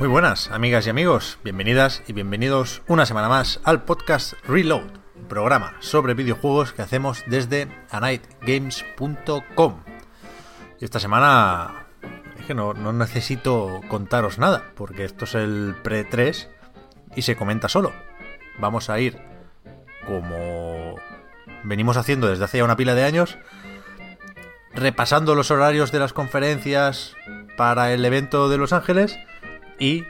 Muy buenas, amigas y amigos, bienvenidas y bienvenidos una semana más al podcast Reload, programa sobre videojuegos que hacemos desde anightgames.com. Y esta semana es que no, no necesito contaros nada, porque esto es el pre-3 y se comenta solo. Vamos a ir como venimos haciendo desde hace ya una pila de años, repasando los horarios de las conferencias para el evento de Los Ángeles y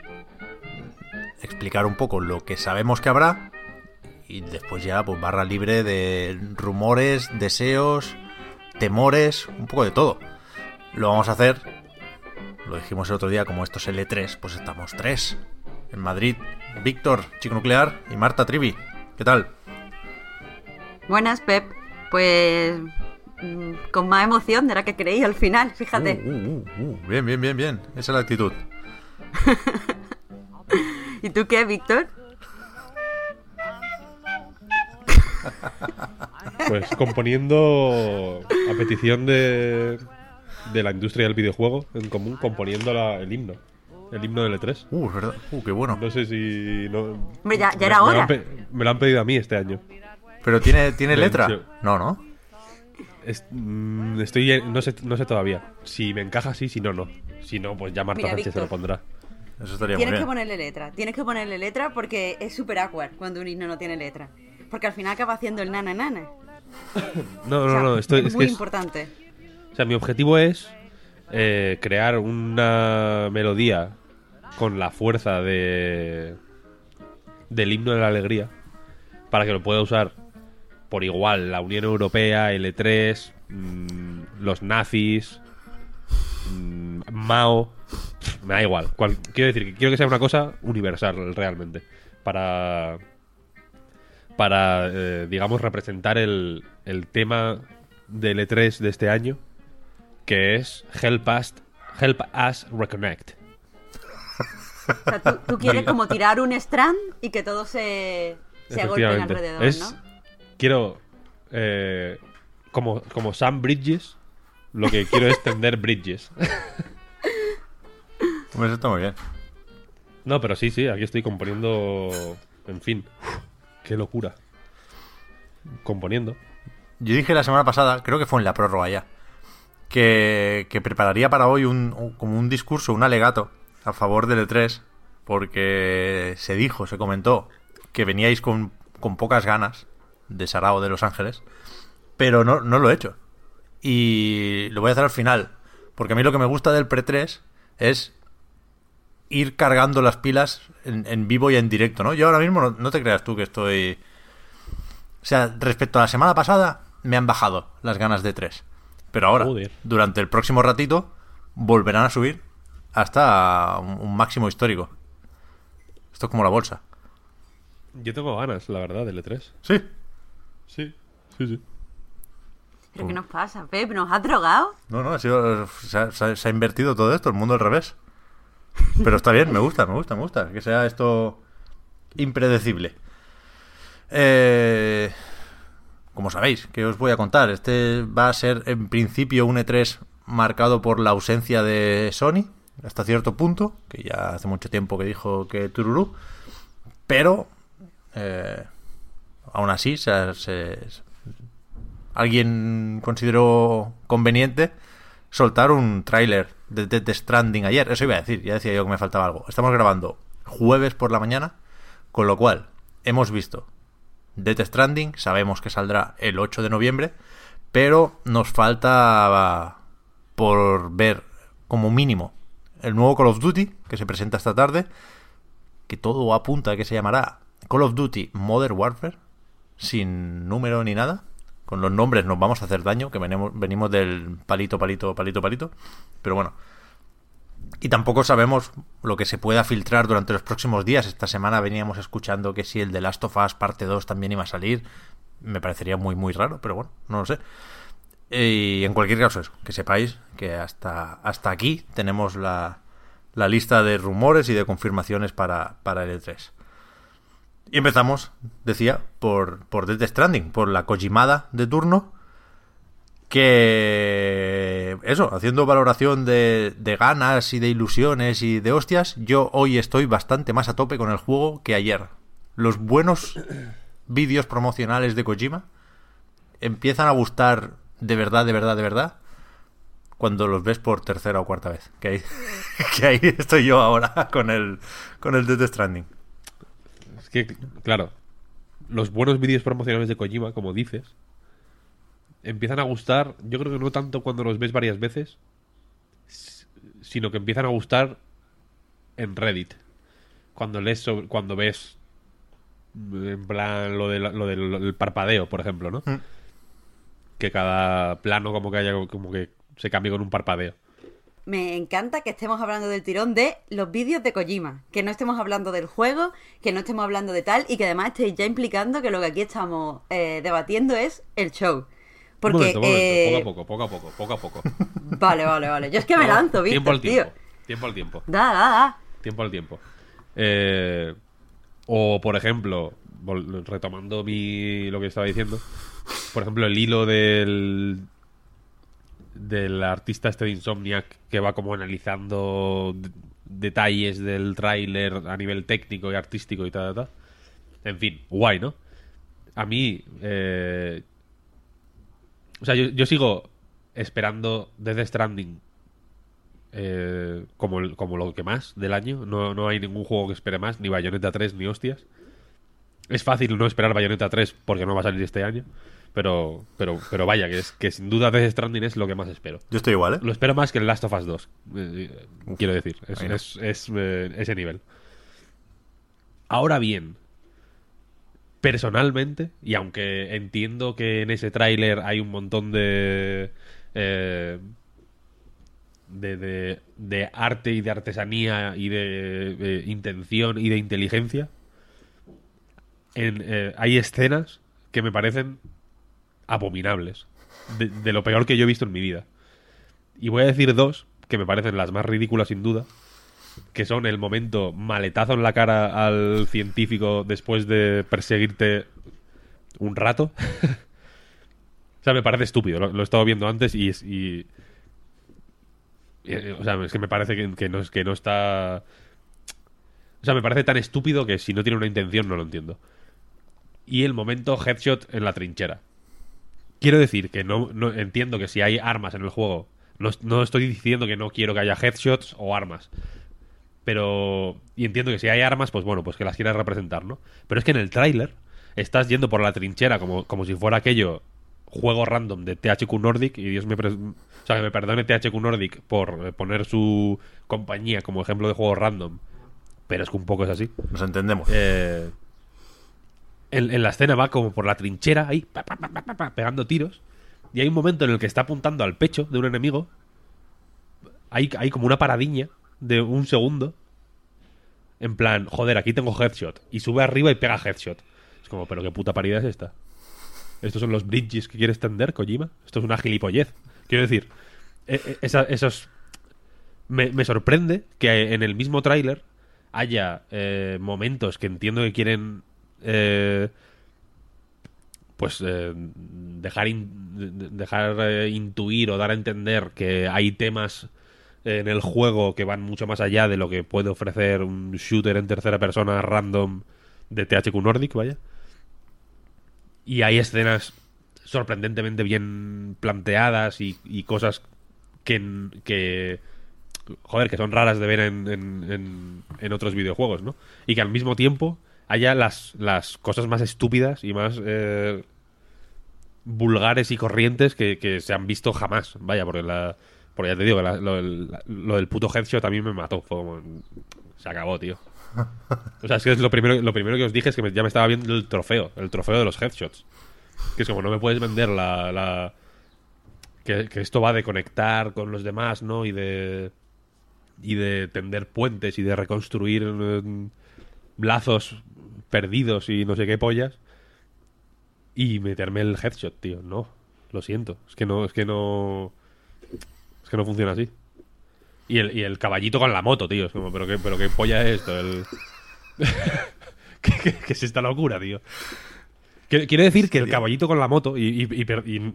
explicar un poco lo que sabemos que habrá y después ya pues barra libre de rumores, deseos, temores, un poco de todo. Lo vamos a hacer, lo dijimos el otro día, como esto es el E3, pues estamos tres en Madrid. Víctor, Chico Nuclear y Marta Trivi. ¿Qué tal? Buenas, Pep. Pues mm, con más emoción de la que creí al final, fíjate. Uh, uh, uh, uh. Bien, bien, bien, bien. Esa es la actitud. ¿Y tú qué, Víctor? Pues componiendo a petición de, de la industria del videojuego en común, componiendo la- el himno. El himno del E3. Uh, es verdad. Uh, qué bueno. No sé si. No, Hombre, ya, ya me- era me lo hora. Me lo han pedido a mí este año. Pero tiene, tiene letra. No, no. Es- mm, estoy no sé, no sé todavía. Si me encaja, sí, si no, no. Si no, pues ya Marta Mira, Sánchez se lo pondrá. Eso estaría muy Tienes que ponerle letra. Tienes que ponerle letra porque es súper awkward cuando un himno no tiene letra. Porque al final acaba haciendo el nana nana. No, O no, sea, no. Estoy, es es muy que es- importante. O sea, mi objetivo es eh, crear una melodía con la fuerza de del himno de la alegría para que lo pueda usar por igual la Unión Europea, L3, mm, los nazis, mm, Mao, me da igual. Cual- quiero decir que quiero que sea una cosa universal realmente para para eh, digamos representar el, el tema del E3 de este año que es Help Us, Help Us Reconnect. O sea, tú, tú quieres como tirar un strand y que todos se, se agolpen alrededor, es, ¿no? Quiero, eh, como, como Sam Bridges, lo que quiero es tender Bridges. Pues está muy bien. No, pero sí, sí, aquí estoy componiendo. En fin, qué locura. Componiendo. Yo dije la semana pasada, creo que fue en la prórroga ya, que, que prepararía para hoy un, un- como un discurso, un alegato a favor del E3, porque se dijo, se comentó que veníais con, con pocas ganas de Sarao de Los Ángeles, pero no, no lo he hecho. Y lo voy a hacer al final, porque a mí lo que me gusta del pre-3 es ir cargando las pilas en, en vivo y en directo, ¿no? Yo ahora mismo no, no te creas tú que estoy... O sea, respecto a la semana pasada, me han bajado las ganas de 3. Pero ahora, Joder. durante el próximo ratito, volverán a subir hasta un, un máximo histórico. Esto es como la bolsa. Yo tengo ganas, la verdad, del E3. Sí. Sí, sí, sí. ¿Pero qué nos pasa, Pep? ¿Nos has drogado? No, no, ha sido, se, ha, se ha- se ha invertido todo esto, el mundo al revés. Pero está bien, me gusta, me gusta, me gusta. Que sea esto impredecible. Eh, como sabéis, que os voy a contar? Este va a ser en principio un E3 marcado por la ausencia de Sony, hasta cierto punto, que ya hace mucho tiempo que dijo que Tururú, pero eh, aún así se- se- alguien consideró conveniente soltar un tráiler de Death Stranding ayer. Eso iba a decir, ya decía yo que me faltaba algo. Estamos grabando jueves por la mañana, con lo cual hemos visto Death Stranding, sabemos que saldrá el 8 de noviembre, pero nos falta por ver como mínimo el nuevo Call of Duty que se presenta esta tarde, que todo apunta a que se llamará Call of Duty Modern Warfare, sin número ni nada. Con los nombres nos vamos a hacer daño, que venimos, venimos del palito, palito, palito, palito. Pero bueno. Y tampoco sabemos lo que se pueda filtrar durante los próximos días. Esta semana veníamos escuchando que si el de Last of Us parte 2 también iba a salir. Me parecería muy, muy raro, pero bueno, no lo sé. Y en cualquier caso, eso, que sepáis que hasta, hasta aquí tenemos la, la lista de rumores y de confirmaciones para, para el E3. Y empezamos, decía, por, por Death Stranding, por la Kojimada de turno. Que. Eso, haciendo valoración de, de ganas y de ilusiones y de hostias, yo hoy estoy bastante más a tope con el juego que ayer. Los buenos vídeos promocionales de Kojima empiezan a gustar de verdad, de verdad, de verdad cuando los ves por tercera o cuarta vez. Que ahí, que ahí estoy yo ahora con el, con el Death Stranding. Que, claro, los buenos vídeos promocionales de Kojima, como dices, empiezan a gustar, yo creo que no tanto cuando los ves varias veces, sino que empiezan a gustar en Reddit. Cuando lees sobre- cuando ves en plan lo, de la- lo del parpadeo, por ejemplo, ¿no? Mm. Que cada plano como que haya como que se cambie con un parpadeo. Me encanta que estemos hablando del tirón de los vídeos de Kojima. Que no estemos hablando del juego, que no estemos hablando de tal y que además estéis ya implicando que lo que aquí estamos eh, debatiendo es el show. Porque. un momento, un momento, eh, poco a poco, poco a poco, poco a poco. Vale, vale, vale. Yo es que me lanzo, ¿viste? tiempo al tío? tiempo. Tiempo al tiempo. Da, da, da. Tiempo al tiempo. Eh, o, por ejemplo, retomando mi, lo que estaba diciendo, por ejemplo, el hilo del del artista este de Insomniac que va como analizando detalles del tráiler a nivel técnico y artístico y tal, tal. En fin, guay, ¿no? A mí, eh, o sea, yo, yo sigo esperando Death Stranding eh, como, como lo que más del año. No, no hay ningún juego que espere más, ni Bayonetta 3 ni hostias. Es fácil no esperar Bayonetta 3 porque no va a salir este año. Pero, pero, pero vaya, que, es, que sin duda Death Stranding es lo que más espero. Yo estoy igual, ¿eh? Lo espero más que el Last of Us 2. eh, quiero decir, es, ahí no. es- es, eh, ese nivel. Ahora bien, personalmente, y aunque entiendo que en ese tráiler hay un montón de, eh, de, de, de arte y de artesanía y de, de intención y de inteligencia, en, eh, hay escenas que me parecen abominables. De, lo peor que yo he visto en mi vida. Y voy a decir dos que me parecen las más ridículas sin duda. Que son el momento maletazo en la cara al científico después de perseguirte un rato. o sea, me parece estúpido. Lo, he estado viendo antes y... y- y, eh, o sea, es que me parece que, que no, que no está... O sea, me parece tan estúpido que si no tiene una intención no lo entiendo. Y el momento headshot en la trinchera. Quiero decir que no, no- entiendo que si hay armas en el juego, no, no estoy diciendo que no quiero que haya headshots o armas. Pero. Y entiendo que si hay armas, pues bueno, pues que las quieras representar, ¿no? Pero es que en el tráiler estás yendo por la trinchera como, como si fuera aquello juego random de THQ Nordic y Dios me pre- o sea que me perdone THQ Nordic por eh, poner su compañía como ejemplo de juego random pero es que un poco es así Nos entendemos. eh, en, la escena va como por la trinchera ahí, pegando tiros. Y hay un momento en el que está apuntando al pecho de un enemigo. Hay, hay como una paradiña de un segundo. En plan, joder, aquí tengo headshot. Y sube arriba y pega headshot. Es como, pero qué puta paridad es esta. Estos son los bridges que quieres tender, Kojima. Esto es una gilipollez. Quiero decir, e- e- esos. Me, me sorprende que en el mismo tráiler haya eh, momentos que entiendo que quieren. Eh, pues eh, dejar, dejar eh, intuir o dar a entender que hay temas en el juego que van mucho más allá de lo que puede ofrecer un shooter en tercera persona random de THQ Nordic, vaya. Y hay escenas sorprendentemente bien planteadas y, cosas que, joder, que son raras de ver en, en- en- en otros videojuegos, ¿no? Y que al mismo tiempo haya las, las cosas más estúpidas y más eh, vulgares y corrientes que, que se han visto jamás. Vaya, porque la. Porque ya te digo, lo, el- lo del puto headshot mí me mató. Fue como, se acabó, tío. O sea, es que es lo primero, lo primero que os dije es que ya me estaba viendo el trofeo, el trofeo de los headshots. Que es como, no me puedes vender la... la- que, que esto va de conectar con los demás, ¿no? Y de... Y de tender puentes y de reconstruir eh, lazos perdidos y no sé qué pollas. Y meterme el headshot, tío. No, lo siento. Es que no, es que no... Es que no funciona así. Y el, y el caballito con la moto, tío. Es como, pero qué, pero qué polla es esto. El... ¿Qué, qué- qué es esta locura, tío? Quiero decir que el caballito con la moto y, y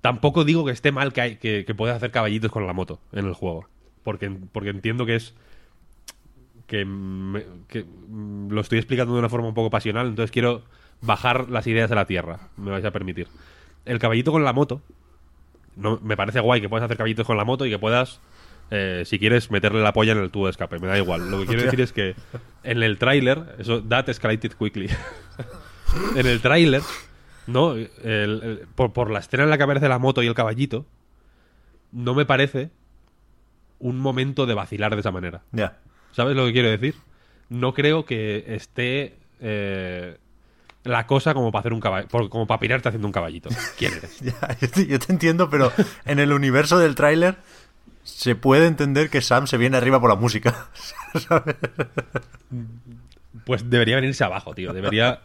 tampoco digo que esté mal que, hay, que, que puedas hacer caballitos con la moto en el juego. Porque, porque entiendo que es... Que, me- que, lo estoy explicando de una forma un poco pasional, entonces quiero bajar las ideas a la tierra. Me vais a permitir. El caballito con la moto no, me parece guay que puedas hacer caballitos con la moto y que puedas, eh, si quieres, meterle la polla en el tubo de escape. Me da igual. Lo que quiero decir es que en el tráiler, eso, that escalated quickly. en el tráiler, ¿no? El- el- por, por la escena en la que aparece la moto y el caballito, no me parece un momento de vacilar de esa manera. Ya. ¿Sabes lo que quiero decir? No creo que esté eh, la cosa como para hacer un caballo, como para pirarte haciendo un caballito. ¿Quién eres? Ya, yo te, entiendo, pero en el universo del tráiler se puede entender que Sam se viene arriba por la música. ¿sabes? Pues debería venirse abajo, tío. Debería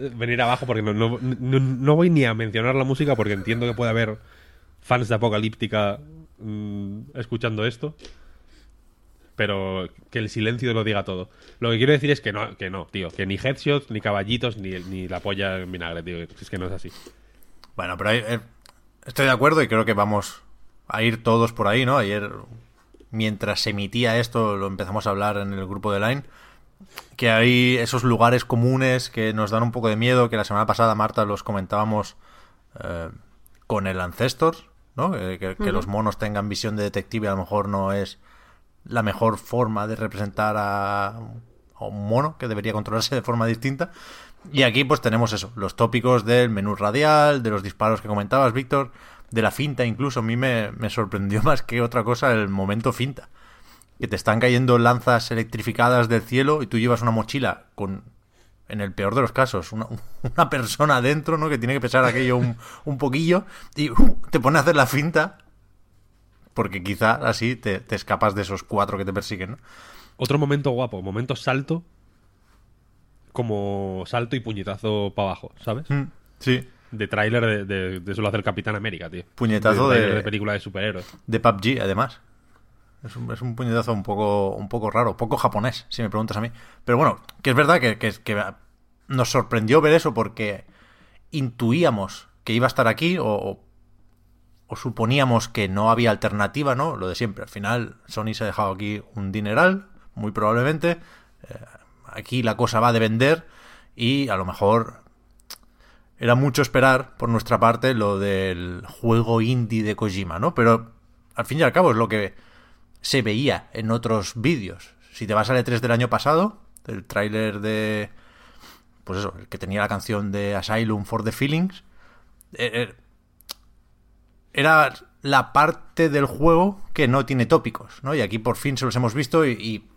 eh, venir abajo porque no, no, no- no voy ni a mencionar la música porque entiendo que puede haber fans de Apocalíptica mm, escuchando esto. Pero que el silencio lo diga todo. Lo que quiero decir es que no, que no, tío. Que ni headshots, ni caballitos, ni, ni la polla en vinagre, tío. Es que no es así. Bueno, pero ahí, eh, estoy de acuerdo y creo que vamos a ir todos por ahí, ¿no? Ayer, mientras se emitía esto, lo empezamos a hablar en el grupo de Line, que hay esos lugares comunes que nos dan un poco de miedo, que la semana pasada, Marta, los comentábamos eh, con el Ancestors, ¿no? Que, que- que los monos tengan visión de detective a lo mejor no es la mejor forma de representar a, un mono que debería controlarse de forma distinta. Y aquí pues tenemos eso, los tópicos del menú radial, de los disparos que comentabas, Víctor, de la finta incluso. A mí me, me sorprendió más que otra cosa el momento finta. Que te están cayendo lanzas electrificadas del cielo y tú llevas una mochila con, en el peor de los casos, una, una persona dentro, ¿no? Que tiene que pesar aquello un, un poquillo y uh, te pone a hacer la finta porque quizá así te, te escapas de esos cuatro que te persiguen, ¿no? Otro momento guapo, momento salto. Como salto y puñetazo para abajo, ¿sabes? Mm, Sí. De tráiler de, de, de eso lo hace el Capitán América, tío. Puñetazo de, de- película de superhéroes. De PUBG, además. Es un, es un puñetazo un poco, un poco raro, poco japonés, si me preguntas a mí. Pero bueno, que es verdad que, que- que nos sorprendió ver eso porque intuíamos que iba a estar aquí o, o- o suponíamos que no había alternativa, ¿no? Lo de siempre. Al final, Sony se ha dejado aquí un dineral, muy probablemente. Eh, aquí la cosa va de vender y a lo mejor era mucho esperar por nuestra parte lo del juego indie de Kojima, ¿no? Pero al fin y al cabo es lo que se veía en otros vídeos. Si te vas al E3 del año pasado, el tráiler de... Pues eso, el que tenía la canción de Asylum for the Feelings, eh, eh, era la parte del juego que no tiene tópicos, ¿no? Y aquí por fin se los hemos visto y, y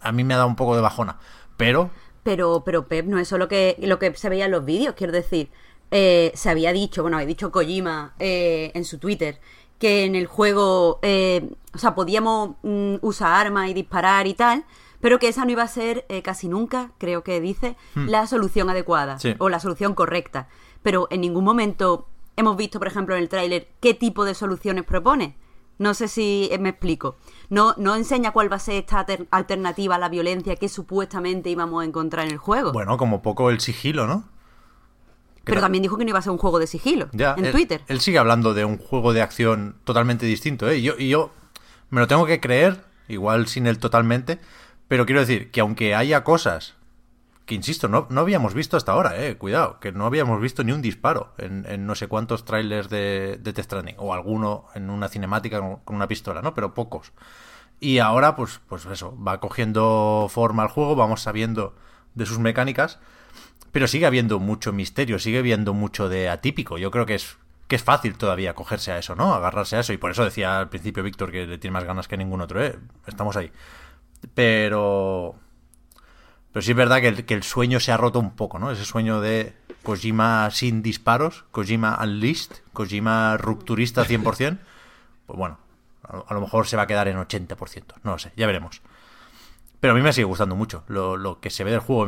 a mí me ha dado un poco de bajona. Pero Pero, pero Pep, no es solo que, lo que se veía en los vídeos, quiero decir. eh, se había dicho, bueno, había dicho Kojima eh, en su Twitter, que en el juego, eh, o sea, podíamos mm, usar armas y disparar y tal, pero que esa no iba a ser casi nunca, creo que dice, la solución adecuada Sí. o la solución correcta. Pero en ningún momento hemos visto, por ejemplo, en el tráiler qué tipo de soluciones propone. No sé si eh, me explico. No, no enseña cuál va a ser esta alter- alternativa a la violencia que supuestamente íbamos a encontrar en el juego. bueno, como poco el sigilo, ¿no? Pero ta- también dijo que no iba a ser un juego de sigilo Ya, en él, Twitter. Él sigue hablando de un juego de acción totalmente distinto, ¿eh? Y yo, y yo me lo tengo que creer, igual sin él totalmente, pero quiero decir que aunque haya cosas que insisto, no, no habíamos visto hasta ahora, eh, cuidado, que no habíamos visto ni un disparo en, no sé cuántos trailers de, de Stranding, o alguno en una cinemática con, con una pistola, ¿no? Pero pocos. Y ahora, pues, pues eso, va cogiendo forma el juego, vamos sabiendo de sus mecánicas, pero sigue habiendo mucho misterio, sigue habiendo mucho de atípico. Yo creo que es que es fácil todavía cogerse a eso, ¿no? Agarrarse a eso. Y por eso decía al principio Víctor que le tiene más ganas que ningún otro, ¿eh? Estamos ahí. Pero... Pero sí es verdad que el, que el sueño se ha roto un poco, ¿no? Ese sueño de Kojima sin disparos, Kojima unleashed, Kojima rupturista 100%. Pues bueno, a, lo mejor se va a quedar en 80%. No lo sé, ya veremos. Pero a mí me sigue gustando mucho lo, que se ve del juego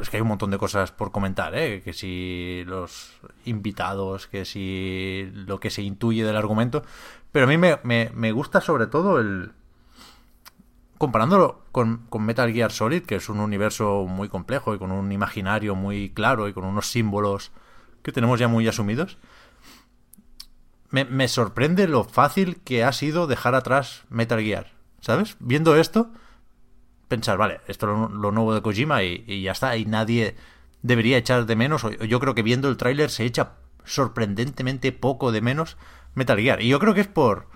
es que hay un montón de cosas por comentar, ¿eh? Que si los invitados, que si lo que se intuye del argumento. Pero a mí me, me, me gusta sobre todo el... Comparándolo con, con, Metal Gear Solid, que es un universo muy complejo y con un imaginario muy claro y con unos símbolos que tenemos ya muy asumidos, me, me sorprende lo fácil que ha sido dejar atrás Metal Gear. ¿Sabes? Viendo esto, pensar, vale, esto es lo, nuevo de Kojima y, y, ya está, y nadie debería echar de menos, yo creo que viendo el tráiler se echa sorprendentemente poco de menos Metal Gear. Y yo creo que es por...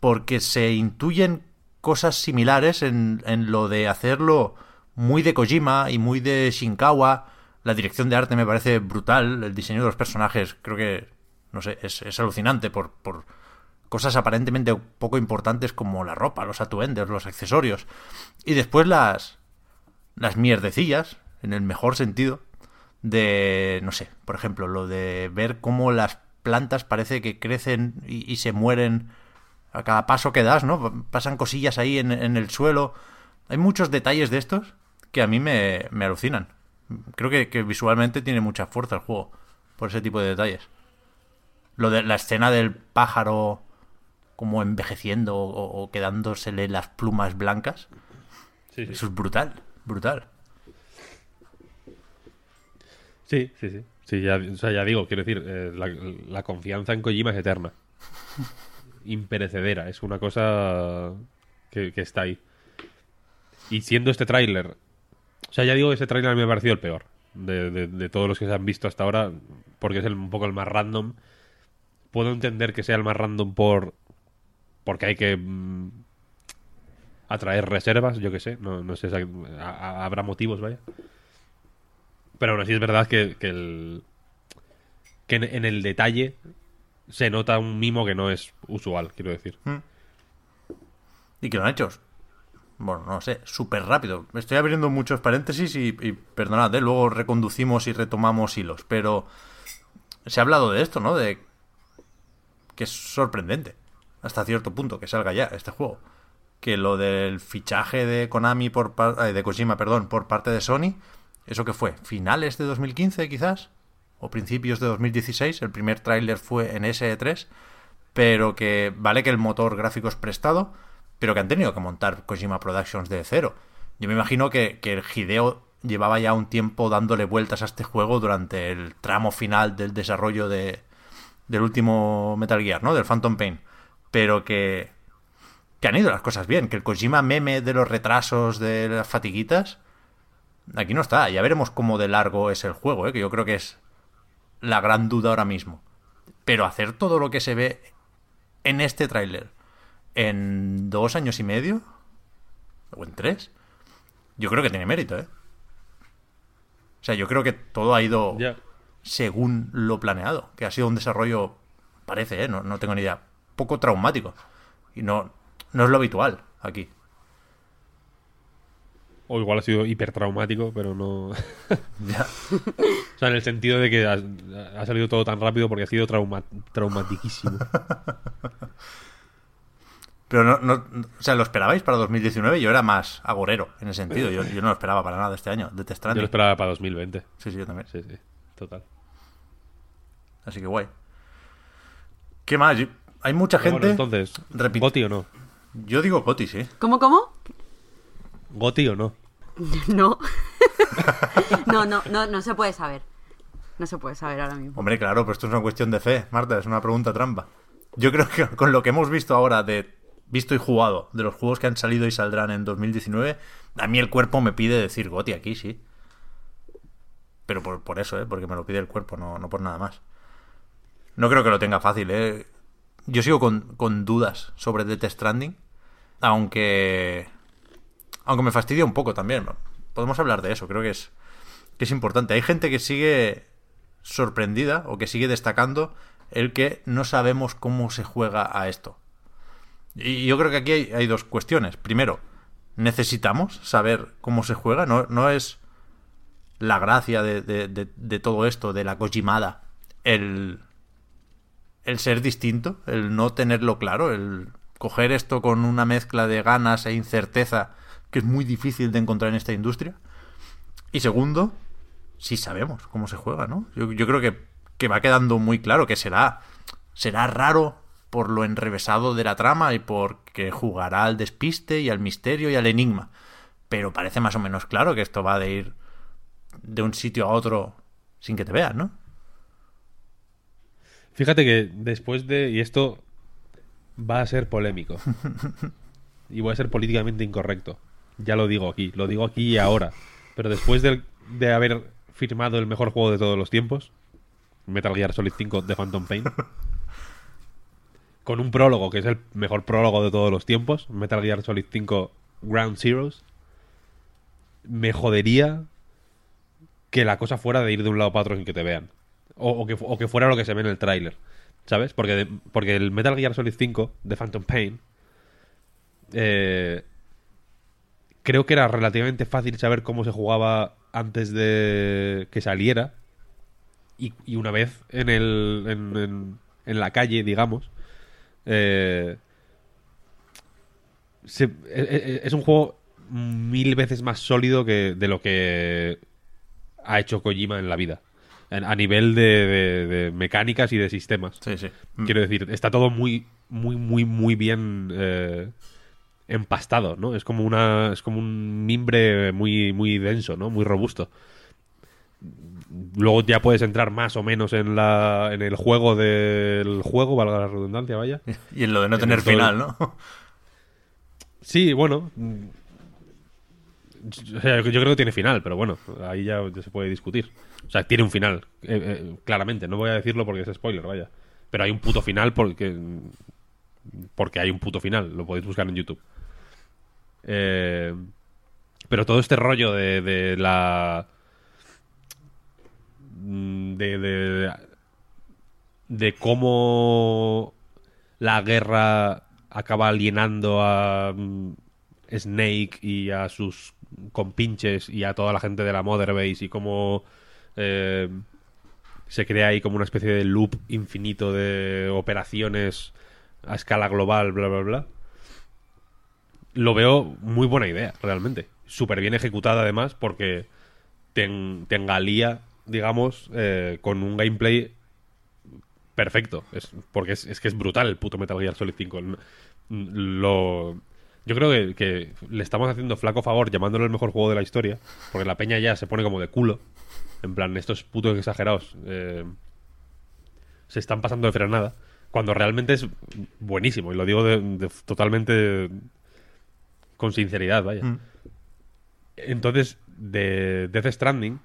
porque se intuyen cosas similares en, en lo de hacerlo muy de Kojima y muy de Shinkawa. La dirección de arte me parece brutal, el diseño de los personajes creo que, no sé, es, alucinante por... por cosas aparentemente poco importantes como la ropa, los atuendos, los accesorios. Y después las. las mierdecillas, en el mejor sentido, de. no sé, por ejemplo, lo de ver cómo las plantas parece que crecen y se mueren a cada paso que das, ¿no? Pasan cosillas ahí en, en, el suelo. Hay muchos detalles de estos que a mí me, me alucinan. Creo que, que visualmente tiene mucha fuerza el juego por ese tipo de detalles. Lo de la escena del pájaro como envejeciendo o, o quedándosele las plumas blancas. Sí, sí. Eso es brutal, brutal. Sí, sí, sí. sí ya, o sea, ya digo, quiero decir, eh, la, la, confianza en Kojima es eterna. Imperecedera, es una cosa que, está ahí. Y siendo este tráiler... O sea, ya digo que ese tráiler me ha parecido el peor de, de, todos los que se han visto hasta ahora, porque es el, un poco el más random. Puedo entender que sea el más random por porque hay que mmm, atraer reservas, yo que sé, no, no sé, habrá motivos, vaya. Pero aún así es verdad que, que, el, que en, el detalle se nota un mimo que no es usual, quiero decir. Mm. Y que lo han hecho, bueno, no sé, súper rápido. Estoy abriendo muchos paréntesis y, y perdonad, ¿eh? luego reconducimos y retomamos hilos, pero se ha hablado de esto, ¿no? De que es sorprendente hasta cierto punto que salga ya este juego. Que lo del fichaje de Konami por eh, de Kojima, perdón, por parte de Sony, eso que fue finales de 2015 quizás o principios de 2016, el primer tráiler fue en SE3, pero que vale que el motor gráfico es prestado, pero que han tenido que montar Kojima Productions de cero. Yo me imagino que, que el Hideo llevaba ya un tiempo dándole vueltas a este juego durante el tramo final del desarrollo de, del último Metal Gear, ¿no? Del Phantom Pain pero que, que han ido las cosas bien, que el Kojima meme de los retrasos, de las fatiguitas, aquí no está. Ya veremos cómo de largo es el juego, ¿eh? que yo creo que es la gran duda ahora mismo. Pero hacer todo lo que se ve en este tráiler en dos años y medio, o en tres, yo creo que tiene mérito, ¿eh? O sea, yo creo que todo ha ido yeah. según lo planeado, que ha sido un desarrollo, parece, ¿eh? No, no tengo ni idea, poco traumático. Y no, no es lo habitual aquí. O igual ha sido hipertraumático, pero no. ya. o sea, en el sentido de que ha, ha, salido todo tan rápido porque ha sido trauma, traumatiquísimo. pero no, no, O sea, ¿lo esperabais para 2019? Yo era más agorero en ese sentido. Yo, yo no lo esperaba para nada este año. De Yo lo esperaba para 2020. Sí, sí, yo también. Sí, sí. Total. Así que guay. ¿Qué más? hay mucha gente. Bueno, entonces, ¿Goti o no? Yo digo Goti, sí. ¿Cómo, cómo? ¿Goti o no? No. no, no, no, se puede saber. No se puede saber ahora mismo. Hombre, claro, pero esto es una cuestión de fe, Marta, es una pregunta trampa. Yo creo que con lo que hemos visto ahora de visto y jugado de los juegos que han salido y saldrán en 2019, a mí el cuerpo me pide decir Goti aquí, sí. Pero por, por eso, ¿eh? Porque me lo pide el cuerpo, no, no por nada más. No creo que lo tenga fácil, ¿eh? Yo sigo con, con dudas sobre Death Stranding. Aunque. Aunque me fastidia un poco también. Podemos hablar de eso, creo que es, que es importante. Hay gente que sigue sorprendida o que sigue destacando el que no sabemos cómo se juega a esto. Y yo creo que aquí hay, dos cuestiones. Primero, necesitamos saber cómo se juega. No, no es la gracia de, de, de, de todo esto, de la Kojimada, el, el ser distinto, el no tenerlo claro, el coger esto con una mezcla de ganas e incerteza que es muy difícil de encontrar en esta industria. Y segundo, si sabemos cómo se juega, ¿no? Yo, yo creo que, que, va quedando muy claro que será, será raro por lo enrevesado de la trama y porque jugará al despiste y al misterio y al enigma. Pero parece más o menos claro que esto va de ir de un sitio a otro sin que te vean, ¿no? Fíjate que después de. Y esto va a ser polémico. y voy a ser políticamente incorrecto. Ya lo digo aquí. Lo digo aquí y ahora. Pero después de, de haber firmado el mejor juego de todos los tiempos, Metal Gear Solid 5 de Phantom Pain, con un prólogo que es el mejor prólogo de todos los tiempos, Metal Gear Solid 5 Ground Zeroes, me jodería que la cosa fuera de ir de un lado para otro sin que te vean. O, que, o que, fuera lo que se ve en el tráiler. ¿Sabes? Porque, de, porque el Metal Gear Solid 5 de Phantom Pain eh, creo que era relativamente fácil saber cómo se jugaba antes de que saliera. Y, y una vez en, el, en, en, en, la calle, digamos, eh, se, es, es, un juego mil veces más sólido que de lo que ha hecho Kojima en la vida a nivel de, de, de, mecánicas y de sistemas. Sí, sí. Quiero decir, está todo muy, muy, muy, muy bien eh, empastado, ¿no? Es como una, es como un mimbre muy, muy denso, ¿no? Muy robusto. Luego ya puedes entrar más o menos en la, en el juego del juego, valga la redundancia, vaya. Y en lo de no tener final, ¿no? Sí, bueno. Yo creo que tiene final, pero bueno, ahí ya se puede discutir. O sea, tiene un final, eh, eh, claramente. No voy a decirlo porque es spoiler, vaya. Pero hay un puto final porque. Porque hay un puto final. Lo podéis buscar en YouTube. Eh, pero todo este rollo de, de la. De, de, de cómo la guerra acaba alienando a mm, Snake y a sus compinches y a toda la gente de la Mother Base y cómo eh, se crea ahí como una especie de loop infinito de operaciones a escala global, bla, bla, bla. Lo veo muy buena idea, realmente. Súper bien ejecutada, además, porque te, engalía, digamos, eh, con un gameplay perfecto. Es, porque es, que es brutal el puto Metal Gear Solid 5. Lo, yo creo que, le estamos haciendo flaco favor llamándolo el mejor juego de la historia, porque la peña ya se pone como de culo en plan, estos putos exagerados eh, se están pasando de frenada. Cuando realmente es buenísimo. Y lo digo de, totalmente con sinceridad, vaya. Mm. Entonces, de Death Stranding,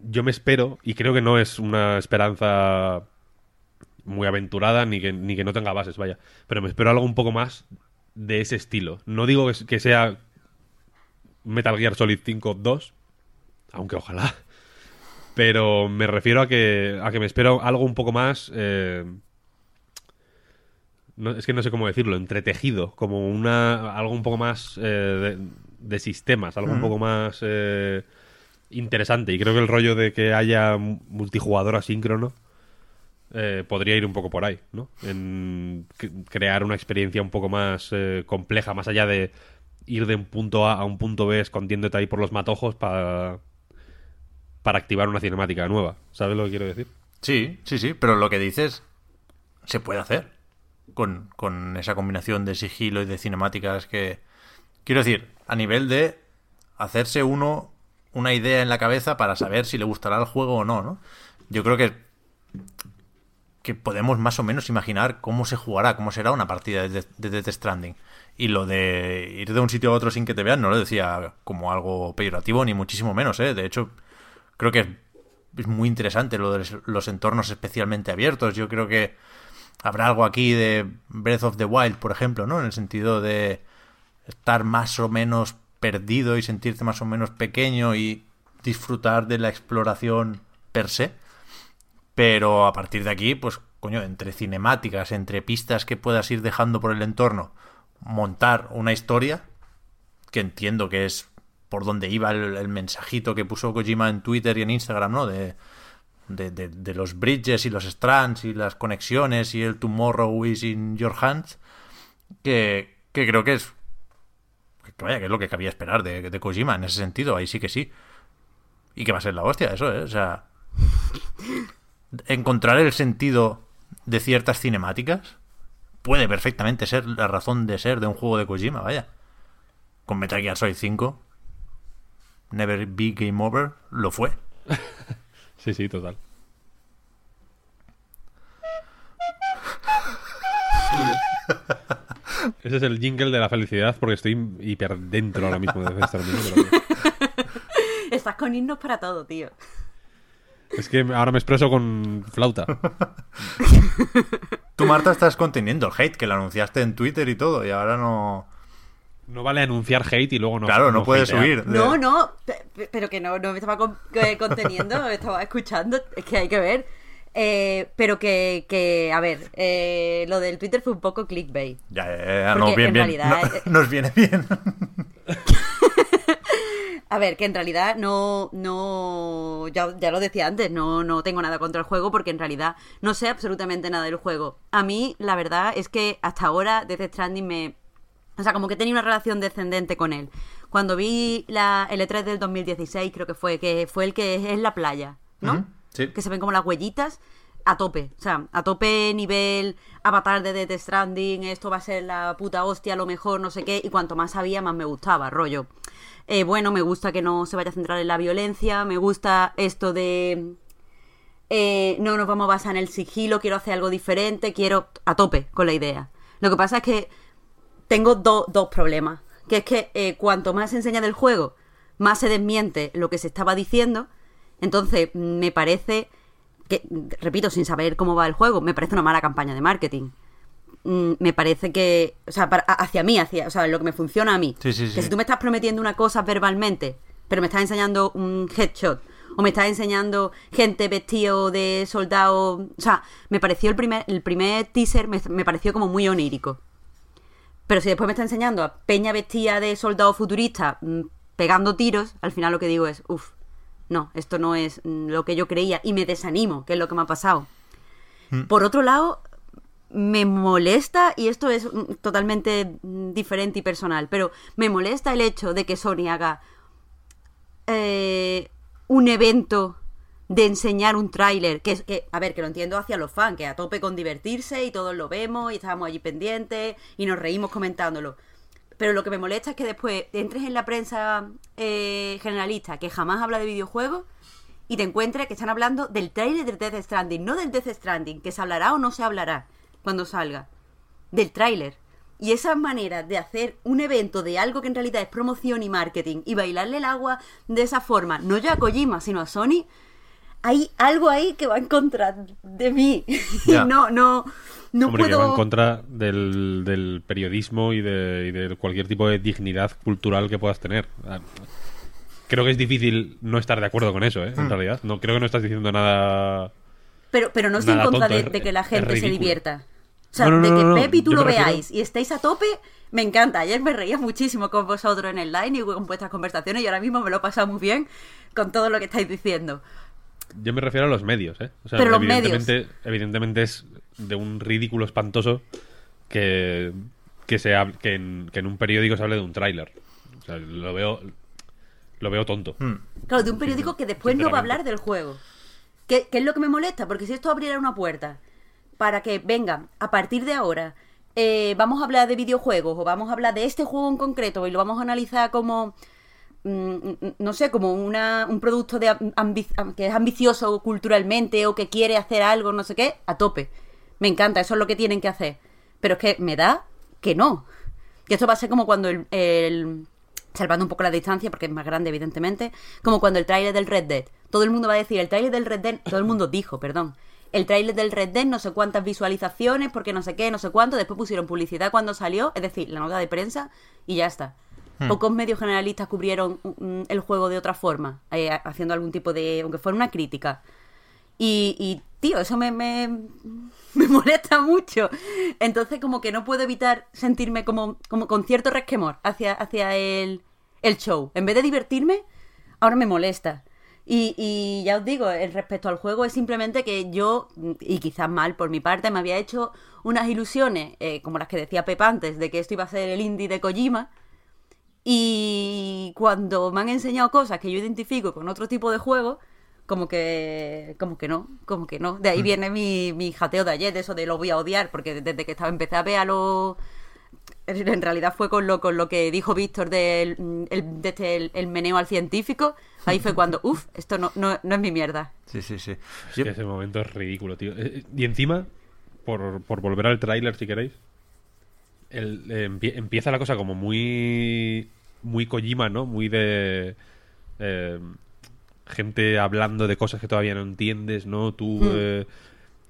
yo me espero, y creo que no es una esperanza muy aventurada ni que, ni que no tenga bases, vaya. Pero me espero algo un poco más de ese estilo. No digo que, que sea Metal Gear Solid 5 2, aunque ojalá. Pero me refiero a que, a que me espero algo un poco más... Eh, no, es que no sé cómo decirlo, entretejido, como una algo un poco más eh, de, de, sistemas, algo un poco más eh, interesante. Y creo que el rollo de que haya multijugador asíncrono eh, podría ir un poco por ahí, ¿no? En crear una experiencia un poco más eh, compleja, más allá de ir de un punto A a un punto B escondiéndote ahí por los matojos para para activar una cinemática nueva. ¿Sabes lo que quiero decir? Sí, sí, sí, pero lo que dices se puede hacer con, con esa combinación de sigilo y de cinemáticas que... Quiero decir, a nivel de hacerse uno una idea en la cabeza para saber si le gustará el juego o no, ¿no? Yo creo que que podemos más o menos imaginar cómo se jugará, cómo será una partida de, de Death Stranding. Y lo de ir de un sitio a otro sin que te vean no lo decía como algo peyorativo, ni muchísimo menos, ¿eh? De hecho, creo que es muy interesante lo de los entornos especialmente abiertos. Yo creo que habrá algo aquí de Breath of the Wild, por ejemplo, ¿no? En el sentido de estar más o menos perdido y sentirte más o menos pequeño y disfrutar de la exploración per se. Pero a partir de aquí, pues, coño, entre cinemáticas, entre pistas que puedas ir dejando por el entorno, montar una historia, que entiendo que es por donde iba el, mensajito que puso Kojima en Twitter y en Instagram, ¿no? De, de, de, los bridges y los strands y las conexiones y el tomorrow is in your hands, que, que creo que es que vaya, que es lo que cabía esperar de, de, Kojima en ese sentido, ahí sí que sí. Y que va a ser la hostia, eso, ¿eh? O sea, encontrar el sentido de ciertas cinemáticas puede perfectamente ser la razón de ser de un juego de Kojima, vaya. Con Metal Gear Solid 5, Never Be Game Over, lo fue. sí, sí, total. Ese es el jingle de la felicidad porque estoy hiper dentro ahora mismo de Death Estás con himnos para todo, tío. Es que ahora me expreso con flauta. Tú, Marta, estás conteniendo el hate, que lo anunciaste en Twitter y todo, y ahora no... No vale anunciar hate y luego no. Claro, no, puedes subir. No, no, pero que no, no me estaba conteniendo, me estaba escuchando. Es que hay que ver. Eh, pero que, que, a ver, eh, lo del Twitter fue un poco clickbait. Ya, ya, no, bien, bien. Realidad, eh, nos viene bien. a ver, que en realidad no, no, ya, ya, lo decía antes, no, no tengo nada contra el juego porque en realidad no sé absolutamente nada del juego. A mí, la verdad es que hasta ahora Death Stranding me, o sea, como que tenía una relación descendente con él. Cuando vi la, el E3 del 2016, creo que fue, que fue el que es la playa, ¿no? sí. Que se ven como las huellitas a tope. O sea, a tope nivel avatar de Death Stranding, esto va a ser la puta hostia, a lo mejor, no sé qué. Y cuanto más sabía, más me gustaba, rollo. Eh, bueno, me gusta que no se vaya a centrar en la violencia, me gusta esto de... Eh, no nos vamos a basar en el sigilo, quiero hacer algo diferente, quiero a tope con la idea. Lo que pasa es que tengo dos problemas. Que es que eh, cuanto más se enseña del juego, más se desmiente lo que se estaba diciendo. Entonces, me parece que, repito, sin saber cómo va el juego, me parece una mala campaña de marketing. Mm, me parece que, o sea, hacia mí, hacia, o sea, lo que me funciona a mí. que si tú me estás prometiendo una cosa verbalmente, pero me estás enseñando un headshot, o me estás enseñando gente vestido de soldado, o sea, me pareció el primer, el primer teaser, me pareció como muy onírico. Pero si después me está enseñando a Peña vestida de soldado futurista mm, pegando tiros, al final lo que digo es, uff, no, esto no es mm, lo que yo creía y me desanimo, que es lo que me ha pasado. Mm. Por otro lado, me molesta, y esto es totalmente diferente y personal, pero me molesta el hecho de que Sony haga eh, un evento de enseñar un tráiler, que es que, a ver, que lo entiendo hacia los fans, que a tope con divertirse y todos lo vemos y estábamos allí pendientes y nos reímos comentándolo. Pero lo que me molesta es que después entres en la prensa eh, generalista que jamás habla de videojuegos y te encuentres que están hablando del tráiler de Death Stranding, no del Death Stranding, que se hablará o no se hablará cuando salga, del tráiler. Y esa manera de hacer un evento de algo que en realidad es promoción y marketing y bailarle el agua de esa forma, no ya a Kojima, sino a Sony, hay algo ahí que va en contra de mí. no, no, no Hombre, puedo... que va en contra del, periodismo y de, cualquier tipo de dignidad cultural que puedas tener. Ah, creo que es difícil no estar de acuerdo con eso, ¿eh? En hmm. realidad. No, creo que no estás diciendo nada... Pero, pero no estoy en contra de, que la gente se divierta. O sea, de que Pep y tú lo veáis y estéis a tope, me encanta. Ayer me reía muchísimo con vosotros en el line y con vuestras conversaciones y ahora mismo me lo he pasado muy bien con todo lo que estáis diciendo. Yo me refiero a los medios, ¿eh? O sea, Pero evidentemente, evidentemente es de un ridículo espantoso que, que, se que, en, que en un periódico se hable de un tráiler. O sea, lo veo, lo veo tonto. Hmm. Claro, de un periódico que después no va a hablar del juego. ¿Qué, es lo que me molesta? Porque si esto abriera una puerta para que, venga, a partir de ahora, eh, vamos a hablar de videojuegos o vamos a hablar de este juego en concreto y lo vamos a analizar como no sé, como una, un producto de que es ambicioso culturalmente o que quiere hacer algo, no sé qué, a tope. Me encanta, eso es lo que tienen que hacer. Pero es que me da que no. Que esto va a ser como cuando el, el- salvando un poco la distancia, porque es más grande, evidentemente, como cuando el tráiler del Red Dead. Todo el mundo va a decir, el tráiler del Red Dead, todo el mundo dijo, perdón. El tráiler del Red Dead, no sé cuántas visualizaciones, porque no sé qué, no sé cuánto. Después pusieron publicidad cuando salió, es decir, la nota de prensa, y ya está. Pocos medios generalistas cubrieron el juego de otra forma, eh, haciendo algún tipo de. aunque fuera una crítica. Y, y, tío, eso me, me, molesta mucho. Entonces, como que no puedo evitar sentirme como, como con cierto resquemor hacia, hacia el, el show. En vez de divertirme, ahora me molesta. Y, y ya os digo, respecto al juego es simplemente que yo, y quizás mal por mi parte, me había hecho unas ilusiones, eh, como las que decía Pep antes, de que esto iba a ser el indie de Kojima. Y cuando me han enseñado cosas que yo identifico con otro tipo de juego, como que como que no, como que no. De ahí viene mi, mi jateo de ayer, de eso de lo voy a odiar, porque desde que estaba empecé a ver a los... En realidad fue con lo, con lo que dijo Víctor del el, de este, el, el meneo al científico. Ahí fue cuando, uff, esto no, no, no es mi mierda. Sí, sí, sí. Es que ese momento es ridículo, tío. Eh, Y encima, por, por volver al tráiler, si queréis, el- eh, empie- empieza la cosa como muy muy Kojima, ¿no? Muy de eh, gente hablando de cosas que todavía no entiendes, ¿no? Tú eh,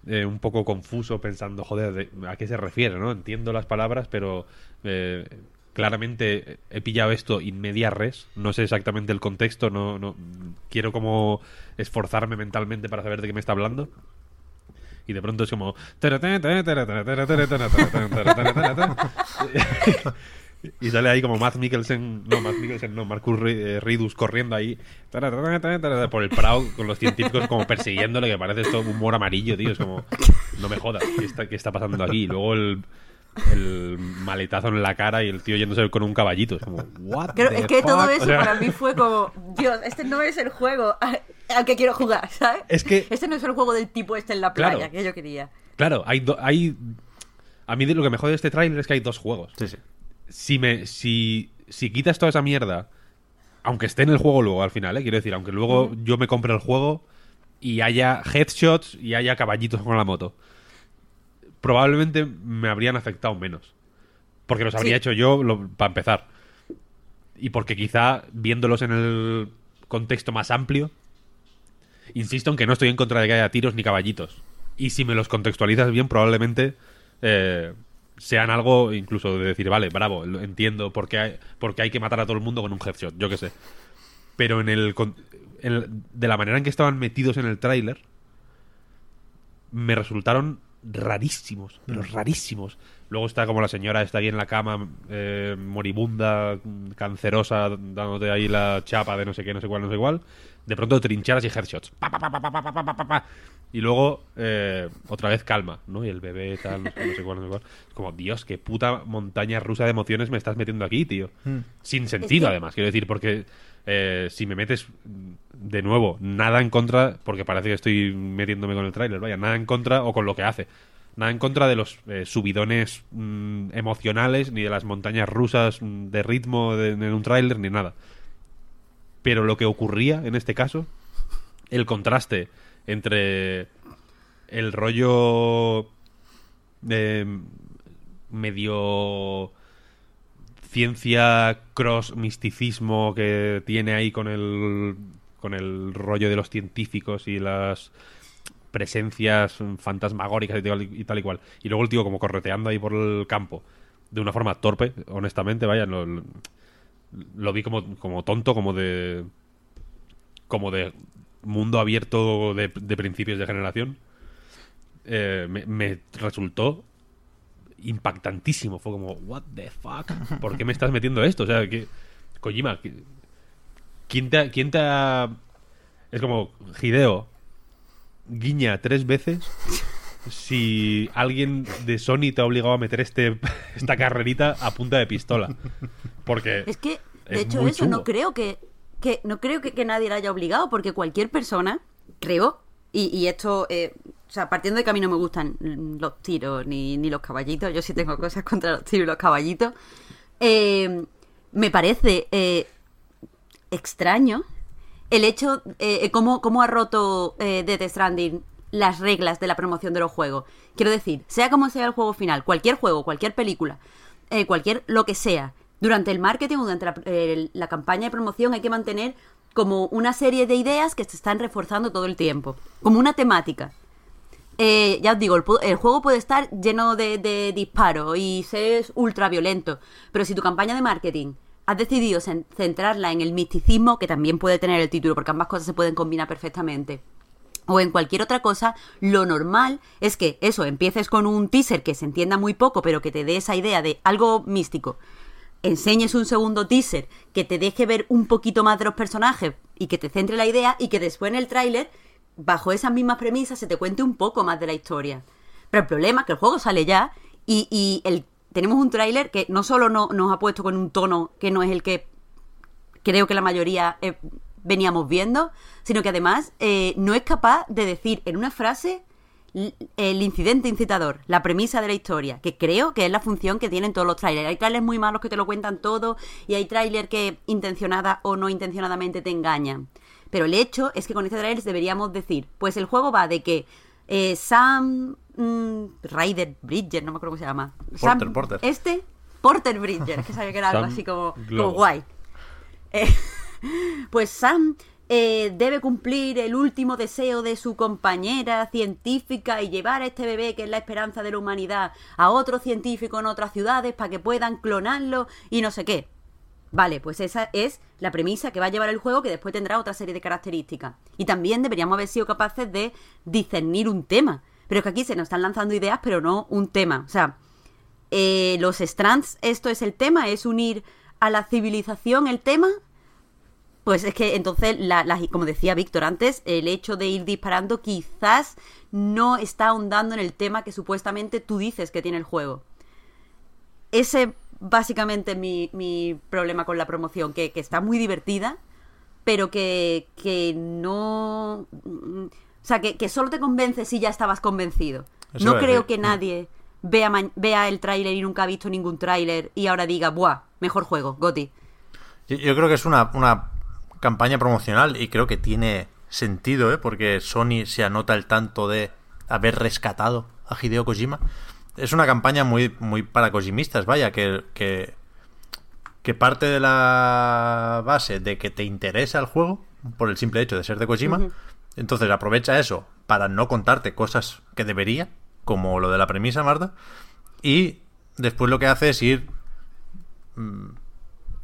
eh, un poco confuso pensando, joder, de- ¿a qué se refiere, no? Entiendo las palabras, pero eh, claramente he pillado esto in media res, no sé exactamente el contexto, no, no quiero como esforzarme mentalmente para saber de qué me está hablando. Y de pronto es como... Y sale ahí como Matt Mikkelsen, no, Matt Mikkelsen, no, Marcus eh, Ridus corriendo ahí por el Prado con los científicos como persiguiéndole, que parece esto un humor amarillo, tío. Es como, no me jodas, ¿qué está, qué está pasando aquí? Y luego el, el maletazo en la cara y el tío yéndose con un caballito. Es como, what Creo, the es que todo eso O sea, para mí fue como, Dios, este no es el juego al que quiero jugar, ¿sabes? Es que- Este no es el juego del tipo este en la playa Claro. que yo quería. Claro, hay, do- hay... A mí lo que me jode de este tráiler es que hay dos juegos. Sí, sí. Si me si, si quitas toda esa mierda, aunque esté en el juego luego al final, ¿eh? quiero decir, aunque luego yo me compre el juego y haya headshots y haya caballitos con la moto, probablemente me habrían afectado menos. Porque los habría Sí. hecho yo lo- para empezar. Y porque quizá viéndolos en el contexto más amplio, insisto en que no estoy en contra de que haya tiros ni caballitos. Y si me los contextualizas bien, probablemente eh, sean algo incluso de decir, vale, bravo, entiendo por qué, hay, por qué hay que matar a todo el mundo con un headshot, yo qué sé. Pero en el, en el- de la manera en que estaban metidos en el tráiler, me resultaron rarísimos, pero rarísimos. Luego está como la señora está aquí en la cama, eh, moribunda, cancerosa, dándote ahí la chapa de no sé qué, no sé cuál, no sé cuál. De pronto trincheras y headshots. Pa, pa, pa, Y luego eh, otra vez calma, ¿no? Y el bebé tal, no sé, no sé cuál, no sé cuál. Es como, Dios, qué puta montaña rusa de emociones me estás metiendo aquí, tío. Sin sentido, que- además, quiero decir, porque eh, si me metes de nuevo, nada en contra, porque parece que estoy metiéndome con el tráiler, vaya, nada en contra o con lo que hace. Nada en contra de los eh, subidones mm, emocionales, ni de las montañas rusas mm, de ritmo de- en un tráiler, ni nada. Pero lo que ocurría en este caso, el contraste entre el rollo eh, medio ciencia cross misticismo que tiene ahí con el con el rollo de los científicos y las presencias fantasmagóricas y tal y, cual. Y luego el tío como correteando ahí por el campo de una forma torpe honestamente vaya lo- lo vi como, como tonto como de como de mundo abierto de, de principios de generación eh, me, me resultó impactantísimo. Fue como, what the fuck? ¿Por qué me estás metiendo esto? O sea, que Kojima, ¿quién te, ha- quién te ha... Es como, Hideo, guiña tres veces si alguien de Sony te ha obligado a meter este esta carrerita a punta de pistola. Porque... Es que, de Es hecho, eso chungo. no creo que, que no creo que, que nadie la haya obligado, porque cualquier persona, creo, y, y esto, eh, o sea, partiendo de que a mí no me gustan los tiros ni, ni los caballitos, yo sí tengo cosas contra los tiros y los caballitos, eh, me parece eh, extraño el hecho, eh, cómo, cómo ha roto Death Stranding las reglas de la promoción de los juegos. Quiero decir, sea como sea el juego final, cualquier juego, cualquier película, cualquier lo que sea, durante el marketing o durante la, la campaña de promoción hay que mantener como una serie de ideas que se están reforzando todo el tiempo, como una temática. Eh, ya os digo, el, el juego puede estar lleno de, de disparos y ser ultra violento, pero si tu campaña de marketing has decidido cen- centrarla en el misticismo, que también puede tener el título, porque ambas cosas se pueden combinar perfectamente, o en cualquier otra cosa, lo normal es que eso, empieces con un teaser que se entienda muy poco, pero que te dé esa idea de algo místico. Enseñes un segundo teaser que te deje ver un poquito más de los personajes y que te centre la idea y que después en el tráiler, bajo esas mismas premisas, se te cuente un poco más de la historia. Pero el problema es que el juego sale ya y, y el, tenemos un tráiler que no solo no, nos ha puesto con un tono que no es el que creo que la mayoría eh, veníamos viendo, sino que además eh, no es capaz de decir en una frase el incidente incitador, la premisa de la historia, que creo que es la función que tienen todos los trailers. Hay trailers muy malos que te lo cuentan todo y hay trailers que intencionada o no intencionadamente te engañan. Pero el hecho es que con este trailer deberíamos decir, pues el juego va de que eh, Sam mm, Ryder Bridger, no me acuerdo cómo se llama. Porter, Sam- Porter. Este, Porter Bridger, que sabía que era algo así como, guay. Eh, pues Sam eh, debe cumplir el último deseo de su compañera científica y llevar a este bebé, que es la esperanza de la humanidad, a otro científico en otras ciudades para que puedan clonarlo y no sé qué. Vale, pues esa es la premisa que va a llevar el juego, que después tendrá otra serie de características. Y también deberíamos haber sido capaces de discernir un tema. Pero es que aquí se nos están lanzando ideas, pero no un tema. O sea, eh, los strands, esto es el tema, es unir a la civilización el tema. Pues es que entonces, la- la- como decía Víctor antes, el hecho de ir disparando quizás no está ahondando en el tema que supuestamente tú dices que tiene el juego. Ese básicamente es mi, mi problema con la promoción, que, que está muy divertida, pero que, que no... O sea, que, que solo te convence si ya estabas convencido. Eso no creo que nadie vea, vea el tráiler y nunca ha visto ningún tráiler y ahora diga, ¡buah! Mejor juego, Goti. Yo, yo creo que es una, una campaña promocional y creo que tiene sentido, ¿eh? porque Sony se anota el tanto de haber rescatado a Hideo Kojima. Es una campaña muy, muy para kojimistas, vaya, que, que, que parte de la base de que te interesa el juego por el simple hecho de ser de Kojima. Entonces aprovecha eso para no contarte cosas que debería, como lo de la premisa, Marta. Y después lo que hace es ir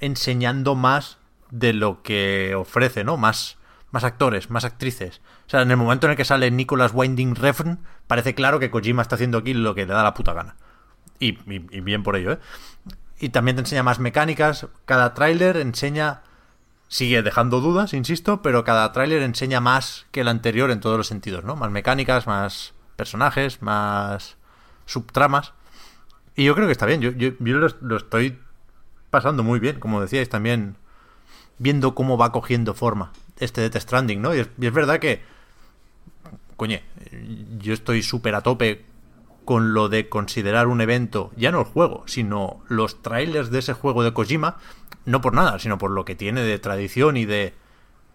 enseñando más de lo que ofrece, ¿no? Más, más actores, más actrices. O sea, en el momento en el que sale Nicholas Winding Refn, parece claro que Kojima está haciendo aquí lo que le da la puta gana. Y, bien por ello, ¿eh? Y también te enseña más mecánicas. Cada tráiler enseña... Sigue dejando dudas, insisto, pero cada tráiler enseña más que el anterior en todos los sentidos, ¿no? Más mecánicas, más personajes, más subtramas. Y yo creo que está bien. Yo, lo estoy pasando muy bien, como decíais también, viendo cómo va cogiendo forma este Death Stranding, ¿no? Y es, y es verdad que, coño, yo estoy súper a tope con lo de considerar un evento, ya no el juego, sino los trailers de ese juego de Kojima, no por nada, sino por lo que tiene de tradición y de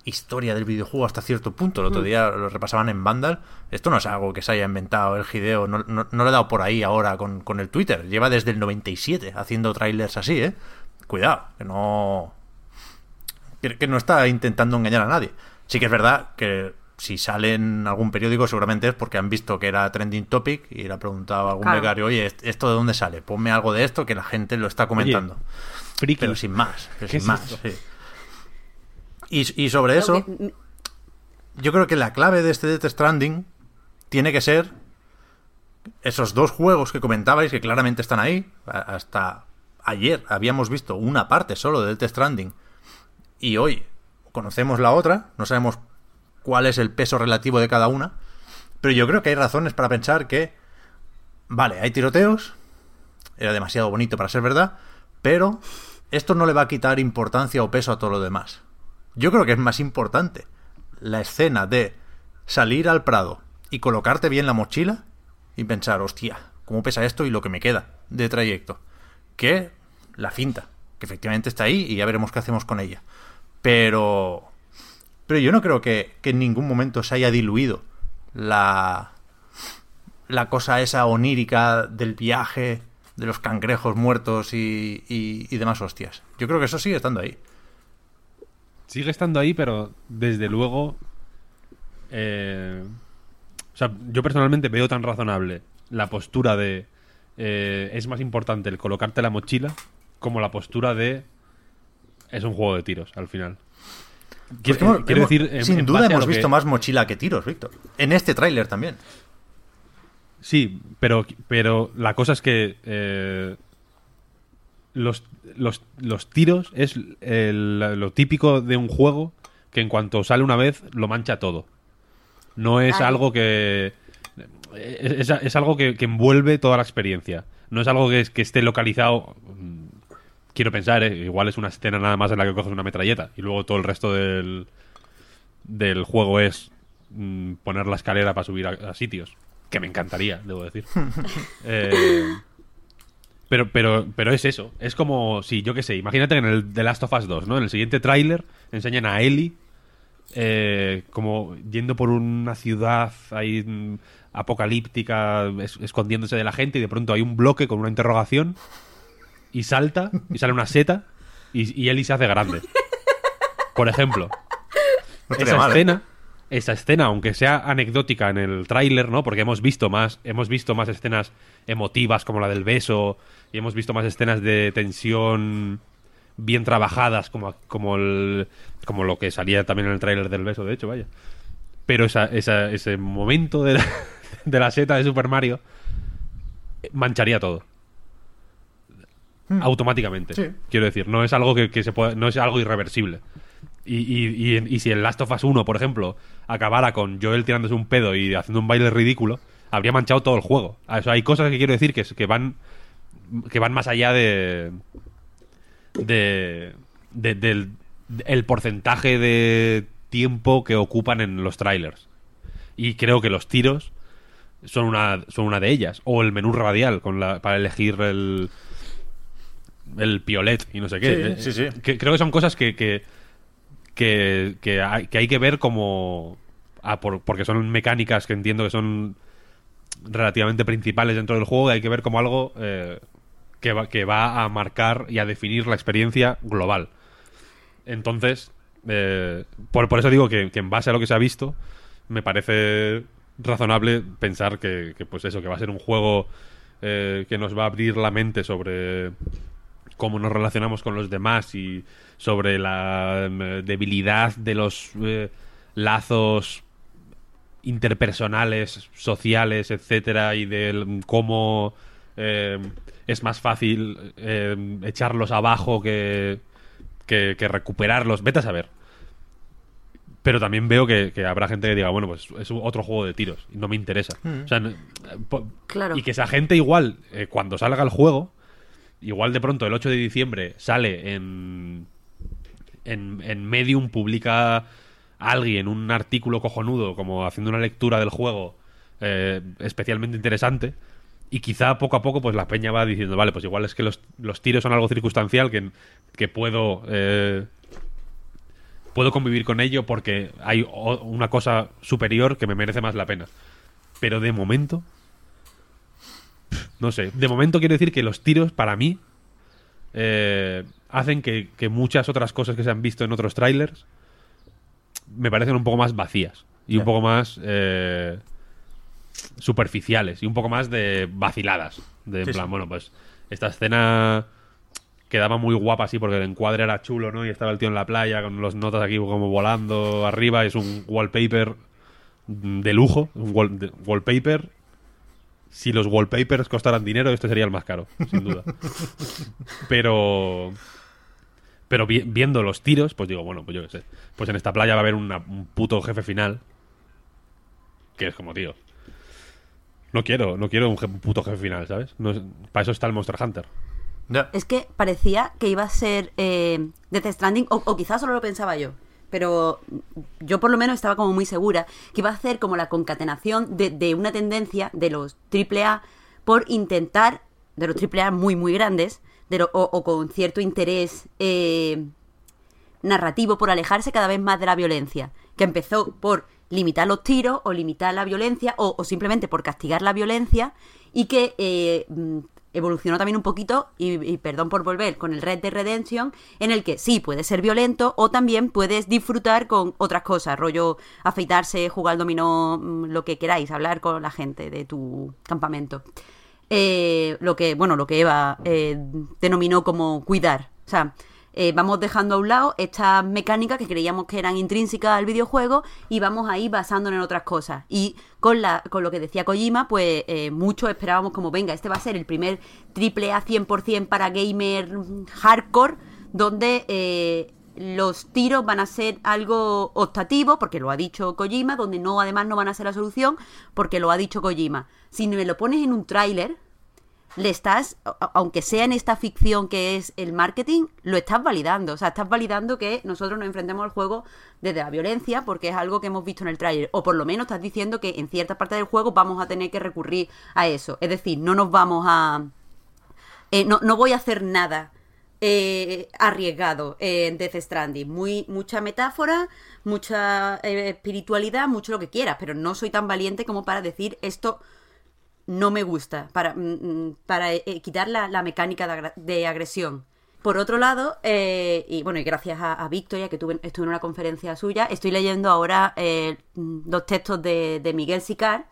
historia del videojuego hasta cierto punto. El otro día lo repasaban en Vandal. Esto no es algo que se haya inventado el no, no, no lo he dado por ahí ahora con, con el Twitter. Lleva desde el 97 haciendo trailers así, ¿eh? Cuidado, que no... Que, que no está intentando engañar a nadie. Sí que es verdad que si sale en algún periódico seguramente es porque han visto que era trending topic y le ha preguntado a algún Claro. becario, oye, ¿est- ¿esto de dónde sale? Ponme algo de esto que la gente lo está comentando. Friki. pero sin más, pero ¿Qué sin es más, sí. Y, y sobre eso, que- yo creo que la clave de este Death Stranding tiene que ser esos dos juegos que comentabais que claramente están ahí. Hasta ayer habíamos visto una parte solo de Death Stranding y hoy conocemos la otra, no sabemos cuál es el peso relativo de cada una, pero yo creo que hay razones para pensar que, vale, hay tiroteos, era demasiado bonito para ser verdad, pero esto no le va a quitar importancia o peso a todo lo demás. Yo creo que es más importante la escena de salir al Prado y colocarte bien la mochila y pensar, hostia, ¿cómo pesa esto y lo que me queda de trayecto? Que la cinta, que efectivamente está ahí y ya veremos qué hacemos con ella. Pero. Pero yo no creo que, que en ningún momento se haya diluido la. La cosa esa onírica del viaje, de los cangrejos muertos y, y, demás hostias. Yo creo que eso sigue estando ahí. Sigue estando ahí, pero desde luego. eh, o sea, yo personalmente veo tan razonable la postura de. eh, es más importante el colocarte la mochila como la postura de. Es un juego de tiros, al final. Pues Quiero, que hemos- quiero hemos- decir. en- sin en duda hemos que- visto más mochila que tiros, Víctor. En este tráiler también. Sí, pero, pero la cosa es que eh, los, los, los tiros es el- lo típico de un juego que en cuanto sale una vez lo mancha todo. No es algo que... Es, es- es algo que, que envuelve toda la experiencia. No es algo que, es- que esté localizado... Quiero pensar, ¿eh? igual es una escena nada más en la que coges una metralleta y luego todo el resto del, del juego es mm, poner la escalera para subir a, a sitios. Que me encantaría, debo decir. Eh, pero, pero, pero es eso. Es como si, yo qué sé, imagínate que en el The Last of Us 2, ¿no? En el siguiente tráiler enseñan a Ellie eh, como yendo por una ciudad ahí mm, apocalíptica, es- escondiéndose de la gente y de pronto hay un bloque con una interrogación y salta y sale una seta y, y Ellie se hace grande. Por ejemplo No esa mal, ¿eh? escena, esa escena, aunque sea anecdótica en el tráiler, ¿no? Porque hemos visto más, hemos visto más escenas emotivas como la del beso y hemos visto más escenas de tensión bien trabajadas como como el, como lo que salía también en el tráiler del beso, de hecho, vaya. Pero esa, esa- ese momento de la, de la seta de Super Mario eh, mancharía todo. Automáticamente. Sí. Quiero decir, no es algo que, que se pueda, no es algo irreversible. Y, y- y- y si el Last of Us 1, por ejemplo, acabara con Joel tirándose un pedo y haciendo un baile ridículo, habría manchado todo el juego. O sea, hay cosas que quiero decir que, que van que van más allá de de, de- del el porcentaje de tiempo que ocupan en los trailers. Y creo que los tiros son una son una de ellas o el menú radial con la, para elegir el el piolet y no sé qué. Sí, sí, sí. Que- creo que son cosas que, que, que, que hay, que hay que ver como... ah, por- porque son mecánicas que entiendo que son relativamente principales dentro del juego y hay que ver como algo eh, que, va, que va a marcar y a definir la experiencia global. Entonces, eh, por, por eso digo que, que en base a lo que se ha visto, me parece razonable pensar que, que, pues eso, que va a ser un juego eh, que nos va a abrir la mente sobre cómo nos relacionamos con los demás y sobre la em, debilidad de los eh, lazos interpersonales, sociales, etcétera, y de cómo eh, es más fácil eh, echarlos abajo que, que, que recuperarlos. Vete a saber. Pero también veo que, que habrá gente que diga, bueno, pues es otro juego de tiros y no me interesa. O sea, no- po- Claro. Y que esa gente igual, eh, cuando salga el juego, igual de pronto el 8 de diciembre sale en, en, en Medium, publica alguien un artículo cojonudo, como haciendo una lectura del juego eh, especialmente interesante. Y quizá poco a poco, pues la peña va diciendo, vale, pues igual es que los, los tiros son algo circunstancial que, que puedo. eh, puedo convivir con ello porque hay una cosa superior que me merece más la pena. Pero de momento. No sé. De momento quiero decir que los tiros, para mí, eh, hacen que, que muchas otras cosas que se han visto en otros trailers me parecen un poco más vacías y un poco más eh, superficiales y un poco más de vaciladas. De en Sí, plan, sí. bueno, pues esta escena quedaba muy guapa así porque el encuadre era chulo, ¿no? Y estaba el tío en la playa con los notas aquí como volando arriba. Es un wallpaper de lujo, un wall- de- wallpaper. Si los wallpapers costaran dinero, este sería el más caro, sin duda. Pero pero vi- viendo los tiros, pues digo, bueno, pues yo qué sé. Pues en esta playa va a haber una- un puto jefe final. Que es como, tío. No quiero, no quiero un, je- un puto jefe final, ¿sabes? No es- para eso está el Monster Hunter. Es que parecía que iba a ser eh, Death Stranding, o, o quizás solo lo pensaba yo, pero yo por lo menos estaba como muy segura que iba a ser como la concatenación de, de una tendencia de los AAA por intentar, de los AAA muy muy grandes, o, o con cierto interés eh, narrativo por alejarse cada vez más de la violencia, que empezó por limitar los tiros o limitar la violencia o, o simplemente por castigar la violencia y que eh, evolucionó también un poquito, y, y perdón por volver, con el Red Dead Redemption, en el que sí, puede ser violento o también puedes disfrutar con otras cosas, rollo afeitarse, jugar dominó, mm, lo que queráis, hablar con la gente de tu campamento. Eh, lo que, bueno, lo que Eva eh, denominó como cuidar. O sea, eh, vamos dejando a un lado estas mecánicas que creíamos que eran intrínsecas al videojuego y vamos ahí basándonos en otras cosas. Y con, la, con lo que decía Kojima, pues eh, muchos esperábamos como, venga, este va a ser el primer triple A 100% para gamer hardcore, donde eh, los tiros van a ser algo optativo, porque lo ha dicho Kojima, donde no, además no van a ser la solución, porque lo ha dicho Kojima. Si me lo pones en un tráiler, le estás, aunque sea en esta ficción que es el marketing, lo estás validando. O sea, estás validando que nosotros nos enfrentemos al juego desde la violencia, porque es algo que hemos visto en el tráiler. O por lo menos estás diciendo que en cierta parte del juego vamos a tener que recurrir a eso. Es decir, no nos vamos a... eh, no, no voy a hacer nada eh, arriesgado en Death Stranding. Muy, mucha metáfora, mucha eh, espiritualidad, mucho lo que quieras, pero no soy tan valiente como para decir esto no me gusta, para, mm, mm, para eh, quitar la, la mecánica de, agresión. Por otro lado, eh, y bueno, y gracias a, a Victoria, que tuve, estuve en una conferencia suya, estoy leyendo ahora eh, dos textos de, de Miguel Sicar,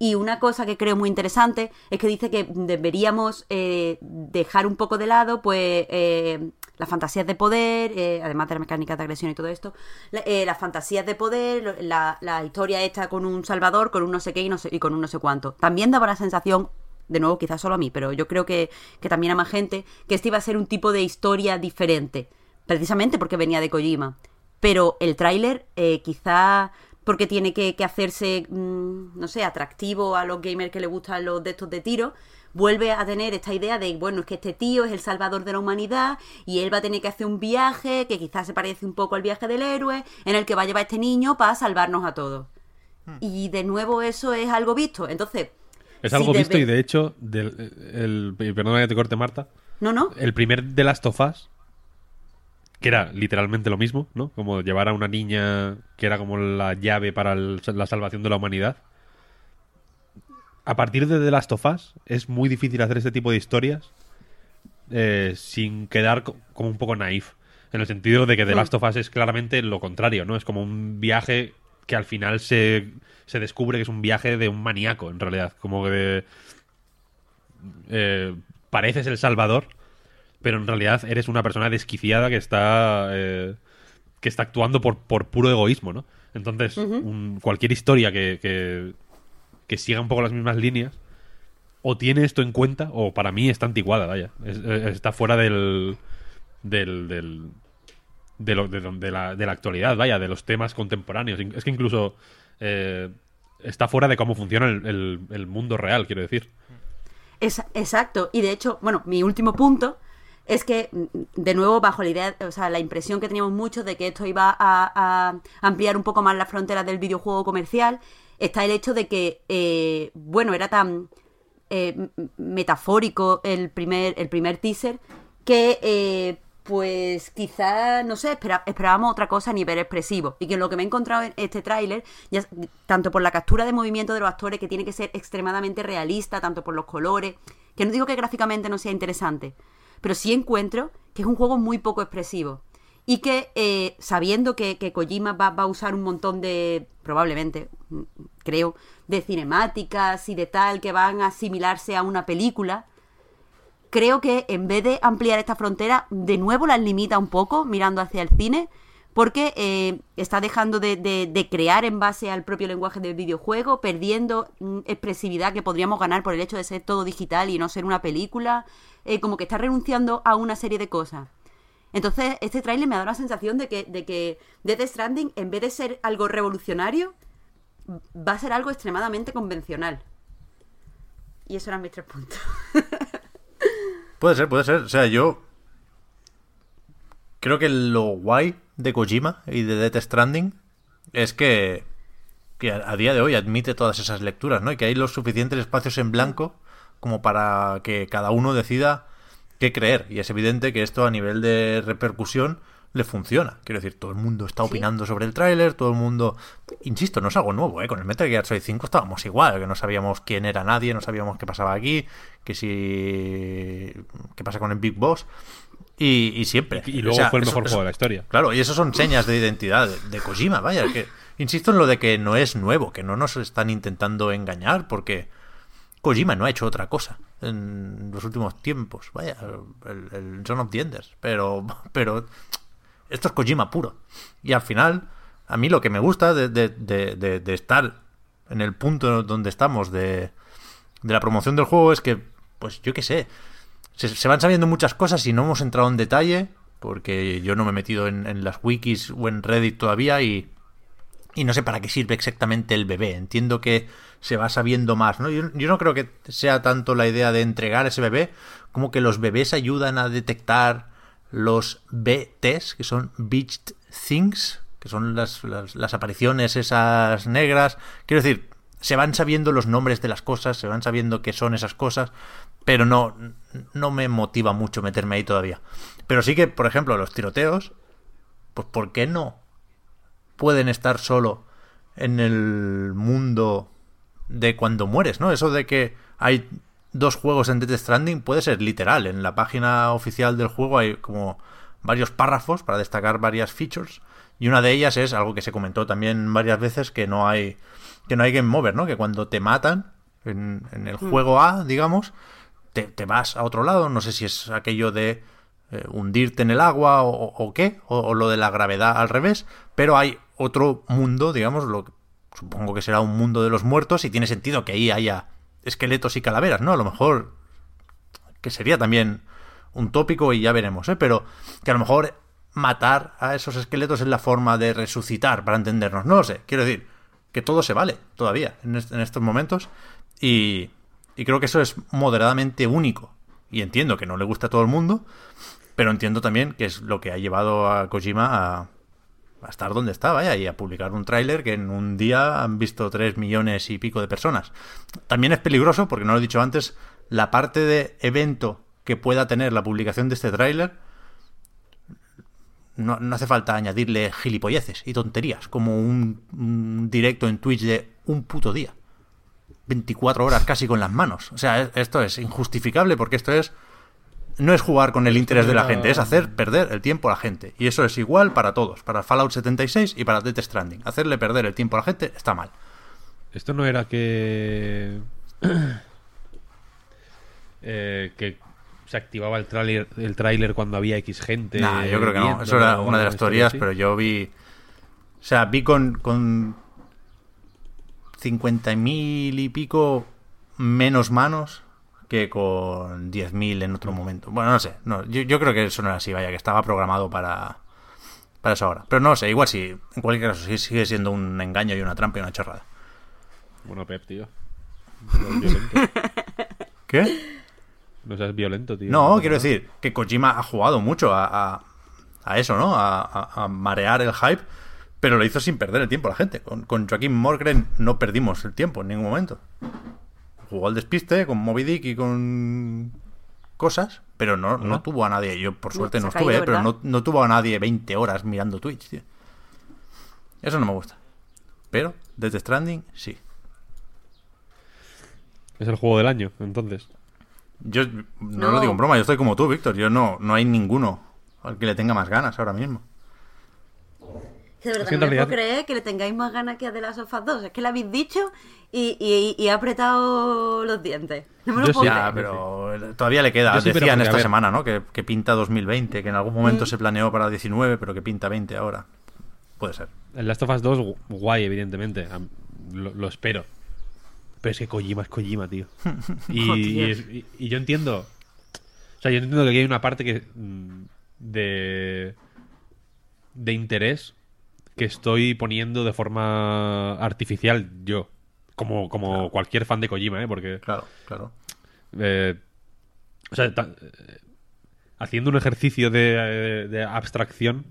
y una cosa que creo muy interesante es que dice que deberíamos eh, dejar un poco de lado, pues, eh, las fantasías de poder, eh, además de la mecánica de agresión y todo esto, la- eh, las fantasías de poder, la, la historia esta con un salvador, con un no sé qué y, no sé- y con un no sé cuánto. También daba la sensación, de nuevo, quizás solo a mí, pero yo creo que, que también a más gente, que este iba a ser un tipo de historia diferente, precisamente porque venía de Kojima. Pero el tráiler, eh, quizá porque tiene que, que hacerse, mm, no sé, atractivo a los gamers que les gustan los de estos de tiro, vuelve a tener esta idea de, bueno, es que este tío es el salvador de la humanidad y él va a tener que hacer un viaje que quizás se parece un poco al viaje del héroe, en el que va a llevar a este niño para salvarnos a todos. Y de nuevo eso es algo visto. Entonces... Es algo visto y de hecho, del, el, y perdona que te corte Marta, No, no. el primer de Last of Us, que era literalmente lo mismo, ¿no? Como llevar a una niña que era como la llave para el- la salvación de la humanidad. A partir de The Last of Us es muy difícil hacer este tipo de historias eh, sin quedar co- como un poco naif. En el sentido de que The Last of Us es claramente lo contrario, ¿no? Es como un viaje que al final se, se descubre que es un viaje de un maníaco, en realidad. Como que eh, pareces el salvador, pero en realidad eres una persona desquiciada que está eh, que está actuando por, por puro egoísmo, ¿no? Entonces, un- cualquier historia que, que, que siga un poco las mismas líneas, o tiene esto en cuenta, o para mí está antiguada, vaya. Es- está fuera del. del. del de, lo- de, la, de la actualidad, vaya, de los temas contemporáneos. Es que incluso eh, está fuera de cómo funciona el, el- mundo real, quiero decir. Es- exacto. Y de hecho, bueno, mi último punto es que, de nuevo, bajo la idea, o sea, la impresión que teníamos muchos de que esto iba a, a ampliar un poco más las fronteras del videojuego comercial, está el hecho de que, eh, bueno, era tan eh, metafórico el primer, el primer teaser que, eh, pues quizás, no sé, esperábamos otra cosa a nivel expresivo. Y que lo que me he encontrado en este tráiler, tanto por la captura de movimiento de los actores, que tiene que ser extremadamente realista, tanto por los colores, que no digo que gráficamente no sea interesante, pero sí encuentro que es un juego muy poco expresivo. Y que eh, sabiendo que, que Kojima va, va a usar un montón de, probablemente, mm, creo, de cinemáticas y de tal que van a asimilarse a una película, creo que en vez de ampliar esta frontera, de nuevo las limita un poco mirando hacia el cine, porque eh, está dejando de, de- crear en base al propio lenguaje del videojuego, perdiendo mm, expresividad que podríamos ganar por el hecho de ser todo digital y no ser una película, eh, como que está renunciando a una serie de cosas. Entonces, este tráiler me da la sensación de que, de que Death Stranding, en vez de ser algo revolucionario, va a ser algo extremadamente convencional. Y eso eran mis tres puntos. Puede ser, puede ser. O sea, yo creo que lo guay de Kojima y de Death Stranding es que, que a día de hoy admite todas esas lecturas, ¿no? Y que hay los suficientes espacios en blanco como para que cada uno decida qué creer. Y es evidente que esto a nivel de repercusión le funciona. Quiero decir, todo el mundo está opinando sobre el tráiler, todo el mundo... Insisto, no es algo nuevo, ¿eh? Con el Metal Gear Solid 5 estábamos igual, que no sabíamos quién era nadie, no sabíamos qué pasaba aquí, que si... qué pasa con el Big Boss. Y, y siempre. Y luego O sea, fue el mejor eso- juego de la historia. Claro, y eso son señas de identidad de, de Kojima, vaya, que insisto en lo de que no es nuevo, que no nos están intentando engañar, porque Kojima no ha hecho otra cosa en los últimos tiempos, vaya, el, el Son of the Enders, pero, pero esto es Kojima puro. Y al final, a mí lo que me gusta de, estar en el punto donde estamos de, la promoción del juego es que, pues yo qué sé, se, van sabiendo muchas cosas y no hemos entrado en detalle, porque yo no me he metido en, las wikis o en Reddit todavía y no sé para qué sirve exactamente el bebé. Entiendo que se va sabiendo más, ¿no? Yo, yo no creo que sea tanto la idea de entregar ese bebé como que los bebés ayudan a detectar los BTs, que son Beached Things, que son las, las, apariciones esas negras. Quiero decir, se van sabiendo los nombres de las cosas, se van sabiendo qué son esas cosas, pero no, no me motiva mucho meterme ahí todavía. Pero sí que, por ejemplo, los tiroteos, pues ¿por qué no pueden estar solo en el mundo de cuando mueres, ¿no? Eso de que hay dos juegos en Death Stranding puede ser literal. En la página oficial del juego hay como varios párrafos para destacar varias features y una de ellas es algo que se comentó también varias veces que no hay que no hay game over, ¿no? Que cuando te matan en, en el juego A, digamos, te, te vas a otro lado. No sé si es aquello de eh, hundirte en el agua o, o qué, o, o lo de la gravedad al revés, pero hay otro mundo, digamos, lo que supongo que será un mundo de los muertos y tiene sentido que ahí haya esqueletos y calaveras, ¿no? A lo mejor que sería también un tópico y ya veremos, ¿eh? Pero que a lo mejor matar a esos esqueletos es la forma de resucitar, para entendernos. No lo sé, quiero decir que todo se vale todavía en, est- en estos momentos y, y creo que eso es moderadamente único. Y entiendo que no le gusta a todo el mundo, pero entiendo también que es lo que ha llevado a Kojima a, a estar donde está, vaya, y a publicar un tráiler que en un día han visto 3 millones y pico de personas. También es peligroso, porque no lo he dicho antes, la parte de evento que pueda tener la publicación de este tráiler, no, no hace falta añadirle gilipolleces y tonterías, como un, un directo en Twitch de un puto día. 24 horas casi con las manos. O sea, es- esto es injustificable porque esto es no es jugar con el interés de la gente, es hacer perder el tiempo a la gente. Y eso es igual para todos, para Fallout 76 y para Death Stranding. Hacerle perder el tiempo a la gente está mal. Esto no era que. eh, que se activaba el tráiler el tráiler cuando había X gente. Nah, yo creo que no. Eso era una de las teorías, pero yo vi. O sea, vi con, con 50.000 y pico menos manos que con 10.000 en otro momento. Bueno, no sé. No, yo, yo creo que eso no era así, vaya, que estaba programado para, para esa hora. Pero no sé, igual sí. En cualquier caso, sí sigue siendo un engaño y una trampa y una chorrada. Bueno, Pep, tío. No. ¿Qué? No seas violento, tío. No, quiero decir que Kojima ha jugado mucho a, a, a eso, ¿no? A, a- a marear el hype, pero lo hizo sin perder el tiempo la gente. Con, con Joaquín Morgren no perdimos el tiempo en ningún momento. Jugó al despiste con Moby Dick y con cosas, pero no, no tuvo a nadie. Yo, por suerte, no caído, estuve, ¿eh? pero no, no tuvo a nadie 20 horas mirando Twitch, tío. Eso no me gusta. Pero, desde Stranding, sí. Es el juego del año, entonces. Yo no, No. lo digo en broma, yo estoy como tú, Víctor. Yo no, no hay ninguno al que le tenga más ganas ahora mismo. De verdad no realidad- puedo creer que le tengáis más ganas que a The Last of Us 2. Es que lo habéis dicho y, y, y ha apretado los dientes. No me lo Yo puedo sí. Ya, creer. pero todavía le queda. Yo sí, pero Decían esta semana, ¿no? Que, que pinta 2020, que en algún momento se planeó para 19, pero que pinta 20 ahora. Puede ser. El Last of Us 2, gu- guay, evidentemente. Lo, lo espero. Pero es que Kojima es Kojima, tío. Y, Joder. y es- y- y yo entiendo. O sea, yo entiendo que aquí hay una parte que. mm, de. de interés que estoy poniendo de forma artificial yo. Como, como cualquier fan de Kojima, ¿eh? Porque. Claro, claro. Eh, o sea, ta- eh, haciendo un ejercicio de, de abstracción,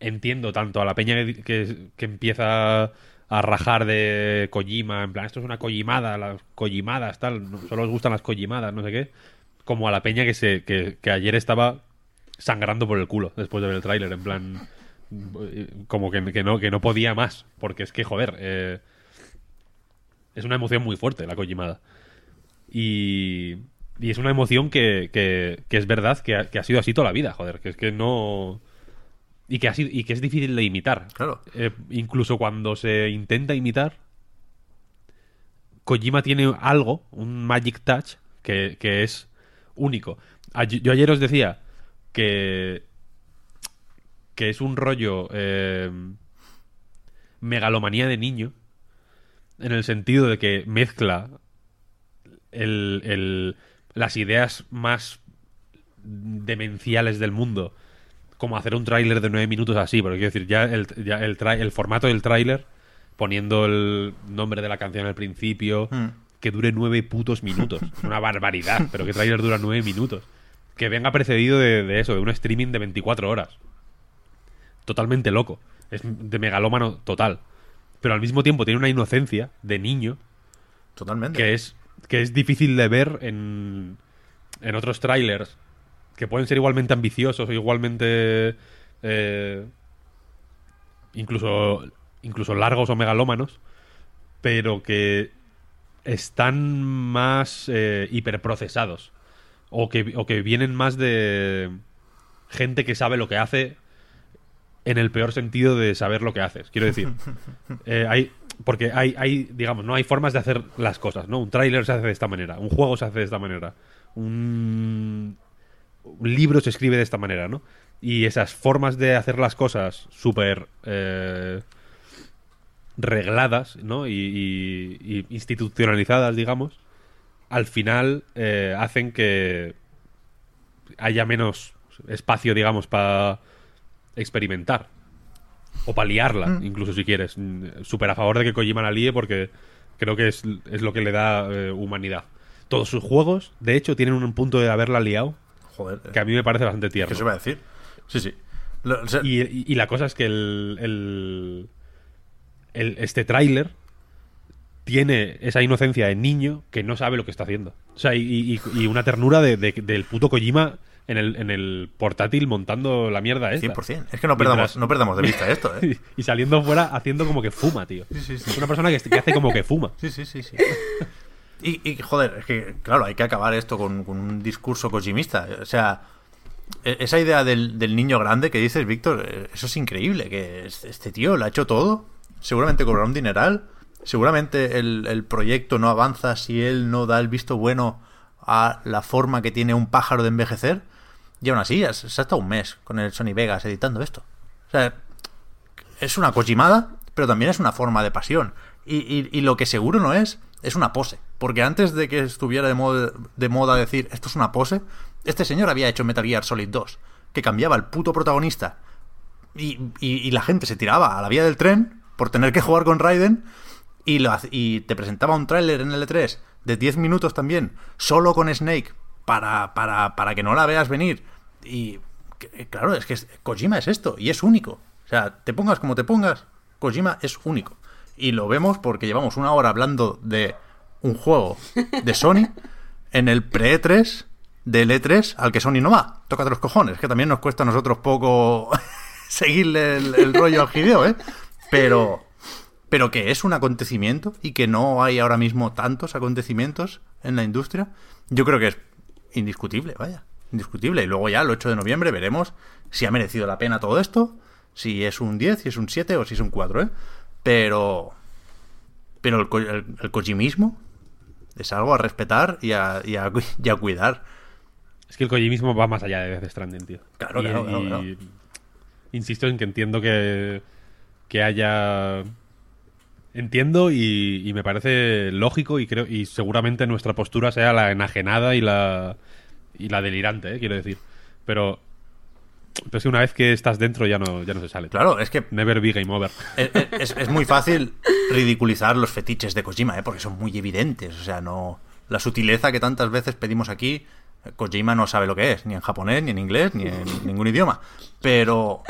entiendo tanto a la peña que, que- que empieza a rajar de Kojima, en plan, esto es una Kojimada, las Kojimadas, tal, no- solo os gustan las Kojimadas, no sé qué, como a la peña que, se, que, que ayer estaba sangrando por el culo después de ver el tráiler, en plan como que, que no, que no podía más, porque es que, joder, eh, es una emoción muy fuerte la Kojimada. Y, y es una emoción que, que, que es verdad que ha, que ha sido así toda la vida, joder, que es que no... Y que, ha sido, y que es difícil de imitar. Claro. Eh, incluso cuando se intenta imitar, Kojima tiene algo, un magic touch, que, que es único. Yo ayer os decía que, que es un rollo eh, megalomanía de niño, en el sentido de que mezcla el- el- las ideas más demenciales del mundo, como hacer un tráiler de nueve minutos así, porque quiero decir, ya el, ya el, el formato del tráiler, poniendo el nombre de la canción al principio, Mm. que dure nueve putos minutos. Una barbaridad, pero que tráiler dura nueve minutos. Que venga precedido de, de eso, de un streaming de 24 horas. Totalmente loco. Es de megalómano total. Pero al mismo tiempo tiene una inocencia de niño Totalmente. que es, que es difícil de ver en, en otros trailers que pueden ser igualmente ambiciosos o igualmente eh, incluso incluso largos o megalómanos pero que están más eh, hiperprocesados o que, o que vienen más de gente que sabe lo que hace en el peor sentido de saber lo que haces. Quiero decir, eh, hay, porque hay, hay, digamos, no hay formas de hacer las cosas, ¿no? Un tráiler se hace de esta manera, un juego se hace de esta manera, un, un libro se escribe de esta manera, ¿no? Y esas formas de hacer las cosas súper eh, regladas, ¿no? Y, y- y institucionalizadas, digamos, al final eh, hacen que haya menos espacio, digamos, para experimentar. O para liarla, incluso si quieres. Mm, Súper a favor de que Kojima la líe porque creo que es, es lo que le da eh, humanidad. Todos sus juegos, de hecho, tienen un punto de haberla liado Joder. que a mí me parece bastante ¿Qué tierno. se va a decir? Sí, sí. Lo- o sea, Y, y- y la cosa es que el, el- el- este tráiler tiene esa inocencia de niño que no sabe lo que está haciendo. O sea, y, y- y una ternura de- de- del puto Kojima en el, en el portátil montando la mierda esta. 100%. Es que no perdamos, Mientras- no perdamos de vista esto, ¿eh? y saliendo fuera haciendo como que fuma, tío. Sí, sí, sí. Es una persona que, que hace como que fuma. Sí, sí, sí, sí. Y, y, joder, es que, claro, hay que acabar esto con, con un discurso kojimista. O sea, e- esa idea del, del niño grande que dices, Víctor, eh, eso es increíble. Que es- este tío lo ha hecho todo. Seguramente cobrará un dineral. Seguramente el, el proyecto no avanza si él no da el visto bueno a la forma que tiene un pájaro de envejecer. Y aún así, se ha estado un mes con el Sony Vegas editando esto. O sea, es una kojimada, pero también es una forma de pasión. Y, y- y lo que seguro no es, es una pose. Porque antes de que estuviera de moda, de moda decir esto es una pose, este señor había hecho Metal Gear Solid 2, que cambiaba el puto protagonista. Y, y- la gente se tiraba a la vía del tren por tener que jugar con Raiden. Y, lo y te presentaba un tráiler en L3 de 10 minutos también, solo con Snake, para, para, para que no la veas venir. Y que- claro, es que Kojima es esto, y es único. O sea, te pongas como te pongas, Kojima es único. Y lo vemos porque llevamos una hora hablando de un juego de Sony en el pre-E3 del E3 al que Sony no va. Tócate los cojones, que también nos cuesta a nosotros poco seguirle el, rollo al Hideo, ¿eh? Pero, pero que es un acontecimiento y que no hay ahora mismo tantos acontecimientos en la industria, yo creo que es indiscutible, vaya, indiscutible. Y luego ya el 8 de noviembre veremos si ha merecido la pena todo esto, si es un 10, si es un 7 o si es un 4, ¿eh? Pero, pero el, el, el kojimismo es algo a respetar y a, y a, y a cuidar. Es que el Kojimismo va más allá de Death Stranding, tío. Claro, Y- claro, claro, claro. Insisto en que entiendo que, que haya... Entiendo y, y me parece lógico y creo y seguramente nuestra postura sea la enajenada y la y la delirante, ¿eh? quiero decir. Pero, pero es que una vez que estás dentro ya no, ya no se sale. Claro, es que Never be game over. es, es- es muy fácil ridiculizar los fetiches de Kojima, ¿eh? porque son muy evidentes. O sea, no. La sutileza que tantas veces pedimos aquí, Kojima no sabe lo que es, ni en japonés, ni en inglés, ni en ningún idioma. Pero.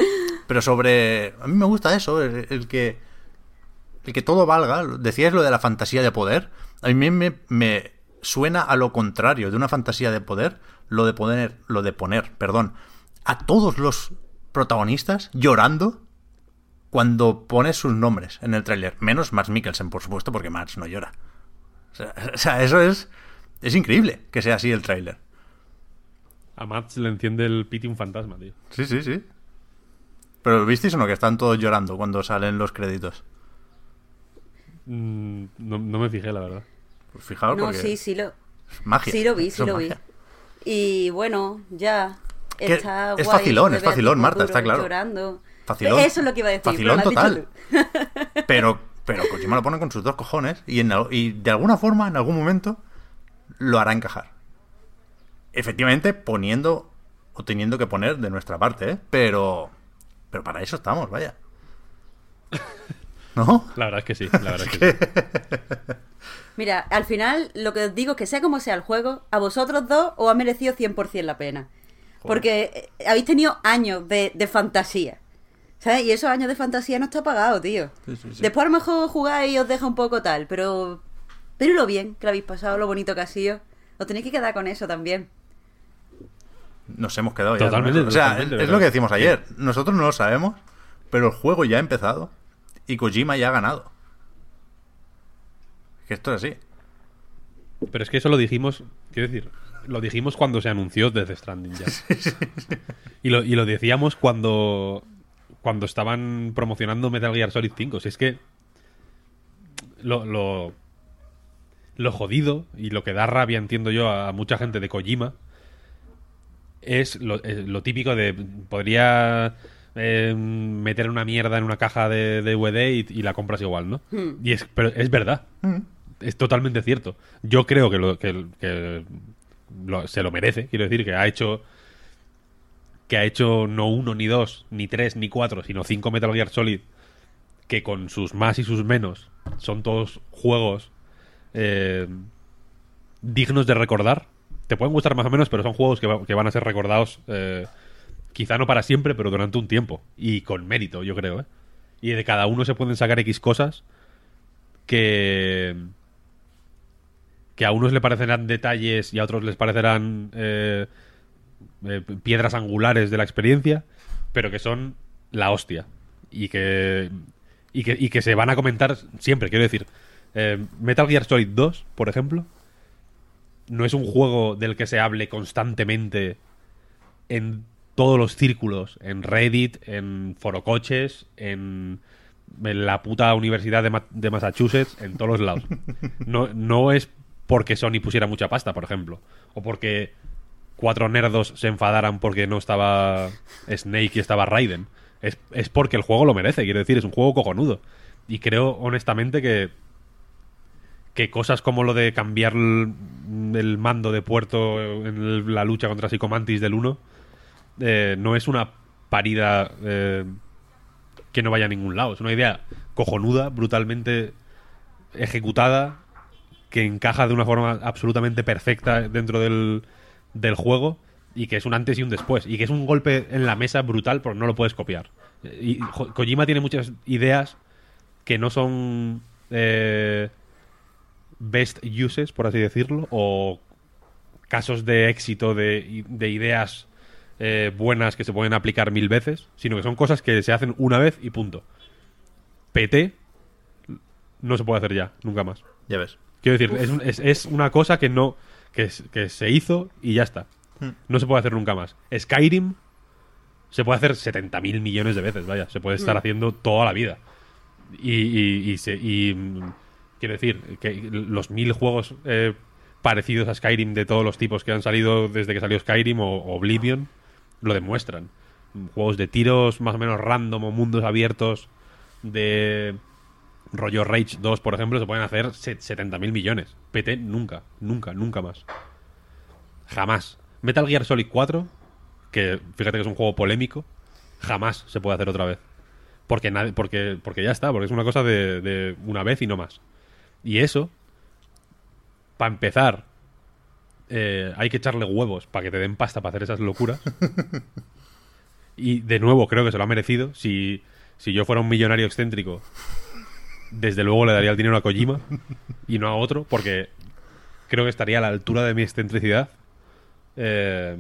Pero sobre. A mí me gusta eso, el, el que. El que todo valga. Decías lo de la fantasía de poder. A mí me, me suena a lo contrario de una fantasía de poder, lo de poner. Lo de poner, perdón. a todos los protagonistas llorando cuando pones sus nombres en el tráiler. Menos Max Mikkelsen, por supuesto, porque Max no llora. O sea, o sea, eso es... Es increíble que sea así el tráiler. A Matt le enciende el piti un fantasma, tío. Sí, sí, sí. Pero ¿visteis o no que están todos llorando cuando salen los créditos? Mm, no, no me fijé, la verdad. Pues fijaos No, porque sí, sí lo, es magia. sí lo vi, sí Eso lo vi. Y bueno, ya. Está es guay facilón, es facilón, Marta, está claro. Llorando. Facilón. Eso es lo que iba a decir. Facilón total. Pero, pero Kojima lo pone con sus dos cojones y, en, y de alguna forma, en algún momento, lo hará encajar. Efectivamente, poniendo o teniendo que poner de nuestra parte, ¿eh? Pero, pero para eso estamos, vaya. ¿No? La verdad es que sí, la verdad es que sí. Mira, al final lo que os digo es que sea como sea el juego, a vosotros dos os ha merecido 100% la pena. Porque eh, habéis tenido años de, de fantasía. ¿Sabes? Y esos años de fantasía no está pagado, tío. Sí, sí, sí. Después a lo mejor jugáis y os deja un poco tal, pero... Pero lo bien que lo habéis pasado, lo bonito que ha sido. Os tenéis que quedar con eso también. Nos hemos quedado ya. Totalmente. O sea, totalmente, es lo que decimos ayer. Nosotros no lo sabemos, pero el juego ya ha empezado y Kojima ya ha ganado. Que esto es así. Pero es que eso lo dijimos, quiero decir, lo dijimos cuando se anunció Death Stranding ya. Y, lo, y lo decíamos cuando, cuando estaban promocionando Metal Gear Solid 5. Si es que lo, lo, lo jodido y lo que da rabia, entiendo yo, a mucha gente de Kojima es lo, es lo típico de podría eh, meter una mierda en una caja de DVD y, y la compras igual, ¿no? Y es, pero es verdad. Es totalmente cierto. Yo creo que, lo, que, que lo- se lo merece. Quiero decir que ha hecho que ha hecho no uno, ni dos, ni tres, ni cuatro, sino cinco Metal Gear Solid que con sus más y sus menos son todos juegos eh, dignos de recordar. Te pueden gustar más o menos, pero son juegos que, va- que van a ser recordados eh, quizá no para siempre, pero durante un tiempo. Y con mérito, yo creo. ¿eh? Y de cada uno se pueden sacar X cosas que que a unos le parecerán detalles y a otros les parecerán eh, eh, piedras angulares de la experiencia, pero que son la hostia y que y que, y que se van a comentar siempre. Quiero decir, eh, Metal Gear Solid 2, por ejemplo, no es un juego del que se hable constantemente en todos los círculos, en Reddit, en forocoches, en, en la puta Universidad de, Ma- de Massachusetts, en todos los lados. No, no es porque Sony pusiera mucha pasta, por ejemplo, o porque cuatro nerdos se enfadaran porque no estaba Snake y estaba Raiden. Es, es porque el juego lo merece, quiero decir, es un juego cojonudo. Y creo honestamente que que cosas como lo de cambiar el, el mando de puerto en la lucha contra Psicomantis del 1 eh, no es una parida eh, que no vaya a ningún lado. Es una idea cojonuda, brutalmente ejecutada, que encaja de una forma absolutamente perfecta dentro del, del juego y que es un antes y un después. Y que es un golpe en la mesa brutal porque no lo puedes copiar. Y Kojima tiene muchas ideas que no son eh, best uses, por así decirlo, o casos de éxito de, de ideas eh, buenas que se pueden aplicar mil veces, sino que son cosas que se hacen una vez y punto. PT no se puede hacer ya, nunca más. Ya ves. Quiero decir, es, un- es- es una cosa que no que, es- que se hizo y ya está. No se puede hacer nunca más. Skyrim se puede hacer 70.000 millones de veces, vaya. Se puede estar haciendo toda la vida. Y, y- y se- y, mm, quiero decir, que los mil juegos eh, parecidos a Skyrim de todos los tipos que han salido desde que salió Skyrim o Oblivion lo demuestran. Juegos de tiros más o menos random o mundos abiertos de rollo Rage 2, por ejemplo, se pueden hacer se- 70.000 millones. PT nunca, nunca, nunca más. Jamás. Metal Gear Solid 4, que fíjate que es un juego polémico, jamás se puede hacer otra vez. Porque, nadie, porque, porque ya está, porque es una cosa de, de una vez y no más. Y eso, para empezar, eh, hay que echarle huevos para que te den pasta para hacer esas locuras. y de nuevo, creo que se lo ha merecido. Si, si yo fuera un millonario excéntrico, desde luego le daría el dinero a Kojima y no a otro, porque creo que estaría a la altura de mi excentricidad. Eh,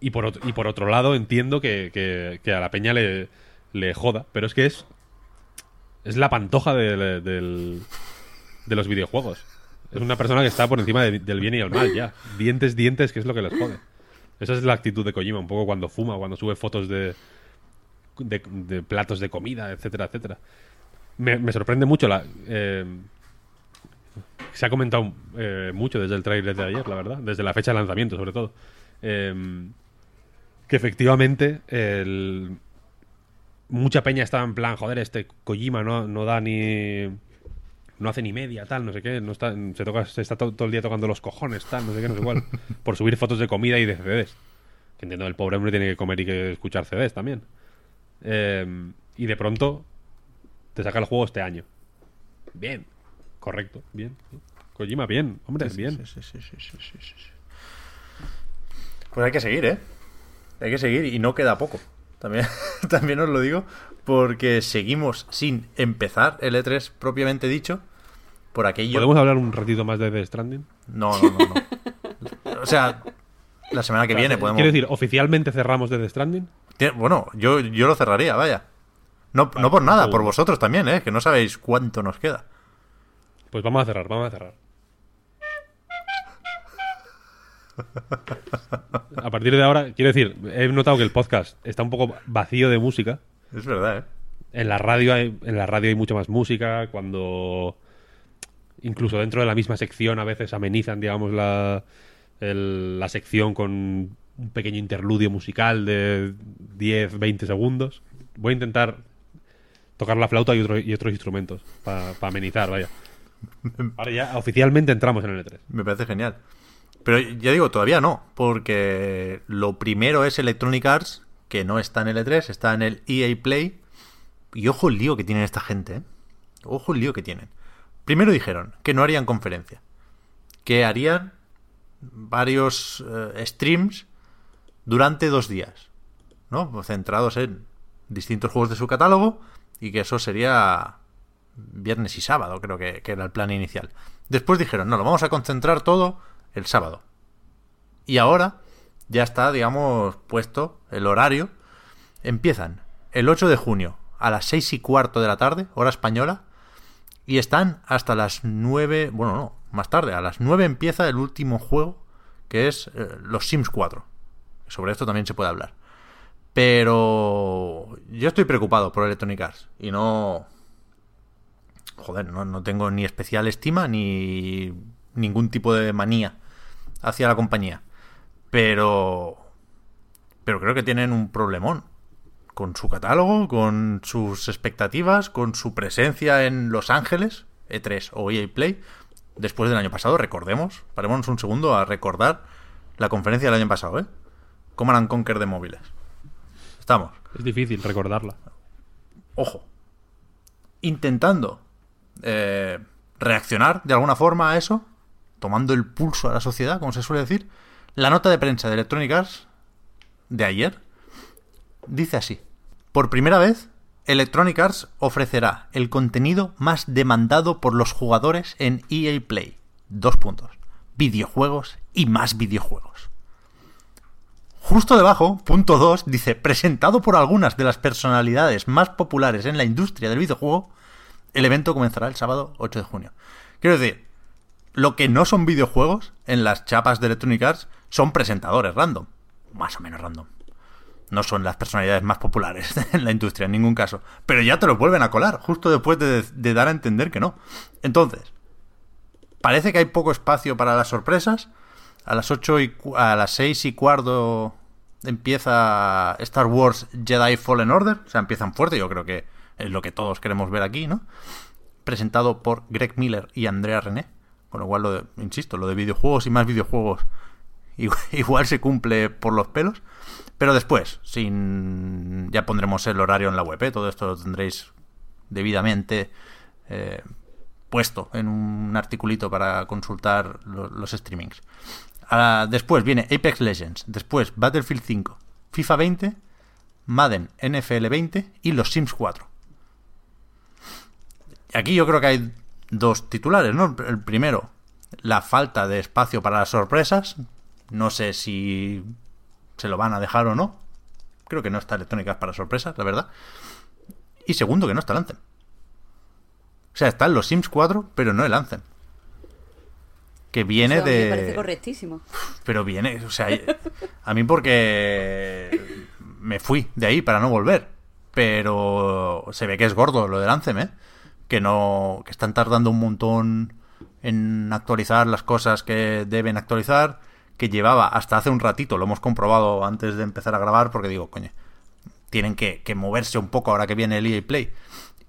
y, por otro, y por otro lado entiendo que, que- a la peña le, le joda, pero es que es es la pantoja de los videojuegos. Es una persona que está por encima de- del bien y el mal ya. Dientes, dientes, que es lo que les jode. Esa es la actitud de Kojima, un poco cuando fuma, cuando sube fotos de, de, platos de comida, etcétera, etcétera. Me, me sorprende mucho la... eh, se ha comentado eh, mucho desde el trailer de ayer, la verdad, desde la fecha de lanzamiento, sobre todo. Eh, que efectivamente el- mucha peña estaba en plan, joder, este Kojima no, no da ni. No hace ni media, tal, no sé qué. No está, se, toca, se está to- todo el día tocando los cojones, tal, no sé qué, no sé cuál. por subir fotos de comida y de CDs. Que entiendo, el pobre hombre tiene que comer y que escuchar CDs también. Eh, y de pronto te saca el juego este año. Bien, correcto, bien. Kojima, bien, hombre, bien. Sí, sí, sí, sí, sí, sí, sí, sí. Pues hay que seguir, ¿eh? Hay que seguir y no queda poco. También, también os lo digo porque seguimos sin empezar el E3 propiamente dicho. Por aquello... ¿Podemos hablar un ratito más de The Stranding? No, no, no, no. O sea, la semana que viene podemos... Quiero decir, ¿oficialmente cerramos The Stranding? Bueno, yo, yo lo cerraría, vaya. No, no por nada, seguro. por vosotros también, ¿eh? Que no sabéis cuánto nos queda. Pues vamos a cerrar, vamos a cerrar. A partir de ahora, quiero decir, he notado que el podcast está un poco vacío de música. Es verdad, ¿eh? En la radio hay, en la radio hay mucho más música. Cuando incluso dentro de la misma sección a veces amenizan, digamos, la, el- la sección con un pequeño interludio musical de 10, 20 segundos. Voy a intentar tocar la flauta y, otro- y otros instrumentos para amenizar, vaya. Ahora ya oficialmente entramos en el E3. Me parece genial. Pero ya digo, todavía no, porque lo primero es Electronic Arts, que no está en el E3, está en el EA Play. Y ojo el lío que tienen esta gente, ¿eh? Ojo el lío que tienen. Primero dijeron que no harían conferencia, que harían varios eh, streams durante dos días, ¿no? Centrados en distintos juegos de su catálogo y que eso sería viernes y sábado, creo que, que era el plan inicial. Después dijeron, no, lo vamos a concentrar todo el sábado. Y ahora ya está, digamos, puesto el horario. Empiezan el 8 de junio a las 6 y cuarto de la tarde, hora española, y están hasta las 9, bueno, no, más tarde, a las 9 empieza el último juego, que es eh, los Sims 4. Sobre esto también se puede hablar. Pero yo estoy preocupado por Electronic Arts y no... Joder, no, no tengo ni especial estima ni ningún tipo de manía hacia la compañía. Pero... Pero creo que tienen un problemón con su catálogo, con sus expectativas, con su presencia en Los Ángeles, E3 o EA Play, después del año pasado, recordemos, parémonos un segundo a recordar la conferencia del año pasado, ¿eh? Command and Conquer de móviles. Estamos, Es difícil recordarla. ojo, intentando eh, reaccionar de alguna forma a eso, tomando el pulso a la sociedad, como se suele decir, la nota de prensa de Electronic Arts de ayer dice así. Por primera vez, Electronic Arts ofrecerá el contenido más demandado por los jugadores en EA Play. Dos puntos. Videojuegos y más videojuegos. Justo debajo, punto 2, dice, presentado por algunas de las personalidades más populares en la industria del videojuego, el evento comenzará el sábado 8 de junio. Quiero decir, lo que no son videojuegos en las chapas de Electronic Arts son presentadores random. Más o menos random. No son las personalidades más populares en la industria, en ningún caso. Pero ya te lo vuelven a colar, justo después de, dar a entender que no. Entonces, parece que hay poco espacio para las sorpresas. A las 8 y a las 6 y cuarto empieza Star Wars Jedi Fallen Order. O sea, empiezan fuerte, yo creo que es lo que todos queremos ver aquí, ¿no? Presentado por Greg Miller y Andrea René. Con lo cual, lo de- insisto, lo de videojuegos y más videojuegos igual, se cumple por los pelos. Pero después, ya pondremos el horario en la web, ¿eh? todo esto lo tendréis debidamente eh, puesto en un articulito para consultar lo- los streamings. Ah, después viene Apex Legends, después Battlefield 5, FIFA 20, Madden NFL 20 y los Sims 4. Aquí yo creo que hay dos titulares, ¿no? El primero, la falta de espacio para las sorpresas. No sé si se lo van a dejar o no. Creo que no está Electronic Arts para sorpresas, la verdad. Y segundo, que no está el Anthem. O sea, están los Sims 4, pero no el Anthem. Que viene de. Me parece correctísimo. Pero viene, o sea, a mí porque me fui de ahí para no volver. Pero se ve que es gordo lo del Anthem, ¿eh? Que no, que están tardando un montón en actualizar las cosas que deben actualizar. Que llevaba hasta hace un ratito, lo hemos comprobado antes de empezar a grabar, porque digo, coño, tienen que, moverse un poco ahora que viene el EA Play.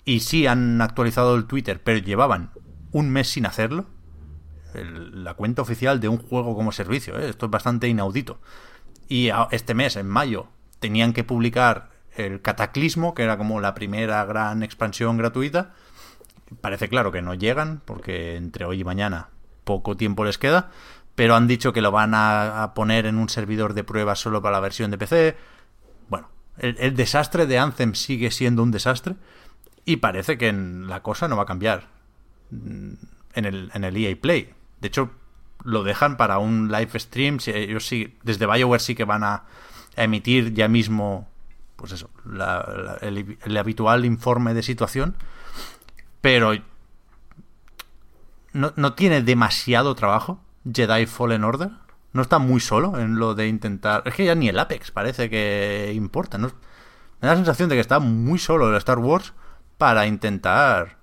Y sí han actualizado el Twitter, pero llevaban un mes sin hacerlo el- la cuenta oficial de un juego como servicio. ¿eh? Esto es bastante inaudito. Y a- este mes, en mayo, tenían que publicar el Cataclismo, que era como la primera gran expansión gratuita. Parece claro que no llegan, porque entre hoy y mañana poco tiempo les queda. Pero han dicho que lo van a, poner en un servidor de pruebas solo para la versión de PC. Bueno, el, el desastre de Anthem sigue siendo un desastre. Y parece que en- la cosa no va a cambiar en el, en el EA Play. De hecho, lo dejan para un live stream. Si ellos sí, desde BioWare sí que van a, emitir ya mismo, pues eso, la- la- el habitual informe de situación. Pero no, no tiene demasiado trabajo Jedi Fallen Order. No está muy solo en lo de intentar. Es que ya ni el Apex parece que importa. ¿no? Me da la sensación de que está muy solo el Star Wars para intentar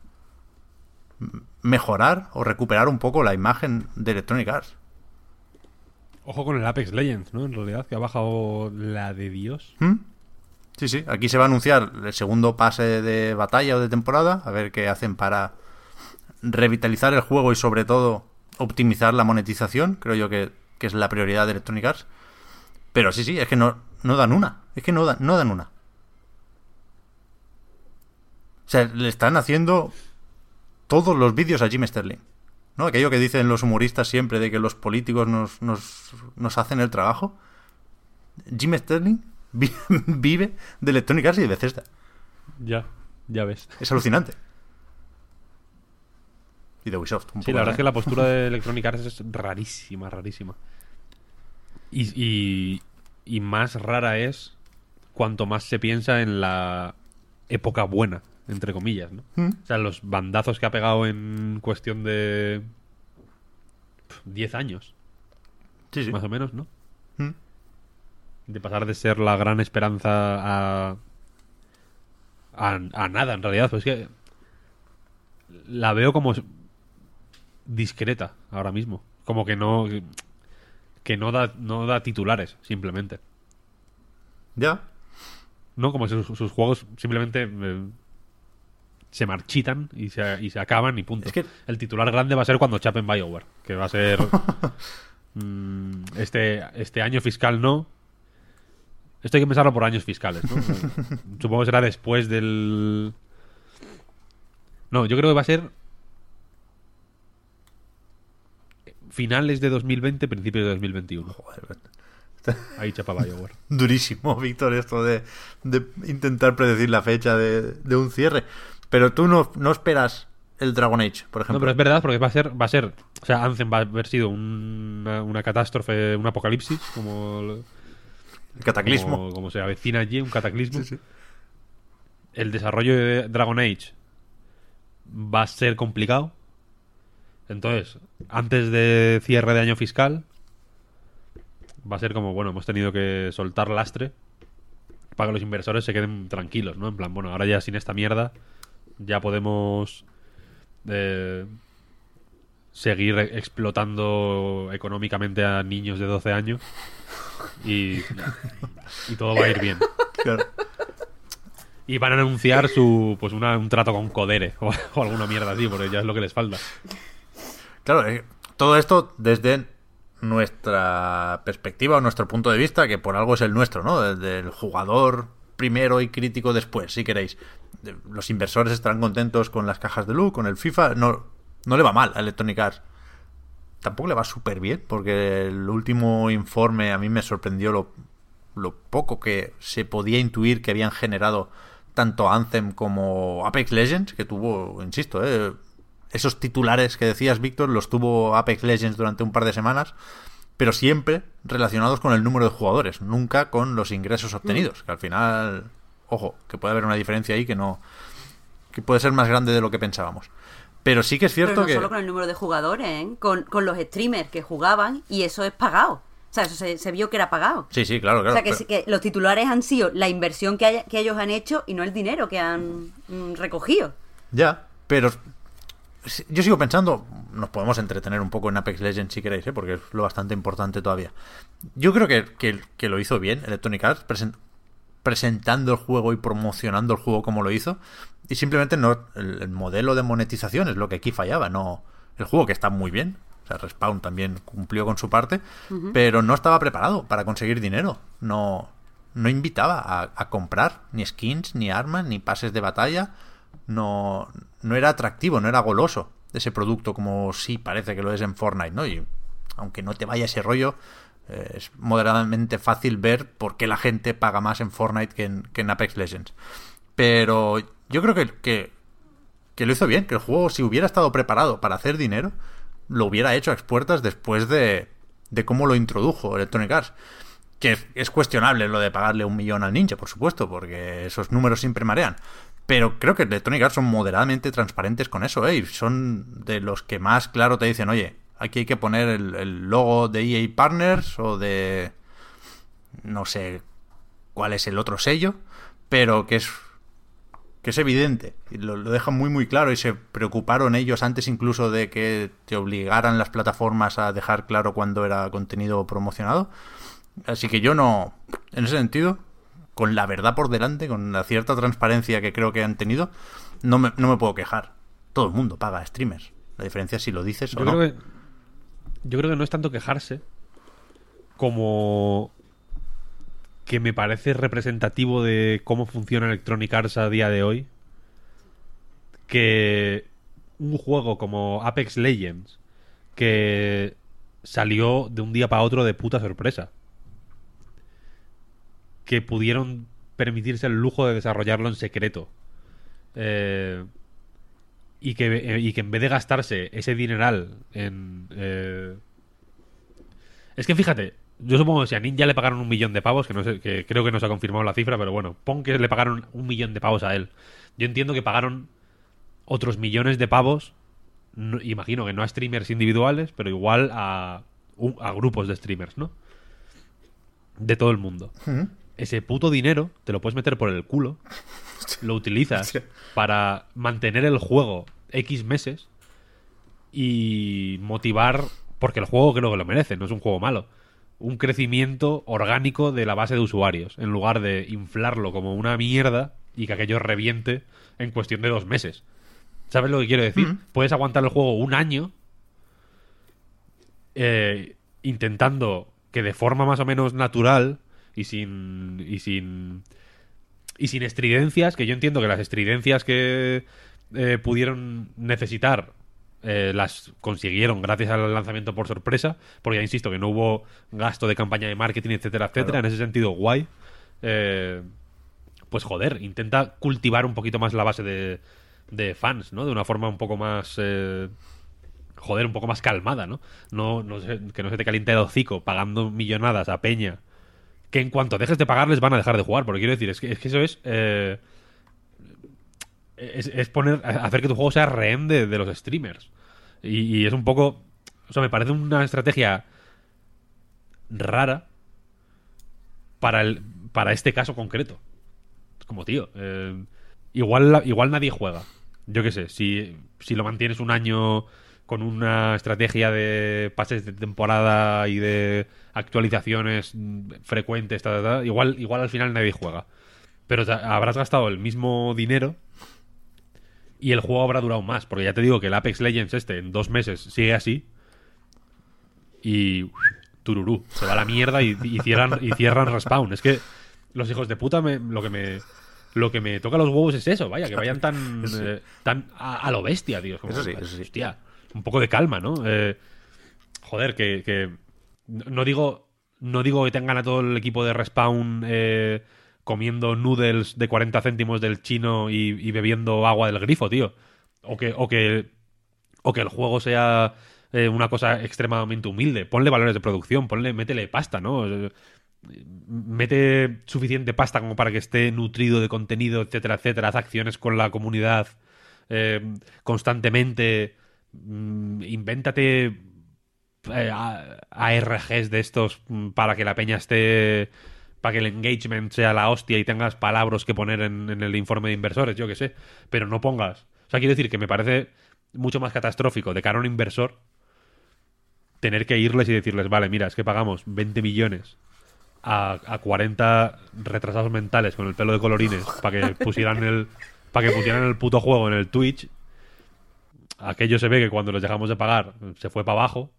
mejorar o recuperar un poco la imagen de Electronic Arts. Ojo con el Apex Legends, ¿no? En realidad, que ha bajado la de Dios. ¿Mm? Sí, sí, aquí se va a anunciar el segundo pase de batalla o de temporada, a ver qué hacen para revitalizar el juego y sobre todo optimizar la monetización, creo yo que, que es la prioridad de Electronic Arts. Pero sí, sí, es que no, no dan una, es que no dan, no dan una. O sea, le están haciendo todos los vídeos a Jim Sterling. ¿No? Aquello que dicen los humoristas siempre de que los políticos nos, nos, nos hacen el trabajo. Jim Sterling vive de Electronic Arts y de Bethesda. Ya, ya ves. Es alucinante. Y de Ubisoft. un Sí, poco la verdad es que la postura de Electronic Arts es rarísima, rarísima. Y, y, y más rara es cuanto más se piensa en la época buena, entre comillas, ¿no? ¿Mm? O sea, los bandazos que ha pegado en cuestión de pf, 10 años, Sí, sí. más o menos, ¿no? De pasar de ser la gran esperanza a, a, a nada, en realidad. Pues es que la veo como discreta ahora mismo. Como que no que no da, no da titulares, simplemente. Ya. No, como si sus, sus juegos simplemente eh, se marchitan y se, y se acaban y punto. Es que- El titular grande va a ser cuando chapen Bioware, que va a ser mm, este, este año fiscal no. Esto hay que pensarlo por años fiscales, ¿no? Supongo que será después del... No, yo creo que va a ser finales de 2020, principios de 2021. Joder, Ahí chapa Bioware. durísimo, Víctor, esto de, de intentar predecir la fecha de, de un cierre. Pero tú no, no esperas el Dragon Age, por No, ejemplo. pero es verdad, porque va a ser, va a ser, o sea, Anthem va a haber sido una, una catástrofe, un apocalipsis, como, el cataclismo. como, como se avecina allí, un cataclismo. Sí, sí. El desarrollo de Dragon Age va a ser complicado. Entonces, antes de cierre de año fiscal, va a ser como, bueno, hemos tenido que soltar lastre para que los inversores se queden tranquilos, ¿no? En plan, bueno, ahora ya sin esta mierda ya podemos eh, seguir explotando económicamente a niños de 12 años y, y todo va a ir bien. Claro. Y van a anunciar su pues una- un trato con Codere o, o alguna mierda así, porque ya es lo que les falta. Claro, eh, todo esto desde nuestra perspectiva o nuestro punto de vista, que por algo es el nuestro, ¿no? Desde el jugador primero y crítico después, si queréis. Los inversores estarán contentos con las cajas de luz, con el FIFA. No, no le va mal a Electronic Arts. Tampoco le va súper bien, porque el último informe a mí me sorprendió lo, lo poco que se podía intuir que habían generado tanto Anthem como Apex Legends, que tuvo, insisto, eh, esos titulares que decías, Víctor, los tuvo Apex Legends durante un par de semanas, pero siempre relacionados con el número de jugadores, nunca con los ingresos obtenidos, que al final, ojo, que puede haber una diferencia ahí que no que puede ser más grande de lo que pensábamos. Pero sí que es cierto Pero no que solo con el número de jugadores, ¿eh? con, con los streamers que jugaban y eso es pagado. O sea, eso se, se vio que era pagado. Sí, sí, claro, claro. o sea, que, pero- que los titulares han sido la inversión que, haya- que ellos han hecho y no el dinero que han mm, recogido. Ya, pero yo sigo pensando, nos podemos entretener un poco en Apex Legends si queréis, ¿eh? porque es lo bastante importante todavía. Yo creo que, que- lo hizo bien Electronic Arts, presen- presentando el juego y promocionando el juego como lo hizo, y simplemente no el, el modelo de monetización es lo que aquí fallaba, no el juego que está muy bien. O sea, Respawn también cumplió con su parte, pero no estaba preparado para conseguir dinero. No, no invitaba a, a comprar ni skins, ni armas, ni pases de batalla. No, no era atractivo, no era goloso ese producto como sí parece que lo es en Fortnite, ¿no? Y aunque no te vaya ese rollo, eh, es moderadamente fácil ver por qué la gente paga más en Fortnite que en, que en Apex Legends. Pero yo creo que, que, que lo hizo bien, que el juego si hubiera estado preparado para hacer dinero, lo hubiera hecho a expuertas después de, de cómo lo introdujo Electronic Arts. Que es- es cuestionable lo de pagarle un millón al ninja, por supuesto, porque esos números siempre marean. Pero creo que Electronic Arts son moderadamente transparentes con eso, ¿eh? Y son de los que más claro te dicen, oye, aquí hay que poner el, el logo de EA Partners o de... no sé cuál es el otro sello, pero que es que es evidente, y lo, lo dejan muy muy claro y se preocuparon ellos antes incluso de que te obligaran las plataformas a dejar claro cuándo era contenido promocionado. Así que yo no, en ese sentido, con la verdad por delante, con la cierta transparencia que creo que han tenido, no me, no me puedo quejar. Todo el mundo paga a streamers. La diferencia es si lo dices Yo o no. que. Yo creo que no es tanto quejarse como que me parece representativo de cómo funciona Electronic Arts a día de hoy. Que un juego como Apex Legends, que salió de un día para otro de puta sorpresa, que pudieron permitirse el lujo de desarrollarlo en secreto. Eh, y que, eh, y que en vez de gastarse ese dineral en... eh, Es que fíjate, yo supongo que si a Ninja le pagaron un millón de pavos, que, no sé, que creo que no se ha confirmado la cifra, pero bueno, pon que le pagaron un millón de pavos a él. Yo entiendo que pagaron otros millones de pavos, no- imagino que no a streamers individuales, pero igual a, a grupos de streamers, ¿no? De todo el mundo. Ese puto dinero te lo puedes meter por el culo, lo utilizas para mantener el juego X meses y motivar, porque el juego creo que lo merece, no es un juego malo, un crecimiento orgánico de la base de usuarios, en lugar de inflarlo como una mierda y que aquello reviente en cuestión de dos meses. ¿Sabes lo que quiero decir? Mm. Puedes aguantar el juego un año eh, intentando que de forma más o menos natural y sin y sin y sin estridencias, que yo entiendo que las estridencias que eh, pudieron necesitar eh, las consiguieron gracias al lanzamiento por sorpresa, porque ya insisto que no hubo gasto de campaña de marketing, etcétera, etcétera. En ese sentido, guay. Eh, pues joder, intenta cultivar un poquito más la base de, de fans, ¿no? De una forma un poco más... eh, joder, un poco más calmada, ¿no? no, no se- que no se te caliente el hocico pagando millonadas a Peña. Que en cuanto dejes de pagarles van a dejar de jugar. Porque quiero decir, es que, es que eso es, eh, es. poner. hacer que tu juego sea rehén de, los streamers. Y, es un poco. O sea, me parece una estrategia rara para, el, para este caso concreto. Como, tío, eh, igual, igual nadie juega. Yo qué sé, si, si lo mantienes un año con una estrategia de pases de temporada y de actualizaciones frecuentes, ta, igual, igual al final nadie juega. Pero habrás gastado el mismo dinero y el juego habrá durado más. Porque ya te digo que el Apex Legends este en dos meses sigue así y tururú, se va a la mierda y, y cierran, y cierran Respawn. Es que los hijos de puta me- lo que me lo que me toca los huevos es eso, vaya, que vayan tan Sí. eh, tan a, a lo bestia, tío. Como, Eso sí, eso sí. Hostia, un poco de calma, ¿no? Eh, joder, que, que no digo no digo que tengan a todo el equipo de Respawn eh, comiendo noodles de 40 céntimos del chino y, bebiendo agua del grifo, tío. O que, o que, o que el juego sea eh, una cosa extremadamente humilde. Ponle valores de producción, ponle, métele pasta, ¿no? Mete suficiente pasta como para que esté nutrido de contenido, etcétera, etcétera. Haz acciones con la comunidad eh, constantemente. Mm, invéntate eh, ARGs de estos mm, para que la peña esté. Para que el engagement sea la hostia y tengas palabras que poner en, el informe de inversores, yo que sé. Pero no pongas. O sea, quiero decir que me parece mucho más catastrófico de cara a un inversor tener que irles y decirles, vale, mira, es que pagamos 20 millones a, a 40 retrasados mentales con el pelo de colorines para que pusieran el para que pusieran el puto juego en el Twitch. Aquello se ve que cuando les dejamos de pagar se fue para abajo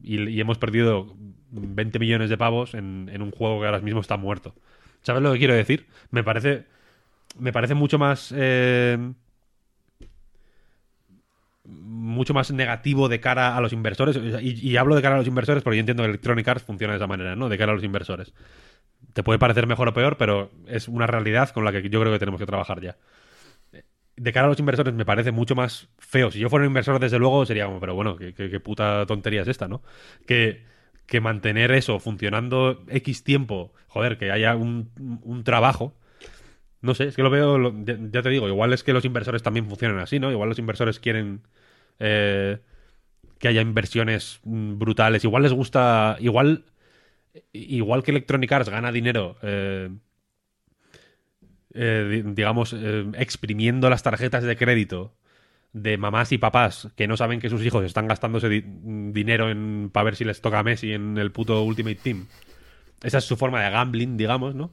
y hemos perdido 20 millones de pavos en, un juego que ahora mismo está muerto. ¿Sabes lo que quiero decir? Me parece me parece mucho más eh, mucho más negativo de cara a los inversores. Y, hablo de cara a los inversores porque yo entiendo que Electronic Arts funciona de esa manera, ¿no? De cara a los inversores. Te puede parecer mejor o peor, pero es una realidad con la que yo creo que tenemos que trabajar ya. De cara a los inversores me parece mucho más feo. Si yo fuera un inversor, desde luego, sería como, pero bueno, qué, qué- qué puta tontería es esta, ¿no? Que, que mantener eso funcionando X tiempo, joder, que haya un, un trabajo, no sé, es que lo veo, ya, te digo, igual es que los inversores también funcionan así, ¿no? Igual los inversores quieren eh, que haya inversiones mm, brutales. Igual les gusta, igual, igual que Electronic Arts gana dinero, eh, eh, di- digamos, eh, exprimiendo las tarjetas de crédito de mamás y papás que no saben que sus hijos están gastándose di- dinero en para ver si les toca a Messi en el puto Ultimate Team. Esa es su forma de gambling, digamos, ¿no?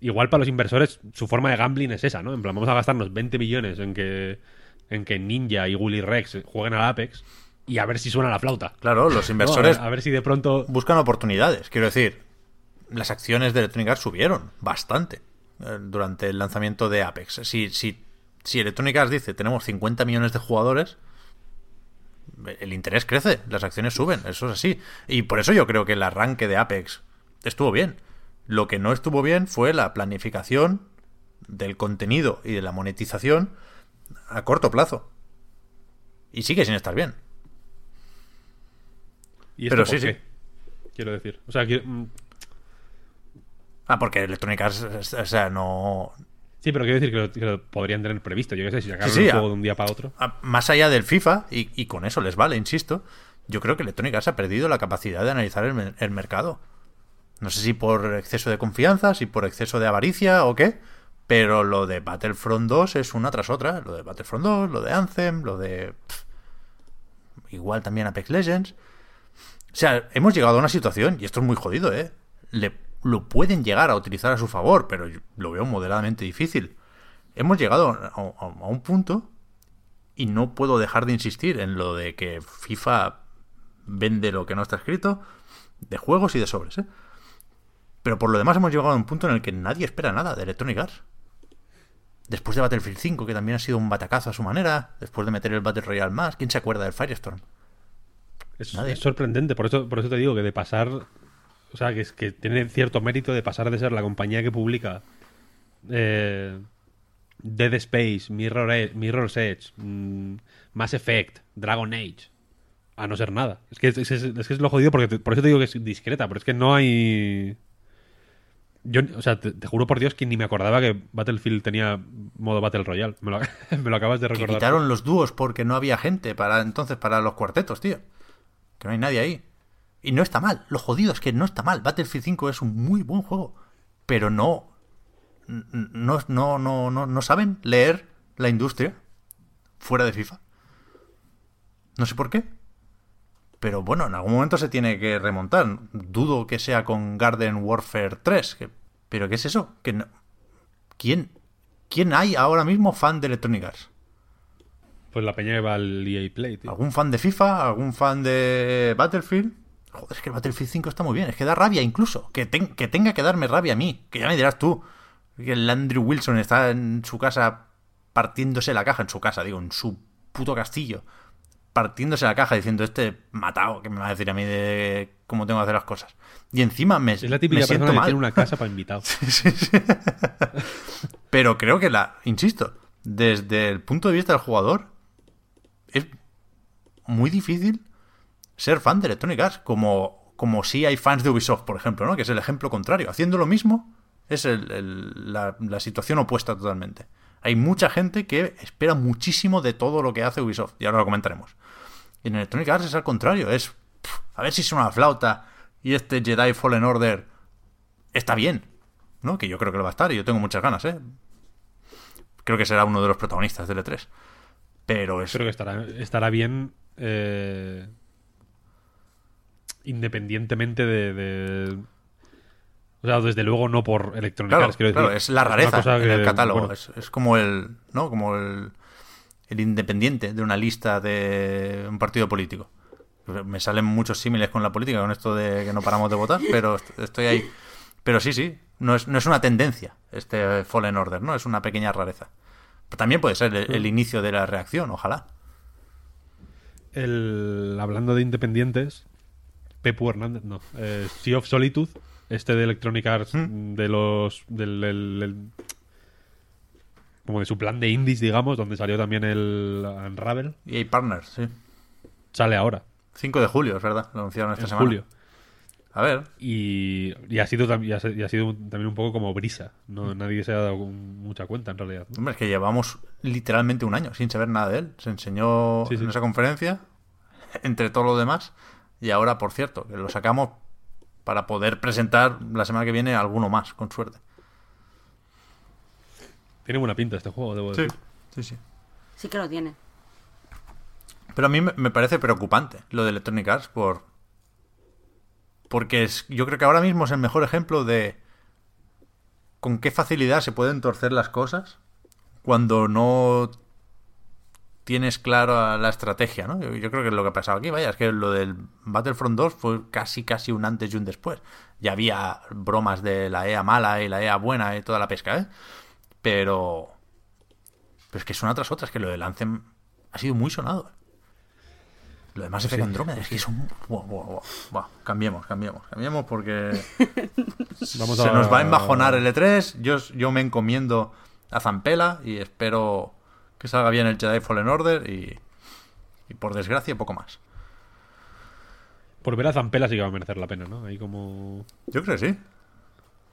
Igual para los inversores su forma de gambling es esa, ¿no? En plan, vamos a gastarnos 20 millones en que en que Ninja y Willy Rex jueguen al Apex y a ver si suena la flauta. Claro, los ¿no? inversores A ver, a ver si de pronto buscan oportunidades. Quiero decir, las acciones de Electronic Arts subieron bastante eh, durante el lanzamiento de Apex. Si, si, si Electronic Arts dice tenemos 50 millones de jugadores, el interés crece, las acciones suben, eso es así. Y por eso yo creo que el arranque de Apex estuvo bien. Lo que no estuvo bien fue la planificación del contenido y de la monetización a corto plazo. Y sigue sin estar bien. ¿Y esto Pero por sí, qué? sí. Quiero decir, o sea, quiero- mm, Ah, porque Electronic Arts, o sea, no, sí, pero quiero decir que lo, que lo podrían tener previsto. Yo qué sé, si sacaron Sí, sí, el a- juego de un día para otro. a- más allá del FIFA, y, y con eso les vale, insisto, yo creo que Electronic Arts ha perdido la capacidad de analizar el, el mercado. No sé si por exceso de confianza, si por exceso de avaricia o qué, pero lo de Battlefront 2 es una tras otra. Lo de Battlefront 2, lo de Anthem, lo de... pff, igual también Apex Legends. O sea, hemos llegado a una situación, y esto es muy jodido, ¿eh? Le, lo pueden llegar a utilizar a su favor, pero yo lo veo moderadamente difícil. Hemos llegado a, a- a un punto y no puedo dejar de insistir en lo de que FIFA vende lo que no está escrito, de juegos y de sobres, ¿eh? Pero por lo demás hemos llegado a un punto en el que nadie espera nada de Electronic Arts. Después de Battlefield 5, que también ha sido un batacazo a su manera, después de meter el Battle Royale más, ¿quién se acuerda del Firestorm? Es, es sorprendente, por eso, por eso te digo que de pasar. O sea, que, es, que tiene cierto mérito de pasar de ser la compañía que publica eh, Dead Space, Mirror Edge, Mirror's Edge, mm, Mass Effect, Dragon Age, a no ser nada. Es que es, es- es que es lo jodido porque te- por eso te digo que es discreta, pero es que no hay. Yo, o sea, te, te juro por Dios que ni me acordaba que Battlefield tenía modo Battle Royale. Me lo, me lo acabas de Que recordar. quitaron los dúos porque no había gente para entonces para los cuartetos, tío. Que no hay nadie ahí. Y no está mal. Lo jodido es que no está mal. Battlefield 5 es un muy buen juego. Pero no. No, no, no, no, no saben leer la industria fuera de FIFA. No sé por qué. Pero bueno, en algún momento se tiene que remontar. Dudo que sea con Garden Warfare 3. que- ¿Pero qué es eso? Que no- ¿Quién, ¿Quién hay ahora mismo fan de Electronic Arts? Pues la peña que va al EA Play, tío. ¿Algún fan de FIFA? ¿Algún fan de Battlefield? Joder, es que el Battlefield 5 está muy bien. Es que da rabia incluso. Que, que tenga que darme rabia a mí. Que ya me dirás tú. Que el Andrew Wilson está en su casa partiéndose la caja. En su casa, digo, en su puto castillo. Partiéndose la caja diciendo, este matado, que me va a decir a mí de cómo tengo que hacer las cosas. Y encima me, Es la me típica siento persona que tiene una casa para invitados. Pero creo que la, insisto, desde el punto de vista del jugador, es muy difícil ser fan de Electronic Arts, como, como si hay fans de Ubisoft, por ejemplo, ¿no? Que es el ejemplo contrario. Haciendo lo mismo es el- la, situación opuesta totalmente. Hay mucha gente que espera muchísimo de todo lo que hace Ubisoft, y ahora lo comentaremos. Y en Electronic Arts es al contrario, es a ver si es una flauta y este Jedi Fallen Order está bien, ¿no? Que yo creo que lo va a estar y yo tengo muchas ganas, ¿eh? Creo que será uno de los protagonistas del E3. Pero es... Creo que estará, estará bien eh, independientemente de, de- O sea, desde luego no por Electronic Claro, Arts, quiero claro, es la rareza cosa en el catálogo. bueno, Es, es como el, ¿no? Como el, el independiente de una lista de un partido político. Me salen muchos símiles con la política, con esto de que no paramos de votar, pero est- estoy ahí. Pero sí, sí, no es, no es una tendencia este Fallen Order, ¿no? Es una pequeña rareza. Pero también puede ser el, Mm. el inicio de la reacción, ojalá. el, hablando de independientes, Pepu Hernández, no. eh, Sea of Solitude, este de Electronic Arts, ¿Mm? de los. Del, del- del- como de su plan de indies, digamos, donde salió también el Unravel, Y hay partners, sí. sale ahora, 5 de julio, es verdad, lo anunciaron esta en semana. julio. A ver, Y, y ha sido, y ha, y ha sido un- también un poco como brisa. No, nadie se ha dado mucha cuenta, en realidad. Hombre, es que llevamos literalmente un año sin saber nada de él. Se enseñó Sí, sí. en esa conferencia, entre todo lo demás, y ahora, por cierto, que lo sacamos para poder presentar la semana que viene alguno más, con suerte. Tiene buena pinta este juego, debo decir. sí, sí. Sí que lo tiene. Pero a mí me me parece preocupante lo de Electronic Arts por... Porque es, yo creo que ahora mismo es el mejor ejemplo de con qué facilidad se pueden torcer las cosas cuando no tienes clara la estrategia, ¿no? Yo, yo creo que es lo que ha pasado aquí, vaya, es que lo del Battlefront 2 fue casi casi un antes y un después. Ya había bromas de la EA mala y la EA buena y toda la pesca, ¿eh? Pero... Pero es que es una tras otra, es que lo del Anthem ha sido muy sonado. Lo demás Effect Andrómeda es que es un... Buah, buah, buah. Buah, cambiemos, cambiemos, cambiemos porque Vamos se nos va a embajonar el E3. Yo, yo me encomiendo a Zampela y espero que salga bien el Jedi Fallen Order y, y por desgracia poco más. Por ver a Zampela sí que va a merecer la pena, ¿no? Ahí como... Yo creo que sí.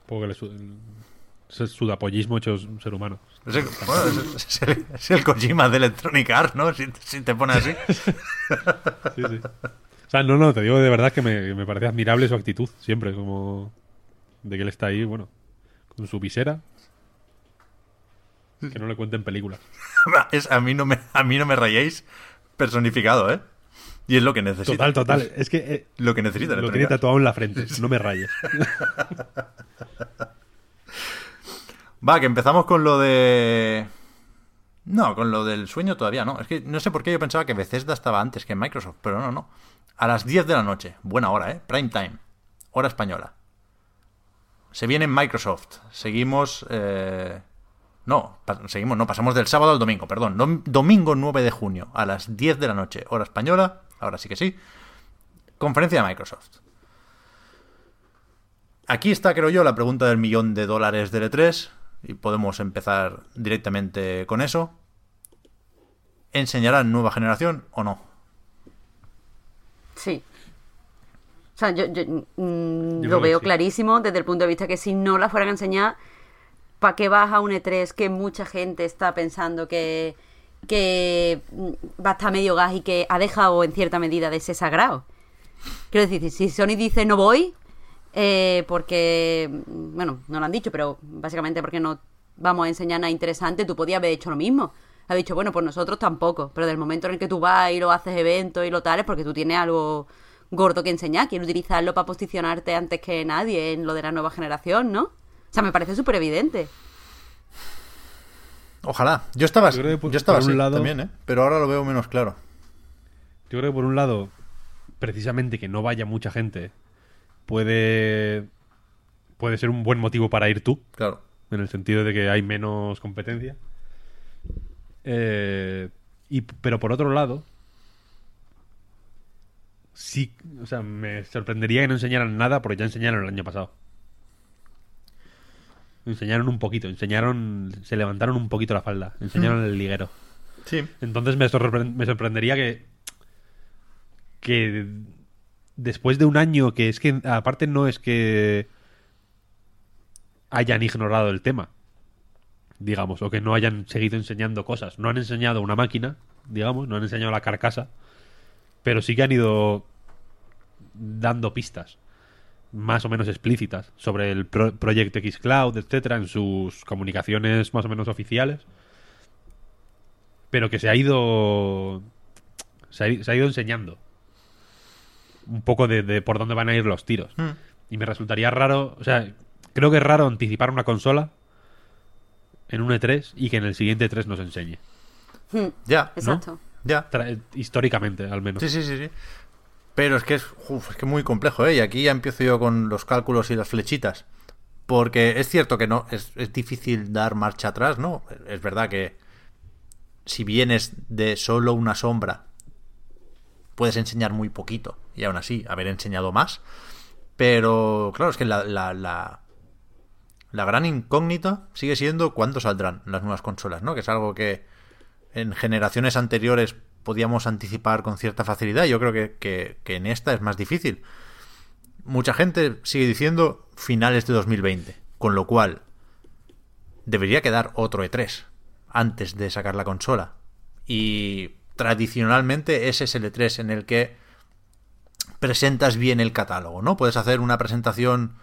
poco que le es el sudapollismo hecho un ser humano. Es el, bueno, es, es el, es el Kojima de Electronic Arts, ¿no? Si, si te pones así. Sí, sí. O sea, no, no, te digo de verdad que me, que me parece admirable su actitud, siempre, como de que él está ahí, bueno, con su visera. Que no le cuenten películas. Es, a, mí no me, a mí no me rayéis personificado, ¿eh? Y es lo que necesita. Total, total. Es que eh, Lo que necesita lo tiene tatuado en la frente. No me rayes. Va, que empezamos con lo de... No, con lo del sueño todavía no. Es que no sé por qué yo pensaba que Bethesda estaba antes que Microsoft, pero no, no. A las 10 de la noche. Buena hora, ¿eh? Prime time. Hora española. Se viene Microsoft. Seguimos... eh, No, seguimos, no, pasamos del sábado al domingo, perdón. Dom- domingo 9 de junio, a las 10 de la noche, hora española. Ahora sí que sí. Conferencia de Microsoft. Aquí está, creo yo, la pregunta del millón de dólares del E3. Y podemos empezar directamente con eso. ¿Enseñarán nueva generación o no? Sí. O sea, yo, yo, mm, Yo lo veo sí. clarísimo desde el punto de vista que si no la fueran a enseñar, ¿para qué vas a un E3 que mucha gente está pensando que, mm, va a estar medio gas y que ha dejado en cierta medida de ser sagrado? Quiero decir, si Sony dice no voy, eh, porque, mm, bueno, no lo han dicho, pero básicamente porque no vamos a enseñar nada interesante, tú podías haber hecho lo mismo. Ha dicho, bueno, pues nosotros tampoco, pero del momento en el que tú vas y lo haces eventos y lo tal, es porque tú tienes algo gordo que enseñar, quieres utilizarlo para posicionarte antes que nadie en lo de la nueva generación, ¿no? O sea, me parece súper evidente. Ojalá. Yo estaba, Yo creo que por- yo estaba por un así lado- también, ¿eh? Pero ahora lo veo menos claro. Yo creo que por un lado, precisamente que no vaya mucha gente, puede, puede ser un buen motivo para ir tú, Claro. en el sentido de que hay menos competencia. Eh, y, pero por otro lado, sí, o sea, me sorprendería que no enseñaran nada porque ya enseñaron el año pasado. Enseñaron un poquito, enseñaron, se levantaron un poquito la falda, enseñaron el liguero. Sí. Entonces me, sorpre- me sorprendería que que después de un año que es que aparte no es que hayan ignorado el tema, digamos, o que no hayan seguido enseñando cosas. No han enseñado una máquina, digamos, no han enseñado la carcasa, pero sí que han ido dando pistas más o menos explícitas sobre el pro Project X Cloud, etcétera, en sus comunicaciones más o menos oficiales. Pero que se ha ido. Se ha, se ha ido enseñando un poco de, de, por dónde van a ir los tiros. Mm. Y me resultaría raro. O sea, creo que es raro anticipar una consola en un E3 y que en el siguiente E3 nos enseñe. Hmm, Ya, Exacto. ya. Históricamente, al menos. Sí, sí, sí, sí. Pero es que es, es que muy complejo, ¿eh? Y aquí ya empiezo yo con los cálculos y las flechitas. Porque es cierto que no es, es difícil dar marcha atrás, ¿no? Es verdad que si vienes de solo una sombra, puedes enseñar muy poquito. Y aún así, haber enseñado más. Pero, claro, es que la, la, la, la gran incógnita sigue siendo cuándo saldrán las nuevas consolas, ¿no? Que es algo que en generaciones anteriores podíamos anticipar con cierta facilidad. Yo creo que, que, en esta es más difícil. Mucha gente sigue diciendo finales de 2020, con lo cual debería quedar otro E3 antes de sacar la consola. Y tradicionalmente ese es el E3 en el que presentas bien el catálogo, ¿no? Puedes hacer una presentación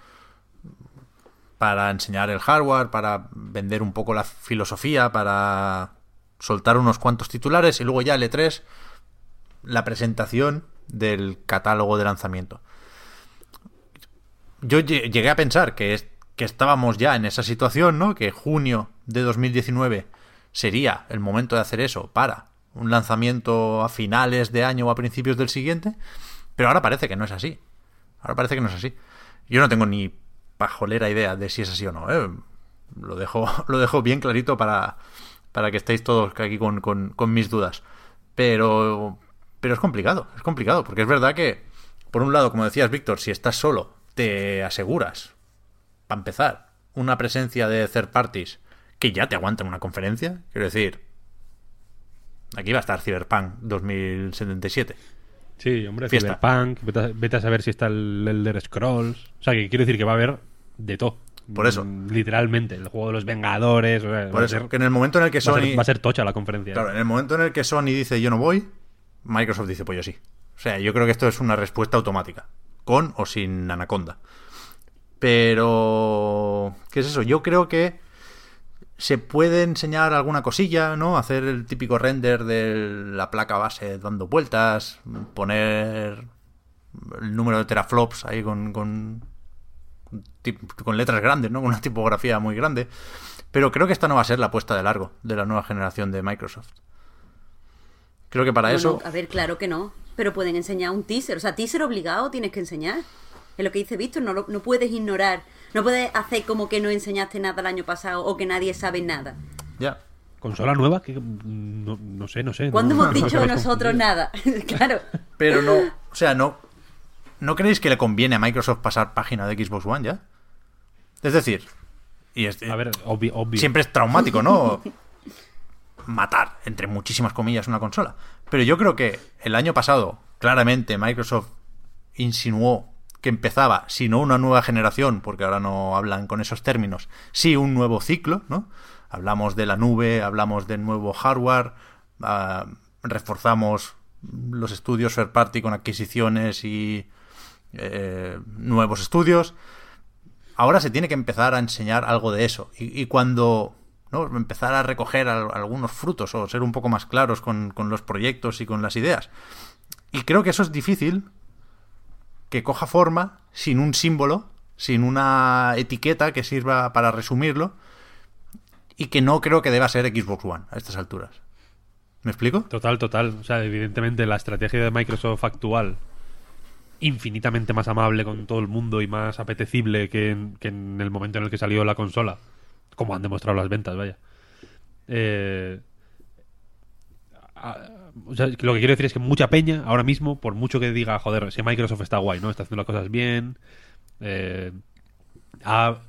para enseñar el hardware, para vender un poco la filosofía, para soltar unos cuantos titulares y luego ya el E3 la presentación del catálogo de lanzamiento. Yo lle- llegué a pensar que, que estábamos ya en esa situación, ¿no? Que junio de 2019 sería el momento de hacer eso para un lanzamiento a finales de año o a principios del siguiente, pero ahora parece que no es así. Ahora parece que no es así. Yo no tengo ni pajolera idea de si es así o no. ¿eh? Lo, dejo, lo dejo bien clarito para, para que estéis todos aquí con, con, con mis dudas. Pero, pero es complicado, es complicado, porque es verdad que, por un lado, como decías, Víctor, si estás solo, te aseguras, para empezar, una presencia de third parties que ya te aguantan una conferencia. Quiero decir, aquí va a estar Cyberpunk 2077. Sí, hombre, Fiesta. Cyberpunk, vete a, vete a saber si está el Elder Scrolls. O sea, que quiero decir que va a haber de todo. Por eso. Mm, Literalmente, el juego de los Vengadores. o sea, Por eso, ser, que en el momento en el que va a Sony... ser- va a ser tocha la conferencia. Claro, en el momento en el que Sony dice yo no voy, Microsoft dice pues yo sí. O sea, yo creo que esto es una respuesta automática, con o sin Anaconda. Pero, ¿qué es eso? Yo creo que se puede enseñar alguna cosilla, ¿no? Hacer el típico render de la placa base dando vueltas, poner el número de teraflops ahí con, con letras grandes, ¿no? Con una tipografía muy grande. Pero creo que esta no va a ser la apuesta de largo de la nueva generación de Microsoft. Creo que para No, eso... no, a ver, claro que no. Pero pueden enseñar un teaser. O sea, teaser obligado tienes que enseñar. Es lo que dice Víctor, no, no puedes ignorar. No puedes hacer como que no enseñaste nada el año pasado o que nadie sabe nada. Ya. ¿Consola nueva? Que, no, no sé, no sé. ¿Cuándo no- hemos no dicho nosotros nada? claro. Pero no... O sea, no... ¿No creéis que le conviene a Microsoft pasar página de Xbox One ya? Es decir... Y es, A ver, obvio. obvio. siempre es traumático, ¿no? Matar, entre muchísimas comillas, una consola. Pero yo creo que el año pasado, claramente, Microsoft insinuó que empezaba, si no una nueva generación, porque ahora no hablan con esos términos, sí un nuevo ciclo, ¿no? Hablamos de la nube, hablamos del nuevo hardware, ah, reforzamos los estudios third party con adquisiciones y eh, nuevos estudios ahora se tiene que empezar a enseñar algo de eso. Y, cuando ¿no? empezar a recoger al- algunos frutos o ser un poco más claros con, con los proyectos y con las ideas. Y creo que eso es difícil que coja forma sin un símbolo, sin una etiqueta que sirva para resumirlo. Y que no creo que deba ser Xbox One a estas alturas. ¿Me explico? Total, total. O sea, evidentemente la estrategia de Microsoft actual, infinitamente más amable con todo el mundo y más apetecible que en, el momento en el que salió la consola, como han demostrado las ventas, vaya. Eh, o sea, lo que quiero decir es que mucha peña ahora mismo, por mucho que diga, joder, si Microsoft está guay, ¿no? Está haciendo las cosas bien, eh, ha,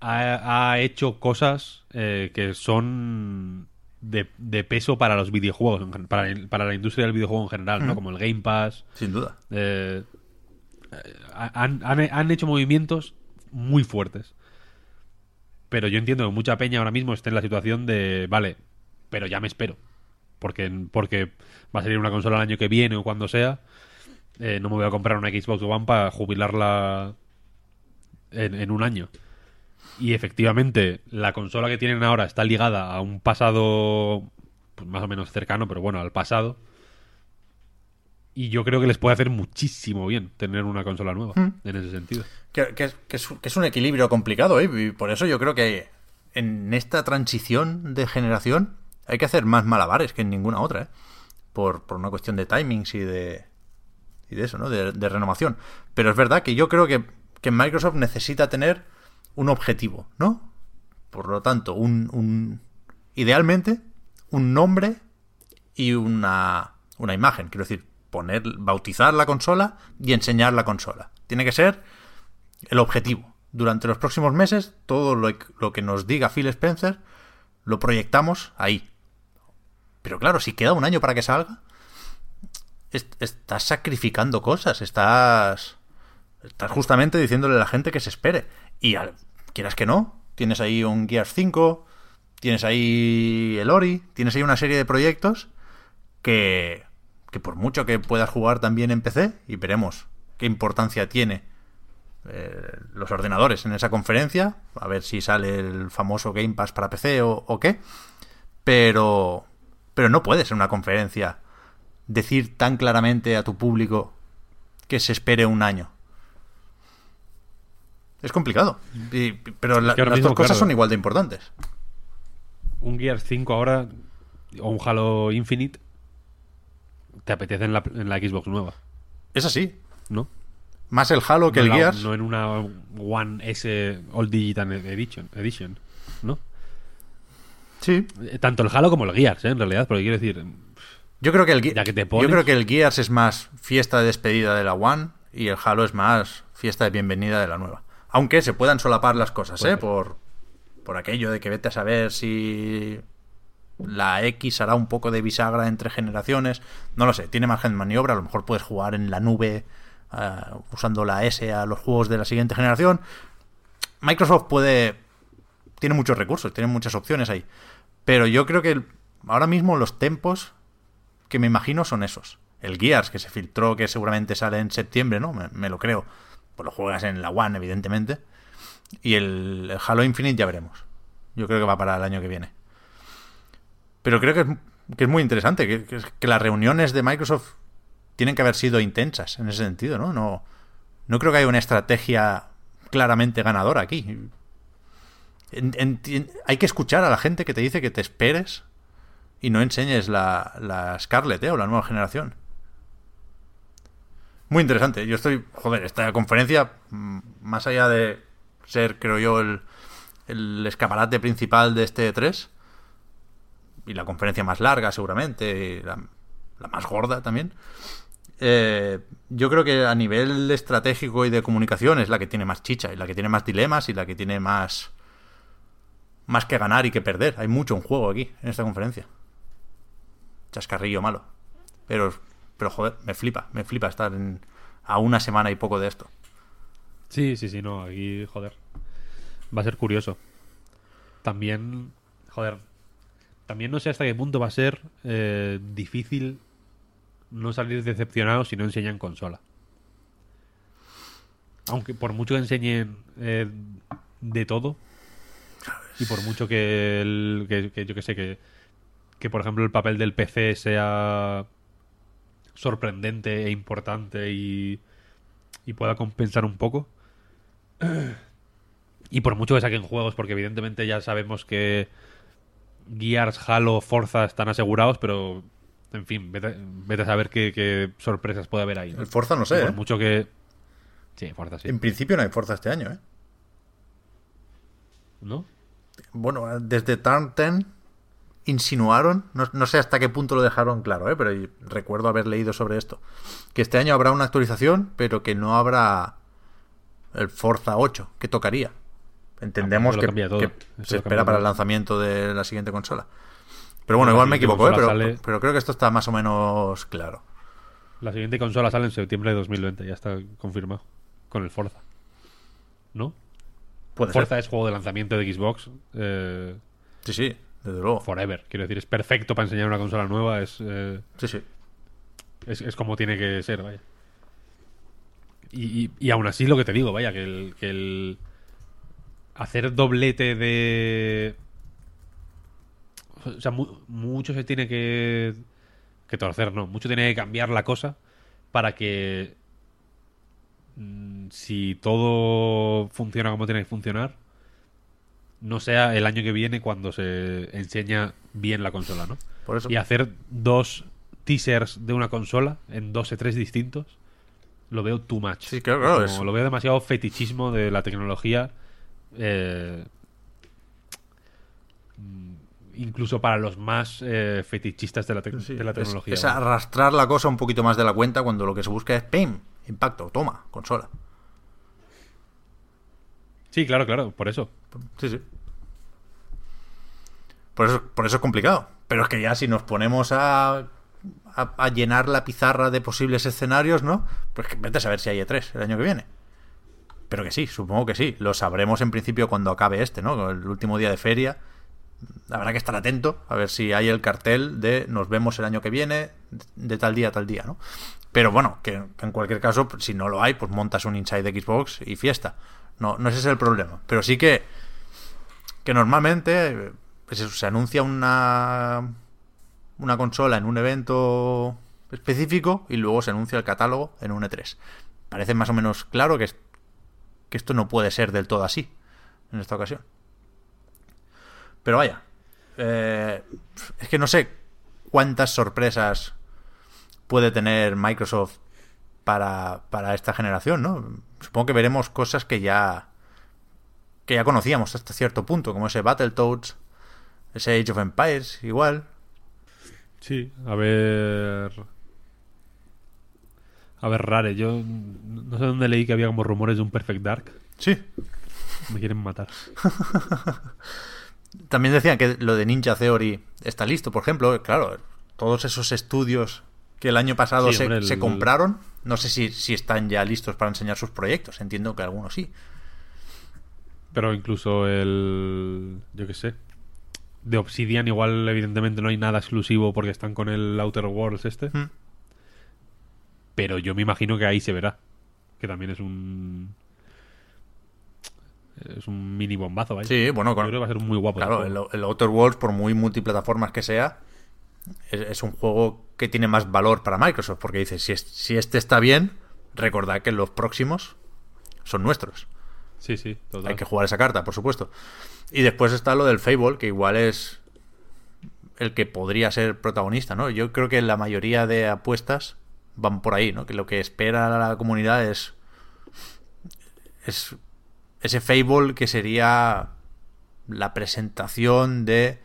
ha, ha hecho cosas eh, que son de, de peso para los videojuegos, para, para la industria del videojuego en general, ¿no? Como el Game Pass. Sin duda. eh, eh, han, han- han hecho movimientos muy fuertes. Pero yo entiendo que mucha peña ahora mismo está en la situación de, vale, pero ya me espero. Porque, porque va a salir una consola el año que viene o cuando sea. eh, no me voy a comprar una Xbox One para jubilarla en, en un año. Y efectivamente, la consola que tienen ahora está ligada a un pasado pues, más o menos cercano, pero bueno, al pasado. Y yo creo que les puede hacer muchísimo bien tener una consola nueva, en ese sentido. Que, que es, que es- que es un equilibrio complicado, ¿eh? Y por eso yo creo que en esta transición de generación hay que hacer más malabares que en ninguna otra, ¿eh? Por, por una cuestión de timings y de, y de eso, ¿no? De, de renovación. Pero es verdad que yo creo que, que Microsoft necesita tener un objetivo, ¿no? Por lo tanto, un, un idealmente un nombre y una, una imagen. Quiero decir, poner, bautizar la consola y enseñar la consola. Tiene que ser el objetivo. Durante los próximos meses, todo lo, lo que nos diga Phil Spencer lo proyectamos ahí. Pero claro, si queda un año para que salga, est- estás sacrificando cosas, estás, estás justamente diciéndole a la gente que se espere. Y al- quieras que no, tienes ahí un Gears 5, tienes ahí el Ori, tienes ahí una serie de proyectos que, que por mucho que puedas jugar también en PC, y veremos qué importancia tiene eh, los ordenadores en esa conferencia, a ver si sale el famoso Game Pass para PC o, qué, pero, pero no puedes en una conferencia decir tan claramente a tu público que se espere un año. Es complicado, y- pero la- que ahora las mismo, dos cosas claro. son igual de importantes. Un Gears 5 ahora, o un Halo Infinite, te apetece en la, en la Xbox nueva, Es así, ¿no? más el Halo que el la- Gears. no en una One S All Digital Edition, edition ¿no? Sí, Eh, Tanto el Halo como el Gears, ¿eh? en realidad, porque quiero decir, Yo creo que el Ya que te yo creo que el Gears es más fiesta de despedida de la One y el Halo es más fiesta de bienvenida de la nueva. Aunque se puedan solapar las cosas, Puede ¿eh? Por, por aquello de que vete a saber si la X hará un poco de bisagra entre generaciones. No lo sé, tiene margen de maniobra. A lo mejor puedes jugar en la nube ah, usando la S a los juegos de la siguiente generación. Microsoft puede. Tiene muchos recursos, tiene muchas opciones ahí. Pero yo creo que ahora mismo los tempos que me imagino son esos. El Gears, que se filtró, que seguramente sale en septiembre, ¿no? Me, me lo creo. Pues lo juegas en la One, evidentemente. Y el, Halo Infinite ya veremos. Yo creo que va para el año que viene. Pero creo que es, que es muy interesante, que, las reuniones de Microsoft tienen que haber sido intensas en ese sentido, ¿no? No, no creo que haya una estrategia claramente ganadora aquí. Hay que escuchar a la gente que te dice que te esperes y no enseñes la, Scarlett ¿eh? o la nueva generación. Muy interesante. Yo estoy, joder, esta conferencia, mm, más allá de ser, creo yo, el, el escaparate principal de este 3 y la conferencia más larga seguramente, la más gorda también, eh, yo creo que a nivel estratégico y de comunicación es la que tiene más chicha y la que tiene más dilemas y la que tiene más más que ganar y que perder. Hay mucho en juego aquí en esta conferencia. Chascarrillo malo. Pero pero joder, me flipa, me flipa estar en, a una semana y poco de esto. Sí, sí, sí, no, aquí, joder. Va a ser curioso. También, joder, también no sé hasta qué punto va a ser eh, difícil no salir decepcionado si no enseñan consola. Aunque por mucho que enseñen eh, de todo, y por mucho que, que yo que sé, que, que por ejemplo el papel del PC sea sorprendente e importante y, y pueda compensar un poco. Y por mucho que saquen juegos, porque evidentemente ya sabemos que Gears, Halo, Forza están asegurados, pero en fin, vete, vete a saber qué, qué sorpresas puede haber ahí. ¿no? El Forza no Y sé, por ¿eh? mucho que. Sí, Forza sí. En principio no hay Forza este año, ¿eh? ¿No? Bueno, desde Turn 10 insinuaron, no, no sé hasta qué punto lo dejaron claro, ¿eh? pero recuerdo haber leído sobre esto, que este año habrá una actualización, pero que no habrá el Forza 8, que tocaría. Entendemos Ah, que, se espera para el lanzamiento de la siguiente consola. Pero bueno, La igual me equivoco, ¿eh? pero, sale- pero creo que esto está más o menos claro. La siguiente consola sale en septiembre de 2020, ya está confirmado. Con el Forza. ¿No? Puede Forza ser. es juego de lanzamiento de Xbox eh, Sí, sí, desde luego. forever. Quiero decir, es perfecto para enseñar una consola nueva. Es, eh, Sí, sí. es, es como tiene que ser, vaya. Y, y, y aún así lo que te digo, vaya, que el, que el hacer doblete de... O sea, mu- mucho se tiene que, que torcer, ¿no? Mucho tiene que cambiar la cosa para que mm, si todo funciona como tiene que funcionar, no sea el año que viene cuando se enseña bien la consola, ¿no? Por eso. Y hacer dos teasers de una consola en dos e tres distintos, lo veo too much. Sí, claro, claro, Como Lo veo demasiado fetichismo de la tecnología. eh, mm, incluso para los más eh, fetichistas de la, tec- Sí, de la es- tecnología. Es, arrastrar la cosa un poquito más de la cuenta cuando lo que se busca es ¡pim! Impacto, toma, consola. Sí, claro, claro, por eso. Sí, sí. Por eso, por eso es complicado. Pero es que ya si nos ponemos a, a, llenar la pizarra de posibles escenarios, ¿no? Pues que vete a saber si hay E3 el año que viene. Pero que sí, supongo que sí. Lo sabremos en principio cuando acabe este, ¿no? El último día de feria. Habrá que estar atento a ver si hay el cartel de nos vemos el año que viene, de tal día a tal día, ¿no? Pero bueno, que en cualquier caso, si no lo hay, pues montas un Inside de Xbox y fiesta. No, no ese es el problema. Pero sí que, que normalmente se anuncia una, una consola en un evento específico y luego se anuncia el catálogo en un E3. Parece más o menos claro que, que esto no puede ser del todo así en esta ocasión. Pero vaya, eh, es que no sé cuántas sorpresas puede tener Microsoft para, para esta generación, ¿no? Supongo que veremos cosas que ya que ya conocíamos hasta cierto punto, como ese Battletoads, ese Age of Empires, igual. Sí, a ver. A ver, Rare, yo no sé dónde leí que había como rumores de un Perfect Dark. Sí. Me quieren matar. También decían que lo de Ninja Theory está listo, por ejemplo. Claro, todos esos estudios que el año pasado Sí, se, hombre, el- se compraron, no sé si, si están ya listos para enseñar sus proyectos. Entiendo que algunos sí. Pero incluso el. Yo qué sé. De Obsidian, igual, evidentemente, no hay nada exclusivo porque están con el Outer Worlds este. Hmm. Pero yo me imagino que ahí se verá. Que también es un. Es un mini bombazo, ¿vale? Sí, bueno, Yo con- creo que va a ser muy guapo. Claro, el, Outer Worlds, por muy multiplataformas que sea, es, es un juego que tiene más valor para Microsoft, porque dice, si, es- si este está bien, recordad que los próximos son nuestros. Sí, sí, total. Hay que jugar esa carta, por supuesto. Y después está lo del Fable, que igual es el que podría ser protagonista, ¿no? Yo creo que la mayoría de apuestas van por ahí, ¿no? Que lo que espera la comunidad es es ese Fable que sería la presentación de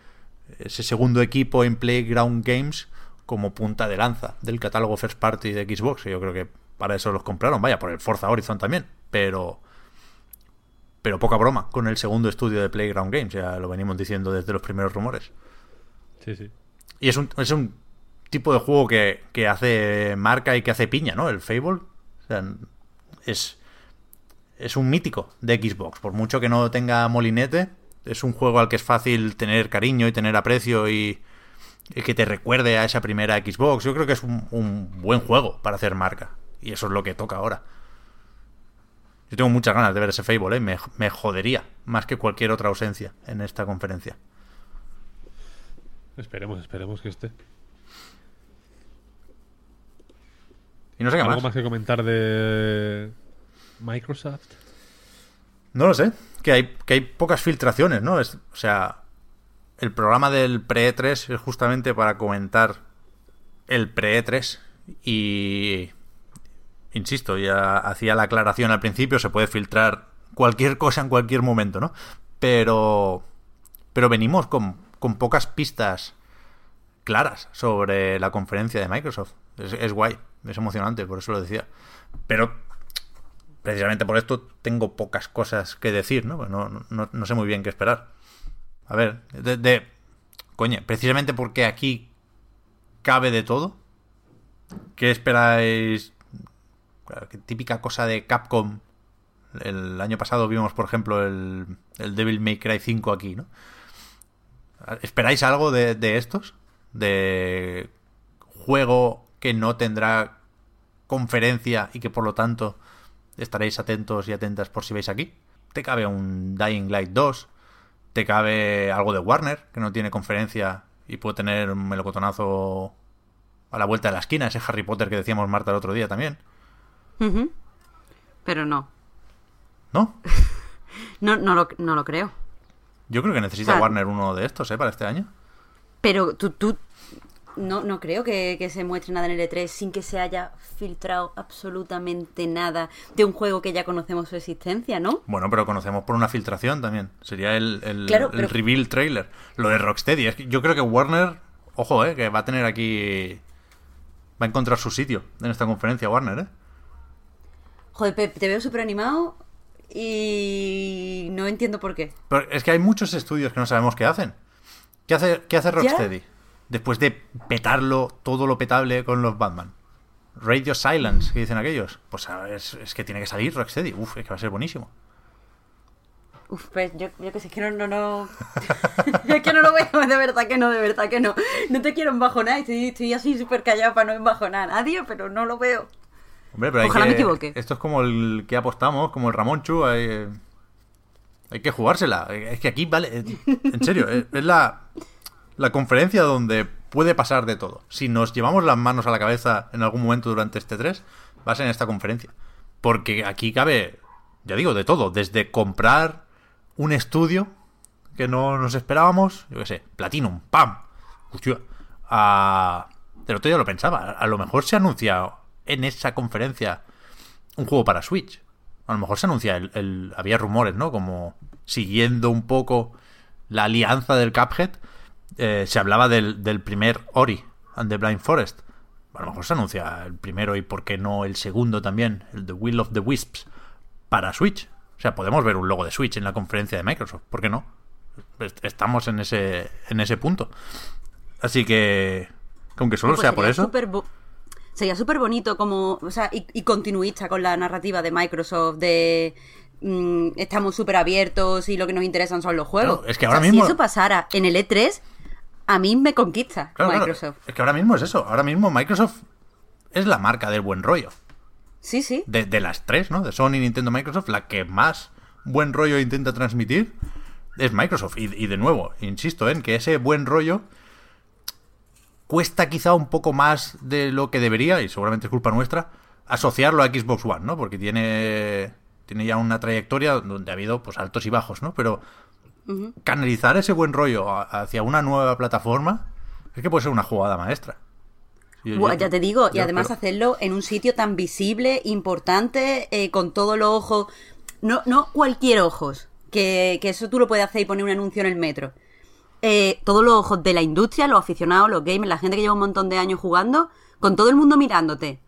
ese segundo equipo en Playground Games como punta de lanza del catálogo first party de Xbox. Yo creo que para eso los compraron, vaya, por el Forza Horizon también, pero pero poca broma con el segundo estudio de Playground Games, ya lo venimos diciendo desde los primeros rumores. Sí, sí. Y es un, es un tipo de juego que, que hace marca y que hace piña, ¿no? El Fable. O sea, es, es un mítico de Xbox. Por mucho que no tenga molinete, es un juego al que es fácil tener cariño y tener aprecio y, y que te recuerde a esa primera Xbox. Yo creo que es un, un buen juego para hacer marca. Y eso es lo que toca ahora. Yo tengo muchas ganas de ver ese Fable, ¿eh? me, me jodería más que cualquier otra ausencia en esta conferencia. Esperemos, esperemos que esté. Y no sé qué ¿Algo más. más que comentar de Microsoft? No lo sé. Que hay, que hay pocas filtraciones, ¿no? Es, o sea, el programa del pre-E3 es justamente para comentar el pre-E3 y... Insisto, ya hacía la aclaración al principio, se puede filtrar cualquier cosa en cualquier momento, ¿no? Pero... Pero venimos con, con pocas pistas claras sobre la conferencia de Microsoft. Es, guay, es emocionante, por eso lo decía. Pero precisamente por esto tengo pocas cosas que decir, ¿no? Pues no, no, no sé muy bien qué esperar. A ver, de- coño, precisamente porque aquí cabe de todo. ¿Qué esperáis? Claro, qué típica cosa de Capcom. El año pasado vimos, por ejemplo, el, el Devil May Cry 5 aquí, ¿no? ¿Esperáis algo de, de estos? De juego que no tendrá conferencia y que por lo tanto estaréis atentos y atentas por si veis aquí. Te cabe un Dying Light 2, te cabe algo de Warner, que no tiene conferencia y puede tener un melocotonazo a la vuelta de la esquina, ese Harry Potter que decíamos Marta el otro día también. Pero no. ¿No? No, no, lo, no lo creo. Yo creo que necesita O sea- Warner uno de estos, ¿eh? Para este año. Pero tú, tú no, no creo que, que se muestre nada en el E3 sin que se haya filtrado absolutamente nada de un juego que ya conocemos su existencia, ¿no? Bueno, pero conocemos por una filtración también. Sería el, el, Claro, el pero- reveal trailer. Lo de Rocksteady. Es que yo creo que Warner, ojo, ¿eh? Que va a tener aquí... Va a encontrar su sitio en esta conferencia Warner, ¿eh? Joder, Pep, te veo súper animado y no entiendo por qué. Pero es que hay muchos estudios que no sabemos qué hacen. ¿Qué hace, qué hace Rocksteady? Después de petarlo, todo lo petable con los Batman. Radio Silence, que dicen aquellos. Pues a ver, es, es que tiene que salir Rocksteady. Uf, es que va a ser buenísimo. Uf, pues yo, yo que sé, es que no, no, no. es que no lo veo, de verdad que no, de verdad que no. No te quiero embajonar, estoy, estoy así súper callado para no embajonar a nadie, pero no lo veo. Hombre, pero hay Ojalá que- me equivoque. Esto es como el que apostamos, como el Ramón Chu. Hay, hay que jugársela. Es que aquí, vale. En serio, es es la, la conferencia donde puede pasar de todo. Si nos llevamos las manos a la cabeza en algún momento durante este 3, va a ser en esta conferencia. Porque aquí cabe, ya digo, de todo. Desde comprar un estudio que no nos esperábamos, yo qué sé, Platinum, ¡pam! Hostia, a... El otro día lo pensaba, a lo mejor se anuncia en esa conferencia un juego para Switch. A lo mejor se anuncia el, el- había rumores, ¿no? Como siguiendo un poco la alianza del Cuphead, eh, se hablaba del, del primer Ori and the Blind Forest. A lo mejor se anuncia el primero y por qué no el segundo también, el The Will of the Wisps, para Switch. O sea, podemos ver un logo de Switch en la conferencia de Microsoft, ¿por qué no? Est- Estamos en ese, en ese punto. Así que, aunque solo Pues sea por eso, sería súper bonito como, o sea, y, y continuista con la narrativa de Microsoft de mm, estamos súper abiertos y lo que nos interesan son los juegos. Claro, es que O sea, ahora mismo- Si eso pasara en el E3, a mí me conquista Claro, claro. Microsoft. Es que ahora mismo es eso. Ahora mismo Microsoft es la marca del buen rollo. Sí, sí. De, de las tres, ¿no? De Sony, Nintendo, Microsoft, la que más buen rollo intenta transmitir es Microsoft. Y, y de nuevo, insisto en que ese buen rollo cuesta quizá un poco más de lo que debería, y seguramente es culpa nuestra, asociarlo a Xbox One, ¿no? Porque tiene, tiene ya una trayectoria donde ha habido pues altos y bajos, ¿no? Pero canalizar ese buen rollo hacia una nueva plataforma es que puede ser una jugada maestra. Yo- yo- Buah, ya te digo, y además hacerlo en un sitio tan visible, importante, eh, con todos los ojos. No, no cualquier ojos, que, que eso tú lo puedes hacer y poner un anuncio en el metro. Eh, todos los ojos de la industria, los aficionados, los gamers, la gente que lleva un montón de años jugando, con todo el mundo mirándote.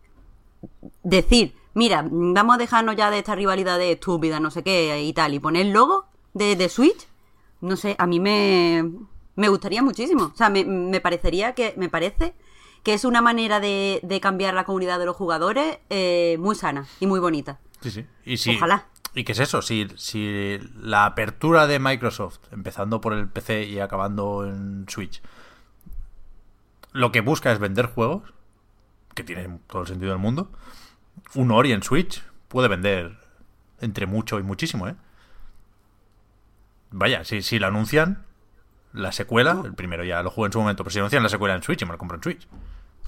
Decir, mira, vamos a dejarnos ya de esta rivalidad de estúpida, no sé qué y tal, y poner el logo de, de Switch, no sé, a mí me, me gustaría muchísimo. O sea, me, me parecería que, me parece que es una manera de, de cambiar la comunidad de los jugadores eh, muy sana y muy bonita. Sí, sí. Y si, Ojalá. ¿Y qué es eso? Si, si la apertura de Microsoft, empezando por el PC y acabando en Switch, lo que busca es vender juegos, que tiene todo el sentido del mundo, un Ori en Switch puede vender entre mucho y muchísimo, ¿eh? Vaya, si, si lo anuncian, la secuela, el primero ya lo jugué en su momento, pero si anuncian la secuela en Switch, yo me lo compro en Switch.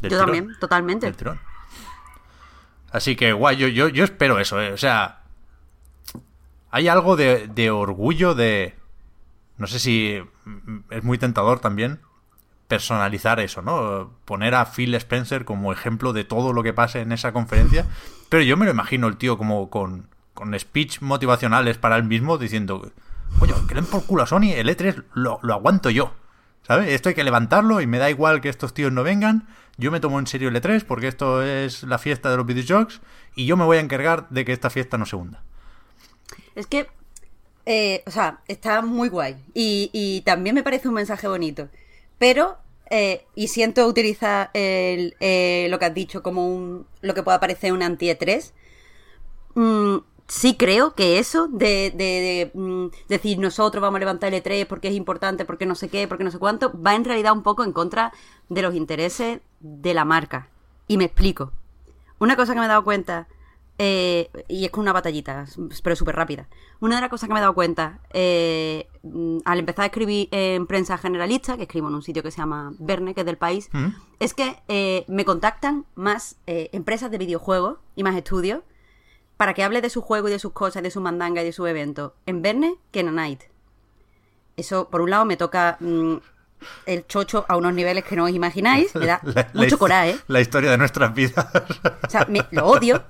Del Yo tirón. también, totalmente. Del tirón. Así que, guay, yo, yo, yo espero eso, ¿eh? O sea, hay algo de, orgullo de... No sé si mm, es muy tentador también personalizar eso, ¿no? Poner a Phil Spencer como ejemplo de todo lo que pase en esa conferencia. Pero yo me lo imagino el tío como con, con speech motivacionales para él mismo diciendo, coño, que por culo a Sony, el E3 lo, lo aguanto yo. ¿Sabes? Esto hay que levantarlo y me da igual que estos tíos no vengan. Yo me tomo en serio el E3 porque esto es la fiesta de los videojuegos y yo me voy a encargar de que esta fiesta no se hunda. Es que, eh, o sea, está muy guay. Y, también me parece un mensaje bonito. pero, eh, y siento utilizar eh, lo que has dicho como un, lo que pueda parecer un anti-E3, mm, sí creo que eso de, de- de, mm, decir nosotros vamos a levantar el E3 porque es importante, porque no sé qué, porque no sé cuánto, va en realidad un poco en contra de los intereses de la marca. Y me explico. Una cosa que me he dado cuenta, eh, y es con una batallita, pero súper rápida. Una de las cosas que me he dado cuenta eh, mm, al empezar a escribir en prensa generalista, que escribo en un sitio que se llama Verne, que es del país, es que eh, me contactan más eh, empresas de videojuegos y más estudios para que hable de su juego y de sus cosas, de su mandanga y de su evento en Verne que en A Night. Eso, por un lado, me toca mm, el chocho a unos niveles que no os imagináis. Me da La- mucho coraje. La historia de nuestras vidas. O sea, me- lo odio.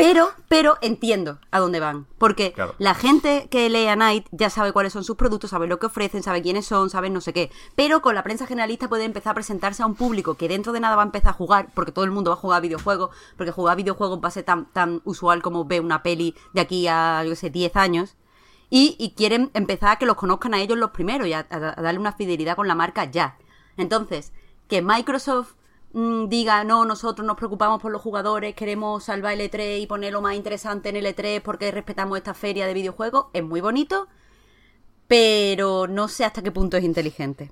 Pero, pero entiendo a dónde van. Porque Claro. la gente que lee a Night ya sabe cuáles son sus productos, sabe lo que ofrecen, sabe quiénes son, sabe no sé qué. Pero con la prensa generalista puede empezar a presentarse a un público que dentro de nada va a empezar a jugar, porque todo el mundo va a jugar videojuegos, porque jugar videojuegos va a ser tan, tan usual como ver una peli de aquí a, yo sé, 10 años. Y, y quieren empezar a que los conozcan a ellos los primeros y a, a- a darle una fidelidad con la marca ya. Entonces, que Microsoft diga, no, nosotros nos preocupamos por los jugadores, queremos salvar el E3 y ponerlo más interesante en el E3 porque respetamos esta feria de videojuegos, es muy bonito, pero no sé hasta qué punto es inteligente.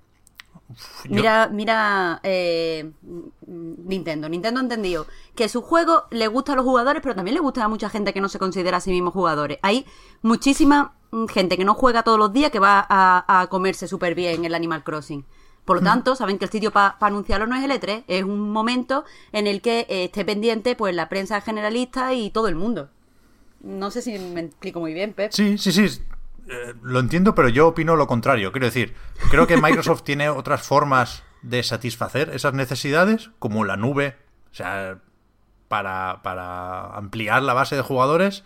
Mira, mira eh, mm, Nintendo. Nintendo ha entendido que su juego le gusta a los jugadores, pero también le gusta a mucha gente que no se considera a sí mismos jugadores. Hay muchísima mm, gente que no juega todos los días que va a, a comerse súper bien el Animal Crossing. Por lo tanto, saben que el sitio para anunciarlo no es el E3, es un momento en el que eh, esté pendiente pues la prensa generalista y todo el mundo. No sé si me explico muy bien, Pep. Sí, sí, sí. eh, lo entiendo, pero yo opino lo contrario. Quiero decir, creo que Microsoft tiene otras formas de satisfacer esas necesidades, como la nube. O sea, para, para ampliar la base de jugadores,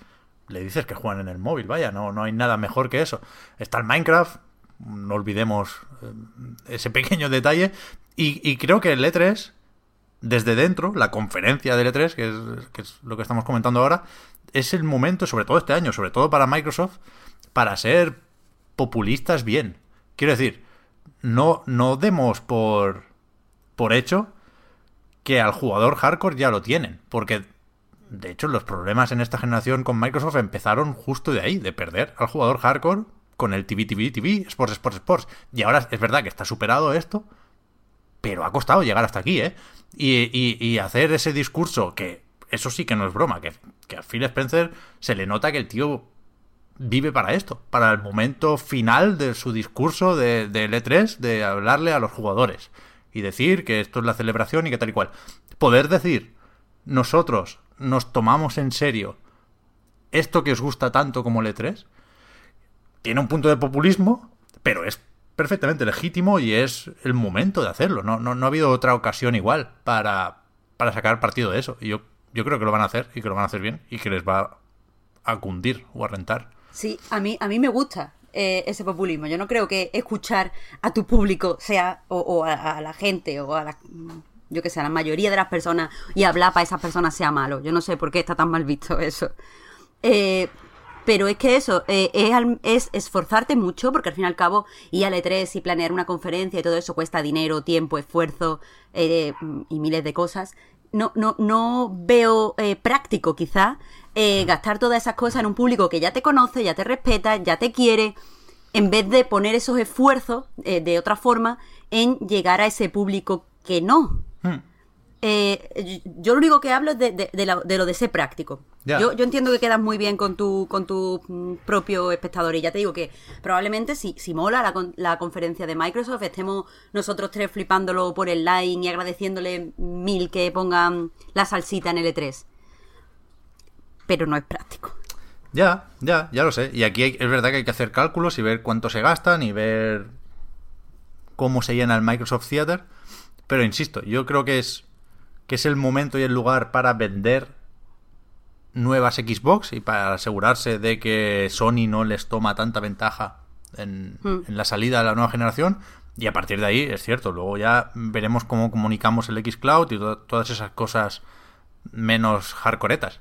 le dices que juegan en el móvil, vaya, no, no hay nada mejor que eso. Está el Minecraft, no olvidemos eh, ese pequeño detalle. Y, creo que el E3, desde dentro, la conferencia del E3, que es, que es lo que estamos comentando ahora, es el momento, sobre todo este año, sobre todo para Microsoft, para ser populistas bien. Quiero decir, no, no demos por, por hecho que al jugador hardcore ya lo tienen, porque de hecho los problemas en esta generación con Microsoft empezaron justo de ahí, de perder al jugador hardcore con el TV, TV, TV, Sports, Sports, Sports. Y ahora es verdad que está superado esto, pero ha costado llegar hasta aquí, ¿eh? Y, y- hacer ese discurso que, eso sí que no es broma, que, que a Phil Spencer se le nota que el tío vive para esto, para el momento final de su discurso de, del E3, de hablarle a los jugadores y decir que esto es la celebración y que tal y cual. Poder decir, nosotros nos tomamos en serio esto que os gusta tanto como el E3, tiene un punto de populismo, pero es perfectamente legítimo y es el momento de hacerlo. No, no, no ha habido otra ocasión igual para, para sacar partido de eso. Y yo, yo creo que lo van a hacer y que lo van a hacer bien y que les va a cundir o a rentar. Sí, a mí, a mí me gusta eh, ese populismo. Yo no creo que escuchar a tu público sea, o, o a, la gente, o a la, yo que sé, a la mayoría de las personas y hablar para esas personas sea malo. Yo no sé por qué está tan mal visto eso. Eh, pero es que eso, eh, es, esforzarte mucho, porque al fin y al cabo, ir al E3 y planear una conferencia y todo eso cuesta dinero, tiempo, esfuerzo eh, y miles de cosas. No, no, no veo eh, práctico, quizá, gastar todas esas cosas en un público que ya te conoce, ya te respeta, ya te quiere, en vez de poner esos esfuerzos de otra forma en llegar a ese público que no. Hmm. Eh, yo lo único que hablo es de, de- de lo, de lo de ser práctico. Yo, yo entiendo que quedas muy bien con tu, con tu mm, propio espectador y ya te digo que probablemente si, si mola la, la conferencia de Microsoft estemos nosotros tres flipándolo por el line y agradeciéndole mil que pongan la salsita en el E3. Pero no es práctico. Ya, ya, ya lo sé. Y aquí hay- es verdad que hay que hacer cálculos y ver cuánto se gastan y ver cómo se llena el Microsoft Theater. Pero insisto, yo creo que es que es el momento y el lugar para vender nuevas Xbox y para asegurarse de que Sony no les toma tanta ventaja en, Hmm. en la salida de la nueva generación. Y a partir de ahí, es cierto, luego ya veremos cómo comunicamos el Xcloud y to- todas esas cosas menos hardcoretas.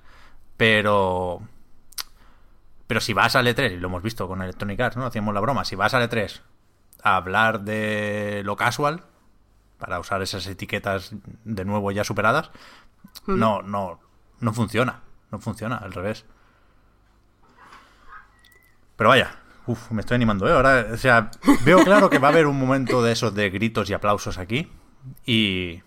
Pero pero si vas al E3, y lo hemos visto con Electronic Arts, ¿no? Hacíamos la broma, si vas al E3 a hablar de lo casual, para usar esas etiquetas de nuevo ya superadas, no, no, no funciona. No funciona, al revés. Pero vaya, uf, me estoy animando, ¿eh? Ahora, o sea, veo claro que va a haber un momento de esos de gritos y aplausos aquí. Y,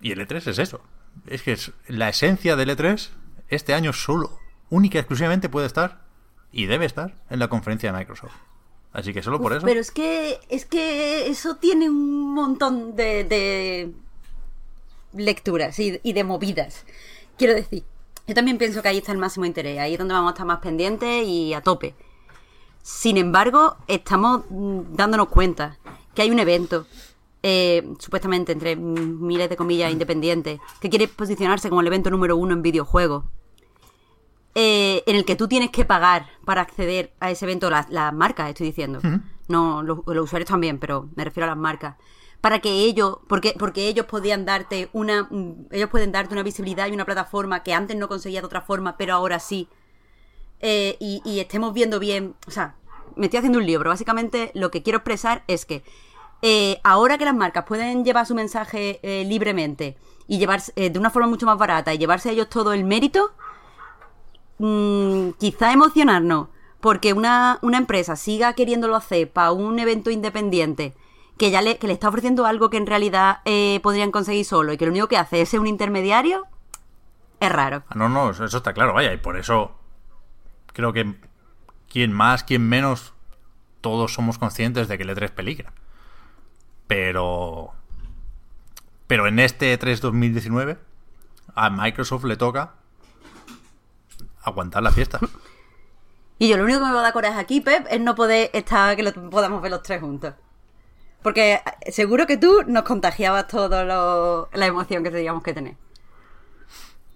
y el E3 es eso. Es que es la esencia del E3 este año solo, única y exclusivamente puede estar y debe estar en la conferencia de Microsoft. Así que solo por Uf, eso. Pero es que, es que eso tiene un montón de, de lecturas y, y de movidas. Quiero decir, yo también pienso que ahí está el máximo interés, ahí es donde vamos a estar más pendientes y a tope. Sin embargo, estamos mm, dándonos cuenta que hay un evento, eh, supuestamente entre miles de comillas independientes, que quiere posicionarse como el evento número uno en videojuegos, eh, en el que tú tienes que pagar para acceder a ese evento, las, las marcas, estoy diciendo. No, los, los usuarios también, pero me refiero a las marcas. Para que ellos, porque, porque ellos podían darte una, ellos pueden darte una visibilidad y una plataforma que antes no conseguía de otra forma, pero ahora sí. Eh, y, y estemos viendo bien, o sea, me estoy haciendo un libro. Básicamente lo que quiero expresar es que eh, ahora que las marcas pueden llevar su mensaje eh, libremente y llevarse eh, de una forma mucho más barata y llevarse a ellos todo el mérito, mm, quizá emocionarnos porque una, una empresa siga queriéndolo hacer para un evento independiente que ya le, que le está ofreciendo algo que en realidad eh, podrían conseguir solo y que lo único que hace es ser un intermediario, es raro. Ah, no, no, eso eso está claro, vaya, y por eso creo que quien más, quien menos, todos somos conscientes de que el E3 peligra. Pero. Pero en este E3 2019, a Microsoft le toca aguantar la fiesta. Y yo lo único que me va a dar coraje aquí, Pep, es no poder estar, que lo podamos ver los tres juntos. Porque eh, seguro que tú nos contagiabas todo lo, la emoción que teníamos que tener.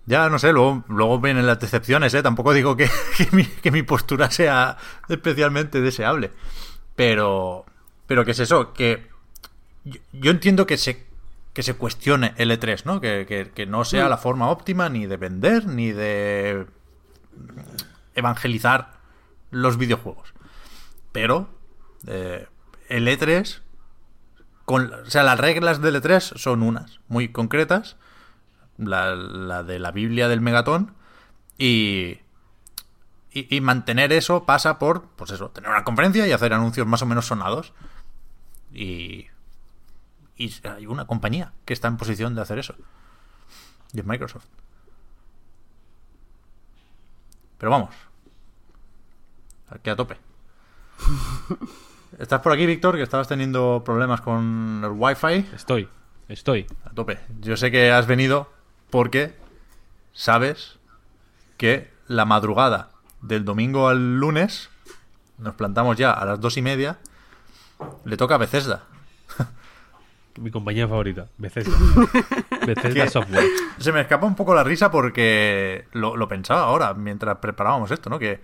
Ya, no sé, luego, luego vienen las decepciones, ¿eh? Tampoco digo que, que mi, que mi postura sea especialmente deseable. Pero, pero ¿qué es eso? Que yo, yo entiendo que se, que se cuestione el E3, ¿no? Que, que- que no sea la forma óptima ni de vender, ni de evangelizar los videojuegos. Pero eh, el E3, con, o sea, las reglas del E3 son unas, muy concretas, la, de la Biblia del Megatón, y, y, y mantener eso pasa por, pues eso, tener una conferencia y hacer anuncios más o menos sonados. Y, y hay una compañía que está en posición de hacer eso. Y es Microsoft. Pero vamos. Aquí a tope. ¿Estás por aquí, Víctor? Que estabas teniendo problemas con el Wi-Fi. Estoy, estoy. A tope. Yo sé que has venido porque sabes que la madrugada del domingo al lunes nos plantamos ya a las dos y media. Le toca a Bethesda. Mi compañía favorita, Bethesda. Bethesda. Software. Se me escapa un poco la risa porque lo, lo pensaba ahora mientras preparábamos esto, ¿no? Que,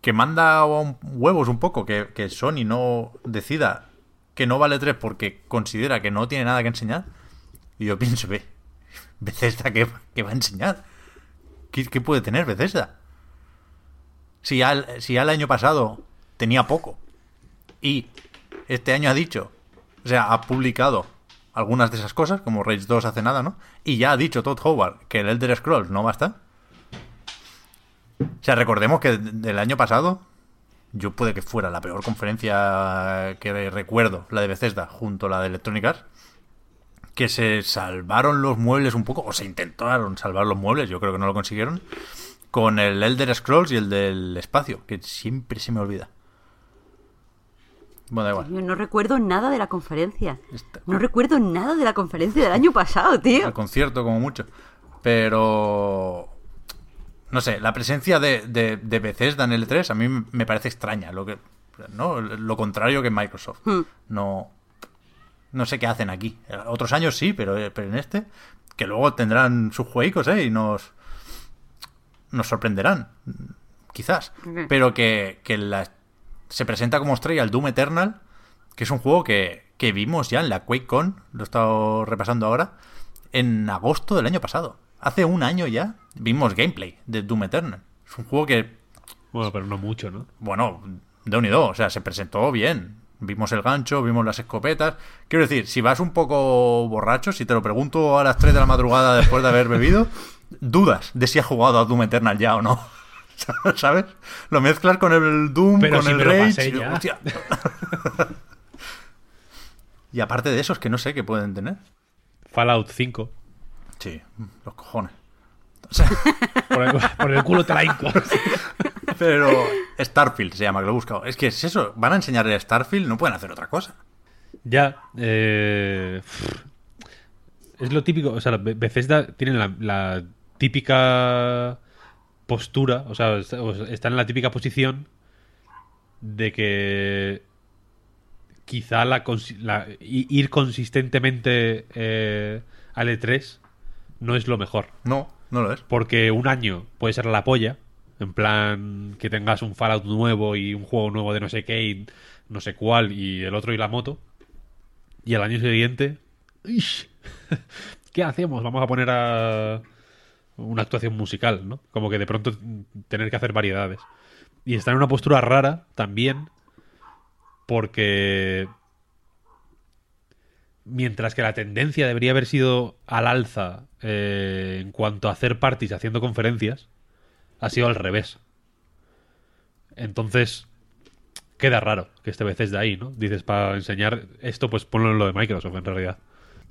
que manda huevos un poco que, que Sony no decida que no vale 3 porque considera que no tiene nada que enseñar. Y yo pienso, ve, Bethesda, ¿qué, qué va a enseñar? ¿Qué, qué puede tener Bethesda? Si ya, el- si ya el año pasado tenía poco y este año ha dicho, o sea, ha publicado algunas de esas cosas, como Rage 2 hace nada, ¿no? Y ya ha dicho Todd Howard que el Elder Scrolls no va a estar. O sea, recordemos que del año pasado, yo puede que fuera la peor conferencia que recuerdo, la de Bethesda, junto a la de Electronic Arts, que se salvaron los muebles un poco, o se intentaron salvar los muebles, yo creo que no lo consiguieron, con el Elder Scrolls y el del espacio, que siempre se me olvida. Bueno, da igual. Yo no recuerdo nada de la conferencia. No recuerdo nada de la conferencia del año pasado, tío. al concierto como mucho. Pero... No sé, la presencia de, de, de Bethesda en el E3 a mí me parece extraña. Lo, que, ¿no? lo contrario que Microsoft. Hmm. No, no sé qué hacen aquí. Otros años sí, pero, pero en este... Que luego tendrán sus juegos, ¿eh? Y nos... Nos sorprenderán. Quizás. Pero que, que la- se presenta como estrella el Doom Eternal, que es un juego que, que vimos ya en la QuakeCon, lo he estado repasando ahora, en agosto del año pasado. Hace un año ya vimos gameplay de Doom Eternal. Es un juego que, Bueno, pero no mucho, ¿no? bueno, de unido, o sea, se presentó bien. Vimos el gancho, vimos las escopetas. Quiero decir, si vas un poco borracho, si te lo pregunto a las 3 de la madrugada después de haber bebido, dudas de si has jugado a Doom Eternal ya o no. ¿Sabes? Lo mezclas con el Doom, Pero con si el me lo Rage. pasé y, ya. hostia. y aparte de eso, es que no sé qué pueden tener. Fallout 5. Sí, los cojones. O sea, Por el, por el culo te la hinco. pero Starfield se llama, que lo he buscado. Es que es eso, van a enseñar el Starfield, no pueden hacer otra cosa. Ya. eh, es lo típico. O sea, Be- Bethesda tiene la, la típica postura. O sea, está- en la típica posición de que quizá la, ir consistentemente eh, al E3 no es lo mejor. No, no lo es. Porque un año puede ser la polla. En plan, que tengas un Fallout nuevo y un juego nuevo de no sé qué y no sé cuál y el otro y la moto. Y al año siguiente... ¿Qué hacemos? Vamos a poner a una actuación musical, ¿no? Como que de pronto tener que hacer variedades. Y está en una postura rara también porque mientras que la tendencia debería haber sido al alza eh, en cuanto a hacer parties haciendo conferencias, ha sido al revés. Entonces, queda raro que este vez es de ahí, ¿no? Dices, para enseñar esto, pues ponlo en lo de Microsoft, en realidad.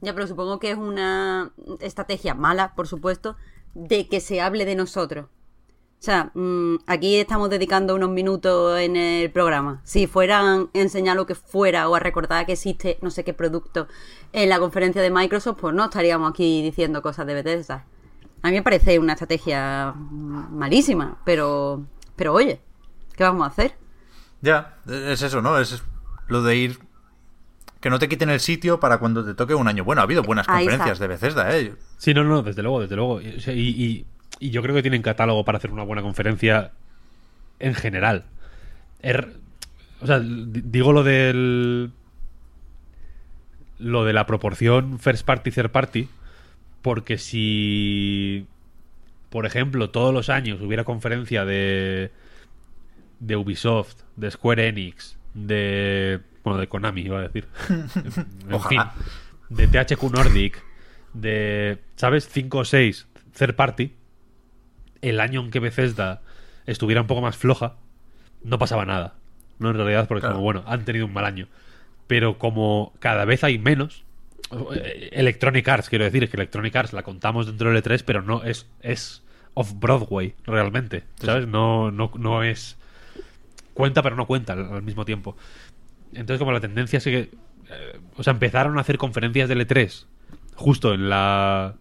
Ya, pero supongo que es una estrategia mala, por supuesto, de que se hable de nosotros. O sea, mm, aquí estamos dedicando unos minutos en el programa. Si fueran a enseñar lo que fuera o a recordar que existe no sé qué producto en la conferencia de Microsoft, pues no estaríamos aquí diciendo cosas de Bethesda. A mí me parece una estrategia malísima, pero, pero oye, ¿qué vamos a hacer? Ya, es eso, ¿no? Es lo de ir. Que no te quiten el sitio para cuando te toque un año. Bueno, ha habido buenas Ahí conferencias está. de Bethesda, ¿eh? Sí, no, no, desde luego, desde luego. Y, yo creo que tienen catálogo para hacer una buena conferencia en general. Er- o sea, di- digo lo del. Lo de la proporción first party, third party. Porque si. Por ejemplo, todos los años hubiera conferencia de. De Ubisoft, de Square Enix, de. Bueno, de Konami, iba a decir. en fin. Ojalá. De THQ Nordic, de. ¿Sabes? 5 o 6 third party. El año en que Bethesda estuviera un poco más floja, no pasaba nada. No, en realidad, porque Claro. como, bueno, han tenido un mal año. Pero como cada vez hay menos. eh, Electronic Arts, quiero decir, que Electronic Arts la contamos dentro del E3, pero no es, es off-Broadway, realmente. ¿Sabes? No, no, no es. Cuenta, pero no cuenta al mismo tiempo. Entonces, como la tendencia es que. eh, o sea, empezaron a hacer conferencias del E3 justo en la.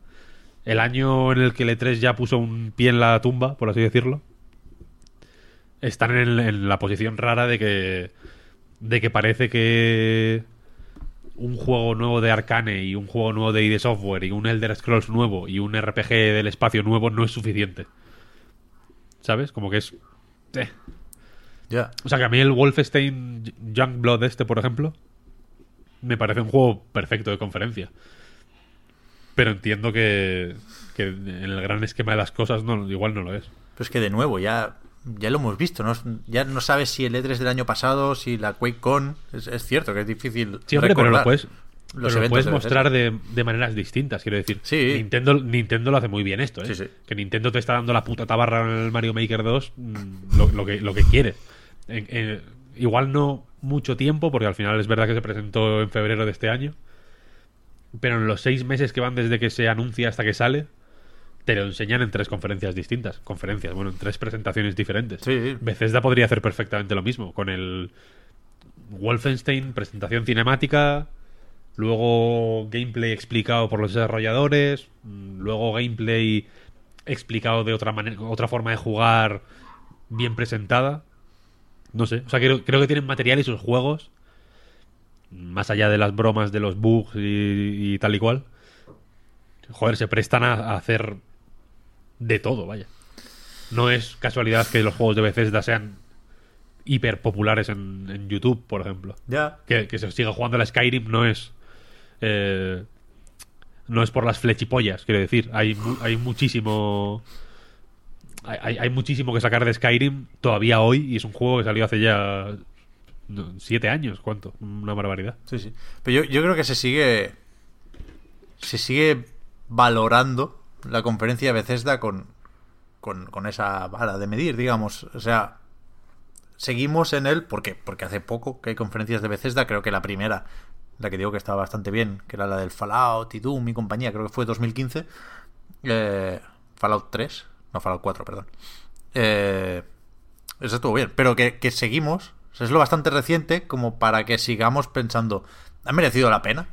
El año en el que el E3 ya puso un pie en la tumba, por así decirlo. Están en, la posición rara de que. De que parece que. Un juego nuevo de Arcane y un juego nuevo de ID Software y un Elder Scrolls nuevo y un RPG del espacio nuevo no es suficiente. ¿Sabes? Como que es. eh. O sea, que a mí el Wolfenstein Youngblood este, por ejemplo, me parece un juego perfecto de conferencia. Pero entiendo que, que en el gran esquema de las cosas no, igual no lo es. Pero es que de nuevo, ya, ya lo hemos visto. ¿no? Ya no sabes si el E3 del año pasado, si la QuakeCon. Es, es cierto que es difícil. Sí, hombre, pero lo puedes, los pero lo puedes mostrar de, de maneras distintas, quiero decir. Sí. Nintendo, Nintendo lo hace muy bien esto, ¿eh? Sí, sí. Que Nintendo te está dando la puta tabarra en el Mario Maker 2 mm, lo, lo que, lo que quiere. Igual no mucho tiempo, porque al final es verdad que se presentó en febrero de este año. Pero en los seis meses que van desde que se anuncia hasta que sale, te lo enseñan en tres conferencias distintas. Conferencias, bueno, en tres presentaciones diferentes. Sí. Bethesda podría hacer perfectamente lo mismo, con el Wolfenstein, presentación cinemática, luego gameplay explicado por los desarrolladores, luego gameplay explicado de otra manera, otra forma de jugar bien presentada. No sé, o sea, creo, creo que tienen material y sus juegos, más allá de las bromas de los bugs y, y tal y cual, joder, se prestan a, a hacer de todo, vaya. No es casualidad que los juegos de Bethesda sean hiper populares en, en YouTube, por ejemplo. Ya. Que, que se siga jugando a la Skyrim no es. eh, no es por las flechipollas, quiero decir. Hay, mu- hay muchísimo. Hay, hay- muchísimo que sacar de Skyrim todavía hoy y es un juego que salió hace ya siete años, ¿cuánto? Una barbaridad. Sí, sí. Pero yo, creo que se sigue. Se sigue valorando la conferencia de Bethesda con, con, esa vara de medir, digamos. O sea, seguimos en él. ¿Por qué? Porque hace poco que hay conferencias de Bethesda. Creo que la primera, la que digo que estaba bastante bien, que era la del Fallout y Doom y compañía, creo que fue 2015. Eh, Fallout 3, no Fallout 4, perdón. Eh, eso estuvo bien, pero que, que seguimos, es lo bastante reciente como para que sigamos pensando, ¿ha merecido la pena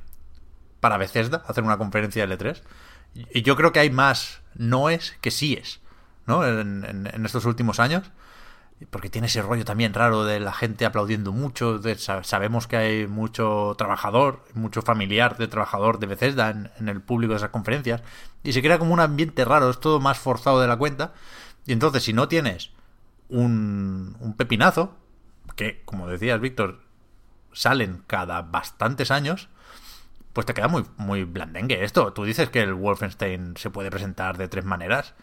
para Bethesda hacer una conferencia de L3? Y yo creo que hay más noes que síes, ¿no? En estos últimos años. Porque tiene ese rollo también raro de la gente aplaudiendo mucho. de- sa- sabemos que hay mucho trabajador, mucho familiar de trabajador de Bethesda en, en el público de esas conferencias. Y se crea como un ambiente raro, es todo más forzado de la cuenta. Y entonces, si no tienes un, un pepinazo, que como decías, Víctor, salen cada bastantes años, pues te queda muy, muy blandengue esto. Tú dices que el Wolfenstein se puede presentar de tres maneras.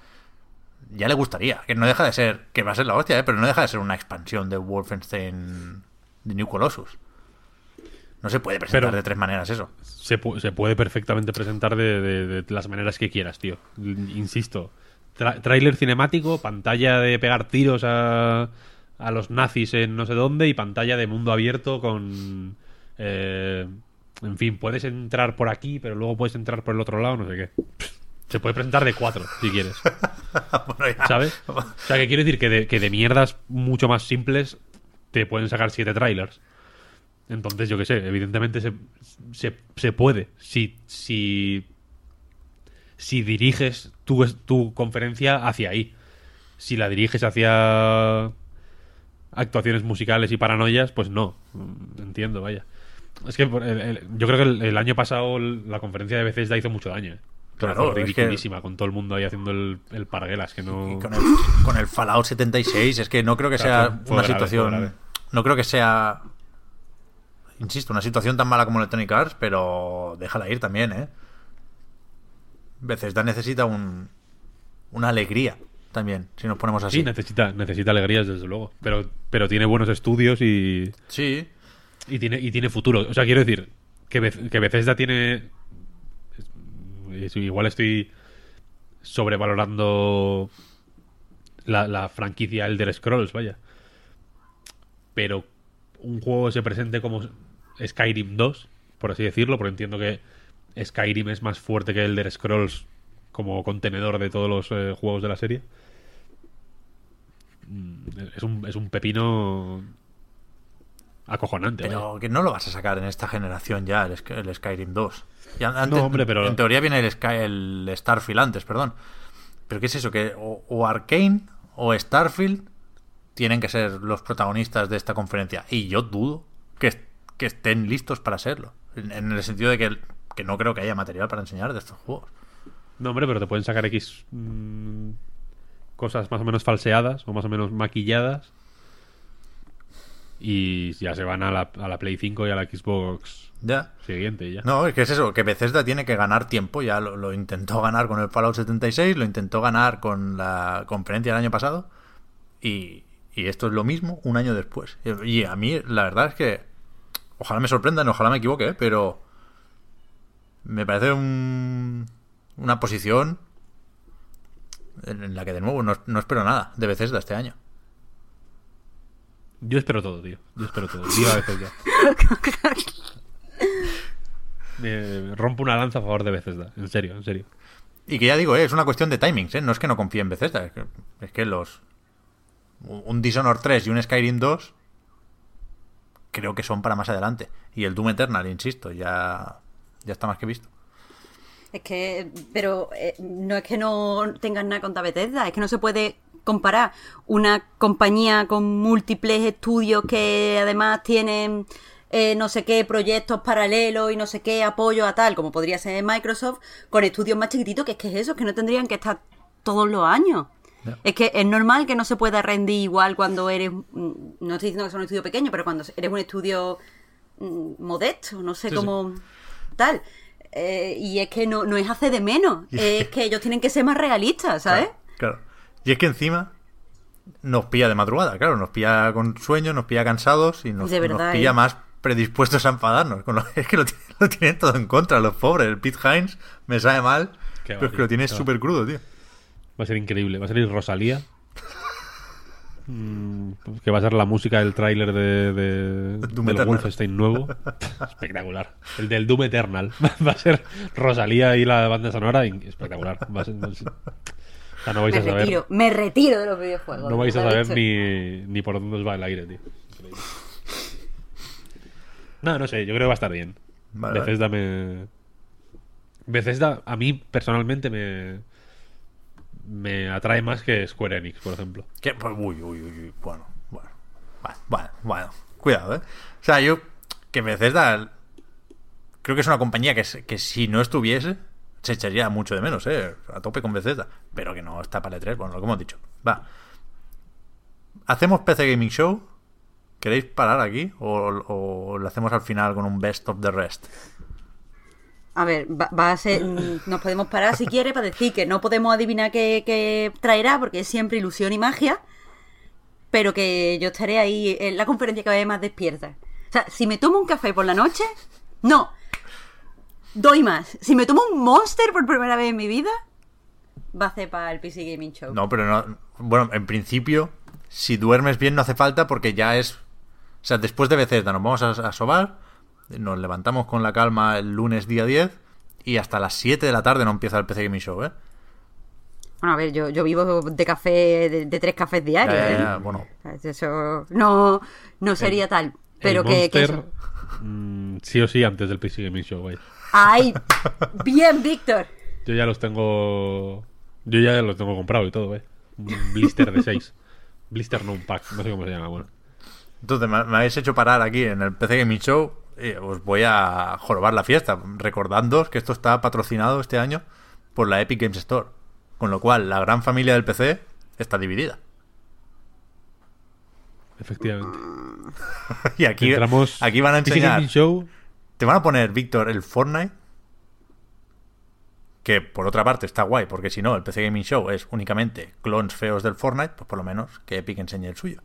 Ya le gustaría, que no deja de ser, que va a ser la hostia, ¿eh? pero no deja de ser una expansión de Wolfenstein de New Colossus. No se puede presentar Pero- de tres maneras eso. Se, pu- se puede perfectamente presentar de, de- de las maneras que quieras, tío. Insisto. Tra- tráiler cinemático, pantalla de pegar tiros a, a los nazis en no sé dónde y pantalla de mundo abierto con... eh, en fin, puedes entrar por aquí, pero luego puedes entrar por el otro lado, no sé qué. Se puede presentar de cuatro, si quieres. Bueno. ¿Sabes? O sea, que quiero decir que de, que de mierdas mucho más simples te pueden sacar siete trailers. Entonces, yo qué sé, evidentemente se, se, se puede. Si, si, si diriges tu, tu conferencia hacia ahí. Si la diriges hacia actuaciones musicales y paranoias, pues no. Mm, Entiendo, vaya. Es que el- el- yo creo que el, el año pasado la conferencia de Bethesda hizo mucho daño. ¿eh? Claro, es que- ridiculísima, con todo el mundo ahí haciendo el, el parguelas, que no... Con el, con el Fallout 76, es que no creo que Claro, sea una grave, situación. No creo que sea. Insisto, una situación tan mala como Electronic Arts, pero déjala ir también, ¿eh? Bethesda necesita un, una alegría también, si nos ponemos así. Sí, necesita, necesita alegrías, desde luego. Pero, pero tiene buenos estudios y, Sí, y, tiene, y tiene futuro. O sea, quiero decir que, Beth- que Bethesda tiene... Igual estoy sobrevalorando la, la franquicia Elder Scrolls, vaya. Pero un juego se presente como Skyrim 2, por así decirlo, porque entiendo que Skyrim es más fuerte que Elder Scrolls como contenedor de todos los eh, juegos de la serie. Mm, Es un, es un pepino acojonante. vaya. pero que no lo vas a sacar en esta generación ya, el Skyrim 2. Y an- antes- No, hombre, pero- En teoría viene el, Sky, el Starfield antes, perdón. Pero ¿qué es eso? Que o, o Arkane o Starfield tienen que ser los protagonistas de esta conferencia. Y yo dudo que, que estén listos para serlo. En, en el sentido de que, que no creo que haya material para enseñar de estos juegos. No, hombre, pero te pueden sacar X mm, cosas más o menos falseadas o más o menos maquilladas. Y ya se van a la, a la Play 5 y a la Xbox Ya. siguiente ya. No, es que es eso, que Bethesda tiene que ganar tiempo, ya lo, lo intentó ganar con el Fallout 76, lo intentó ganar con la conferencia del año pasado, y, y esto es lo mismo un año después. Y a mí, la verdad es que, ojalá me sorprendan, ojalá me equivoque, ¿eh? pero me parece un- una posición en en la que de nuevo no, no espero nada de Bethesda este año. Yo espero todo, tío. Yo espero todo. Viva Bethesda. Me rompo una lanza a favor de Bethesda. En serio, en serio. Y que ya digo, eh, es una cuestión de timings, ¿eh? No es que no confíe en Bethesda, es que, es que los... Un Dishonored 3 y un Skyrim 2 creo que son para más adelante. Y el Doom Eternal, insisto, ya, ya está más que visto. Es que, pero eh, no es que no tengan nada contra Bethesda, es que no se puede comparar una compañía con múltiples estudios que además tienen eh, no sé qué proyectos paralelos y no sé qué apoyo a tal, como podría ser Microsoft, con estudios más chiquititos, que es que es eso, que no tendrían que estar todos los años. Es que es normal que no se pueda rendir igual cuando eres, mm, no estoy diciendo que sea un estudio pequeño, pero cuando eres un estudio mm, modesto, no sé Sí, cómo tal. Eh, y es que no, no es hacer de menos, es que ellos tienen que ser más realistas, ¿sabes? Claro, claro. Y es que encima, nos pilla de madrugada, claro, nos pilla con sueño, nos pilla cansados y nos, pilla ¿eh? más predispuestos a enfadarnos. Con lo- es que lo, lo tienen todo en contra, los pobres. El Pete Hines me sabe mal, Qué va, pero es que tío, lo tiene qué va. súper crudo, tío. Va a ser increíble. Va a salir Rosalía. Mm, que va a ser la música del tráiler de, de- Doom del. Wolfenstein nuevo. Espectacular. El del Doom Eternal. Va a ser Rosalía y la banda sonora. Espectacular. Va a ser- va a ser- No vais Me a saber. retiro, me retiro de los videojuegos. No vais a ¿lo has saber ni, ni por dónde os va el aire, tío. No, no sé, yo creo que va a estar bien. Vale. Bethesda me. Bethesda a mí personalmente me. Me atrae más que Square Enix, por ejemplo. Que, pues, uy, uy, uy, uy, bueno, bueno, bueno, bueno, bueno, cuidado, ¿eh? O sea, yo, que Bethesda, creo que es una compañía que si no estuviese, se echaría mucho de menos, ¿eh? A tope con Bethesda, pero que no está para el 3 bueno, lo que hemos dicho. Va. ¿Hacemos PC Gaming Show? ¿Queréis parar aquí? ¿O, lo hacemos al final con un best of the rest? A ver, va, a ser. mm, Nos podemos parar si quiere para decir que no podemos adivinar qué, qué traerá, porque es siempre ilusión y magia. Pero que yo estaré ahí en la conferencia que vaya más despierta. O sea, si me tomo un café por la noche, no. Doy más. Si me tomo un monster por primera vez en mi vida, va a ser para el PC Gaming Show. No, pero no. Bueno, en principio, si duermes bien no hace falta porque ya es. O sea, después de Bethesda nos vamos a, a sobar, nos levantamos con la calma el lunes día 10 y hasta las 7 de la tarde no empieza el PC Gaming Show, ¿eh? Bueno, a ver, yo, yo vivo de café, de, de tres cafés Ya, diarios. ya, ¿eh? bueno, Eso no, no sería tal. Pero el que, que Monster, eso. mm, sí o sí antes del PC Gaming Show, vaya. ¡Ay! Bien, Víctor. Yo ya los tengo. Yo ya los tengo comprado y todo, eh. Un blister de 6. blister no un pack, no sé cómo se llama, bueno. Entonces me, me habéis hecho parar aquí en el PC Gaming Show y os voy a jorobar la fiesta, recordándoos que esto está patrocinado este año por la Epic Games Store. Con lo cual, la gran familia del PC está dividida. Efectivamente. Y aquí, Entramos. aquí van a PC enseñar. Gaming Show. Te van a poner, Víctor, el Fortnite. Que por otra parte está guay, porque si no, el PC Gaming Show es únicamente clones feos del Fortnite, pues por lo menos que Epic enseñe el suyo.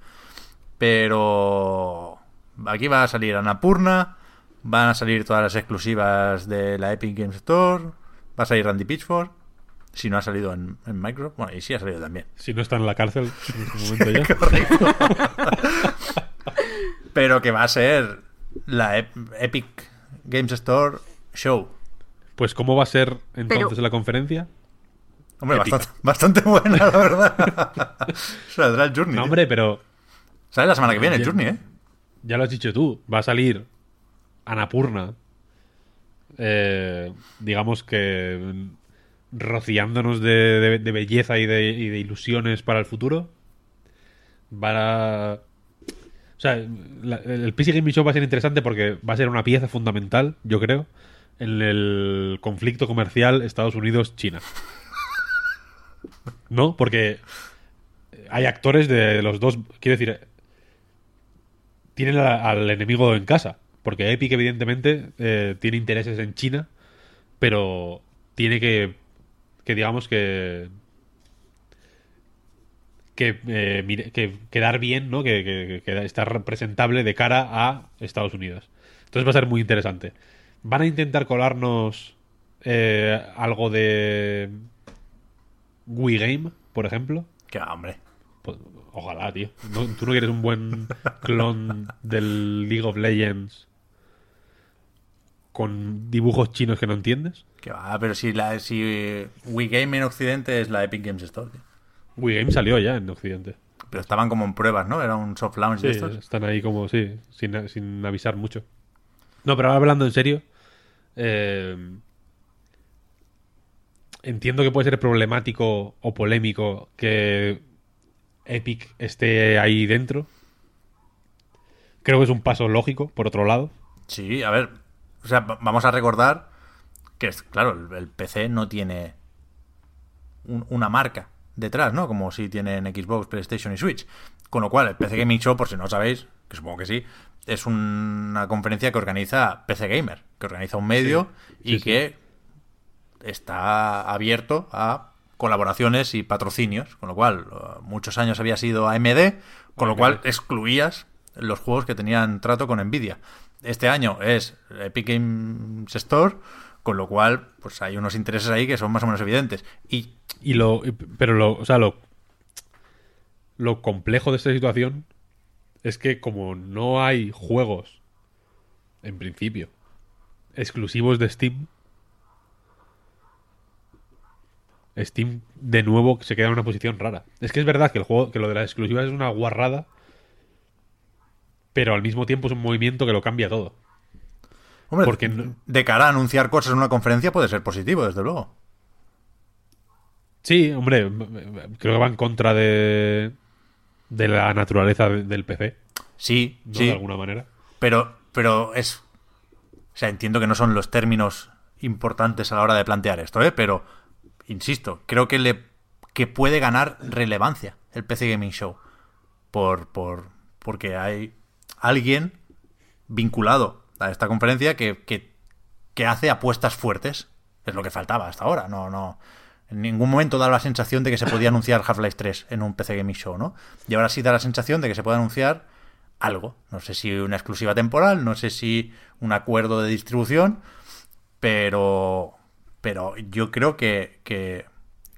Pero aquí va a salir Annapurna, van a salir todas las exclusivas de la Epic Games Store, va a salir Randy Pitchford, si no ha salido en, en Microsoft, bueno, y sí ha salido también. Si no está en la cárcel en momento ya. Pero que va a ser la Ep- Epic Games Store Show. Pues, ¿cómo va a ser entonces Pero- la conferencia? Hombre, bastante, bastante buena, la verdad. Saldrá el Journey. No, hombre, pero Sale la semana que viene el Journey, ¿eh? ya lo has dicho tú. Va a salir Anapurna. eh, digamos que mm, rociándonos de, de- de belleza y de, y de ilusiones para el futuro. Va a. O sea, la- el PC Gaming Show va a ser interesante porque va a ser una pieza fundamental, yo creo, en el conflicto comercial Estados Unidos-China. ¿No? Porque hay actores de los dos. Quiero decir, tienen al enemigo en casa. Porque Epic, evidentemente, eh, tiene intereses en China, pero tiene que, que digamos que. Que, eh, que quedar bien, ¿no? Que, que- que estar representable de cara a Estados Unidos. Entonces va a ser muy interesante. Van a intentar colarnos eh, algo de Wii Game, por ejemplo. Que va, hombre. Pues, ojalá, tío. No- ¿Tú no quieres un buen clon del League of Legends con dibujos chinos que no entiendes? Que va, pero si, la, si Wii Game en Occidente es la Epic Games Store, tío. Wii Game salió ya en Occidente. Pero estaban como en pruebas, ¿no? Era un soft launch Sí, de estos. están ahí como, sí, sin, sin avisar mucho. No, pero ahora hablando en serio, eh, entiendo que puede ser problemático o polémico que Epic esté ahí dentro. Creo que es un paso lógico, por otro lado. Sí, a ver. O sea, va- vamos a recordar que, es, claro, el, el PC no tiene un- una marca detrás, ¿no? Como si tienen Xbox, PlayStation y Switch. Con lo cual, el PC Gaming Show, por si no sabéis, que supongo que sí, es una conferencia que organiza PC Gamer, que organiza un medio Sí, y sí. que está abierto a colaboraciones y patrocinios, con lo cual uh, muchos años había sido AMD, con lo cual excluías los juegos que tenían trato con Nvidia. Este año es Epic Games Store, con lo cual pues hay unos intereses ahí que son más o menos evidentes. Y, Y lo. Pero lo. O sea, lo. Lo complejo de esta situación es que como no hay juegos, en principio, exclusivos de Steam, Steam de nuevo se queda en una posición rara. Es que es verdad que el juego, que lo de las exclusivas es una guarrada, pero al mismo tiempo es un movimiento que lo cambia todo. hombre, Porque no- de cara a anunciar cosas en una conferencia puede ser positivo, desde luego. Sí, hombre, creo que va en contra de, de la naturaleza de- del PC, Sí, ¿no? sí. De alguna manera. Pero, pero es. O sea, entiendo que no son los términos importantes a la hora de plantear esto, ¿eh? Pero, insisto, creo que le que puede ganar relevancia el PC Gaming Show. Por, por, porque hay alguien vinculado a esta conferencia que, que, que hace apuestas fuertes. Es lo que faltaba hasta ahora. No, no. En ningún momento da la sensación de que se podía anunciar Half-Life 3 en un PC Gaming Show, ¿no? Y ahora sí da la sensación de que se puede anunciar algo. No sé si una exclusiva temporal, no sé si un acuerdo de distribución, pero, pero yo creo que, que,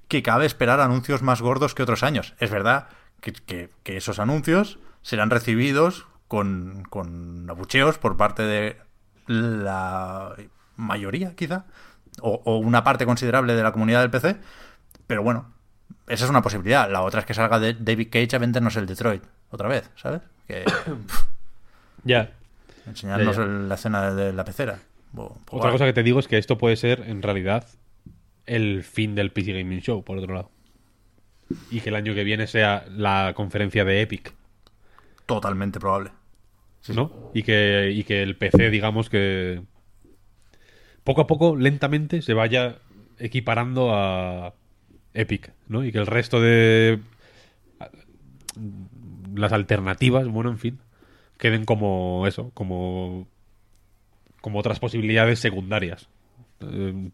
que cabe esperar anuncios más gordos que otros años. Es verdad que, que- que esos anuncios serán recibidos con, con abucheos por parte de la mayoría, quizá, o, o una parte considerable de la comunidad del PC, pero bueno, esa es una posibilidad. La otra es que salga de David Cage a vendernos el Detroit otra vez, ¿sabes? Que Ya. enseñarnos Ya, ya. el- la escena de la pecera. Bo- Otra guay. cosa que te digo es que esto puede ser, en realidad, el fin del PC Gaming Show, por otro lado. Y que el año que viene sea la conferencia de Epic, Totalmente probable. Sí, sí. ¿no? Y que, y que el PC, digamos que poco a poco, lentamente, se vaya equiparando a Epic, ¿no? Y que el resto de las alternativas, bueno, en fin, queden como eso, como como otras posibilidades secundarias. Eh,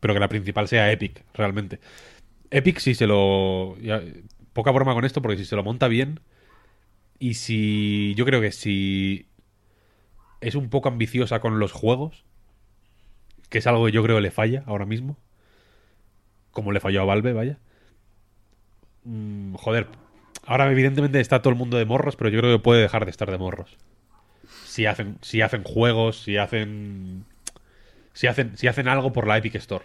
pero que la principal sea Epic, realmente. Epic si se lo... poca broma con esto, porque si se lo monta bien y si... Yo creo que si es un poco ambiciosa con los juegos, que es algo que yo creo que le falla ahora mismo, como le falló a Valve, vaya. Mm, joder, ahora evidentemente está todo el mundo de morros, pero yo creo que puede dejar de estar de morros. Si hacen, si hacen juegos, si hacen... Si hacen, si hacen algo por la Epic Store.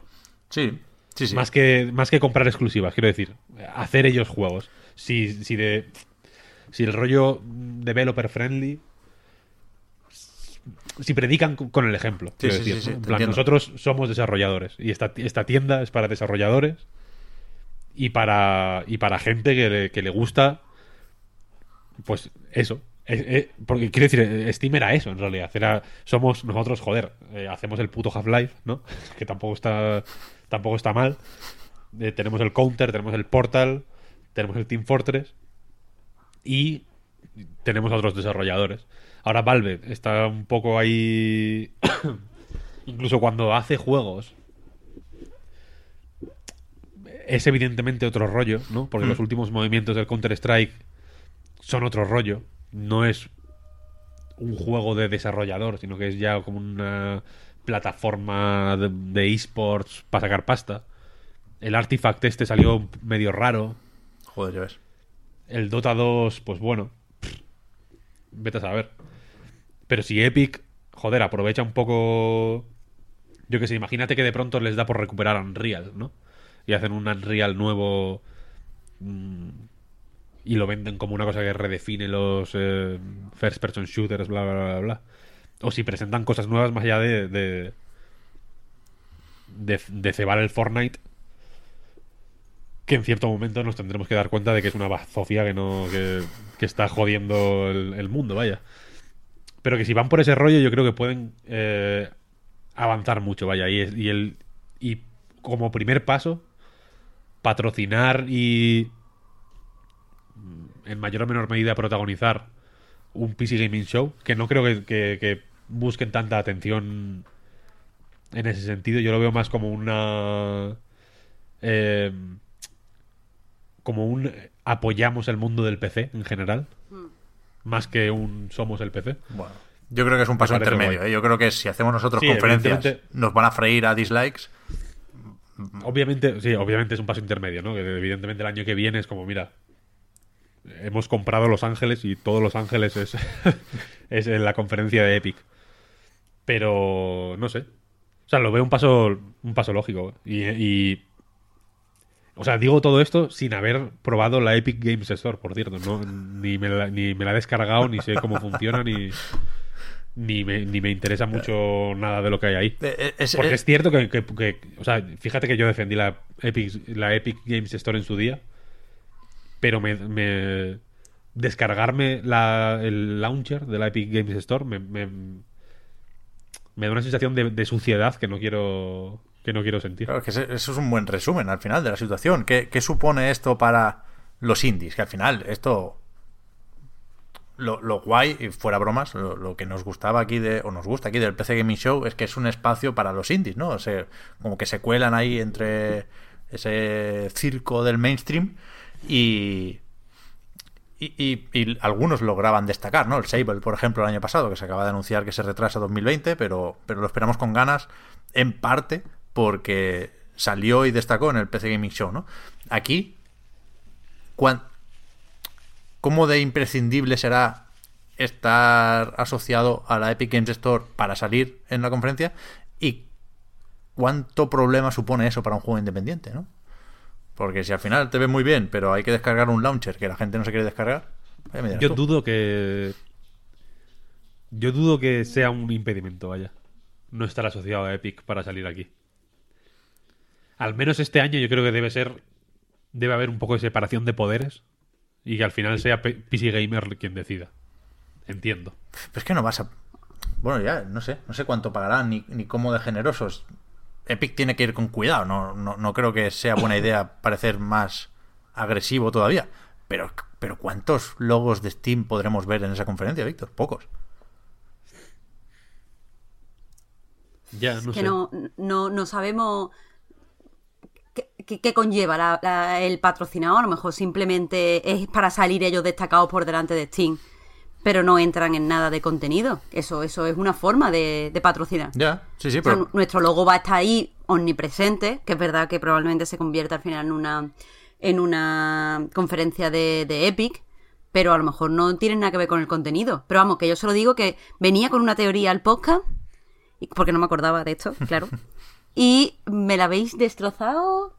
Sí, sí, sí. Más que, más que comprar exclusivas, quiero decir. Hacer ellos juegos. Si, si de. Si el rollo developer friendly. Si predican con el ejemplo. quiero sí, sí, decir, sí, ¿no? En plan, nosotros somos desarrolladores. Y esta, esta tienda es para desarrolladores. Y para. Y para gente que le, que le gusta. Pues eso. Eh, eh, porque quiero decir, eh, Steam era eso en realidad. Era, somos nosotros, joder, eh, hacemos el puto Half-Life, ¿no? que tampoco está, tampoco está mal. Tenemos el Counter, tenemos el Portal, tenemos el Team Fortress y tenemos a otros desarrolladores. Ahora Valve está un poco ahí. Incluso cuando hace juegos. Es evidentemente otro rollo, ¿no? Porque los últimos movimientos del Counter-Strike son otro rollo. No es un juego de desarrollador, sino que es ya como una plataforma de, esports para sacar pasta. El Artifact este salió medio raro. Joder, ya ves. El Dota 2, pues bueno. Vete a saber. Pero si Epic, joder, aprovecha un poco. Yo que sé, imagínate que de pronto les da por recuperar Unreal, ¿no? Y hacen un Unreal nuevo. mm, y lo venden como una cosa que redefine los eh, first person shooters, bla, bla, bla, bla. O si presentan cosas nuevas más allá de. de, cebar el Fortnite que en cierto momento nos tendremos que dar cuenta de que es una bazofia que no que, está jodiendo el mundo, vaya. Pero que si van por ese rollo, yo creo que pueden eh, avanzar mucho, vaya. Y, el y como primer paso, patrocinar y mm, en mayor o menor medida protagonizar un PC Gaming Show, que no creo que busquen tanta atención en ese sentido. Yo lo veo más como una... eh, como un apoyamos el mundo del PC en general, más que un somos el PC. Bueno, yo creo que es un paso intermedio. ¿eh? Yo creo que si hacemos nosotros Sí, conferencias, nos van a freír a dislikes. Obviamente, sí, obviamente es un paso intermedio, ¿no? Que evidentemente el año que viene es como, mira, hemos comprado Los Ángeles y todos Los Ángeles es, es en la conferencia de Epic. Pero no sé. O sea, lo veo un paso, un paso lógico. Y, y- o sea, digo todo esto sin haber probado la Epic Games Store, por cierto. No, ni, me la, ni me la he descargado, ni sé cómo funciona, ni, ni, me, ni me interesa mucho nada de lo que hay ahí. Eh, eh, es- Porque eh, es cierto que, que- que- o sea, fíjate que yo defendí la Epic, la Epic Games Store en su día, pero me, me- descargarme la- el launcher de la Epic Games Store me, me, me da una sensación de, de suciedad que no quiero que no quiero sentir. Eso es un buen resumen al final de la situación. ¿Qué, qué supone esto para los indies? Que al final esto... Lo, lo guay, y fuera bromas, lo, lo que nos gustaba aquí de, o nos gusta aquí del PC Gaming Show es que es un espacio para los indies, ¿no? O sea, como que se cuelan ahí entre ese circo del mainstream y, y, y- algunos lograban destacar, ¿no? El Sable, por ejemplo, el año pasado, que se acaba de anunciar que se retrasa a 2020, pero, pero lo esperamos con ganas, en parte porque salió y destacó en el PC Gaming Show, ¿no? Aquí, ¿cómo de imprescindible será estar asociado a la Epic Games Store para salir en la conferencia? ¿Y cuánto problema supone eso para un juego independiente, ¿no? Porque si al final te ves muy bien, pero hay que descargar un launcher que la gente no se quiere descargar, dirás Yo tú. dudo que yo dudo que sea un impedimento, vaya, no estar asociado a Epic para salir aquí. Al menos este año yo creo que debe ser debe haber un poco de separación de poderes y que al final sea P- PC Gamer quien decida. Entiendo. Pero es que no vas a. Bueno, ya, no sé. No sé cuánto pagarán ni, ni cómo de generosos. Epic tiene que ir con cuidado. No, no, no creo que sea buena idea parecer más agresivo todavía. Pero, pero ¿cuántos logos de Steam podremos ver en esa conferencia, Víctor? Pocos. Ya, no que sé. no, no, no sabemos qué, conlleva la- la- el patrocinado. A lo mejor simplemente es para salir ellos destacados por delante de Steam, pero no entran en nada de contenido. Eso, eso es una forma de, de patrocinar. Ya, sí, sí, O sea, pero. nu- nuestro logo va a estar ahí omnipresente, que es verdad que probablemente se convierta al final en una, en una conferencia de, de Epic, pero a lo mejor no tiene nada que ver con el contenido. Pero vamos, que yo solo digo que venía con una teoría al podcast, porque no me acordaba de esto, claro, y me la habéis destrozado.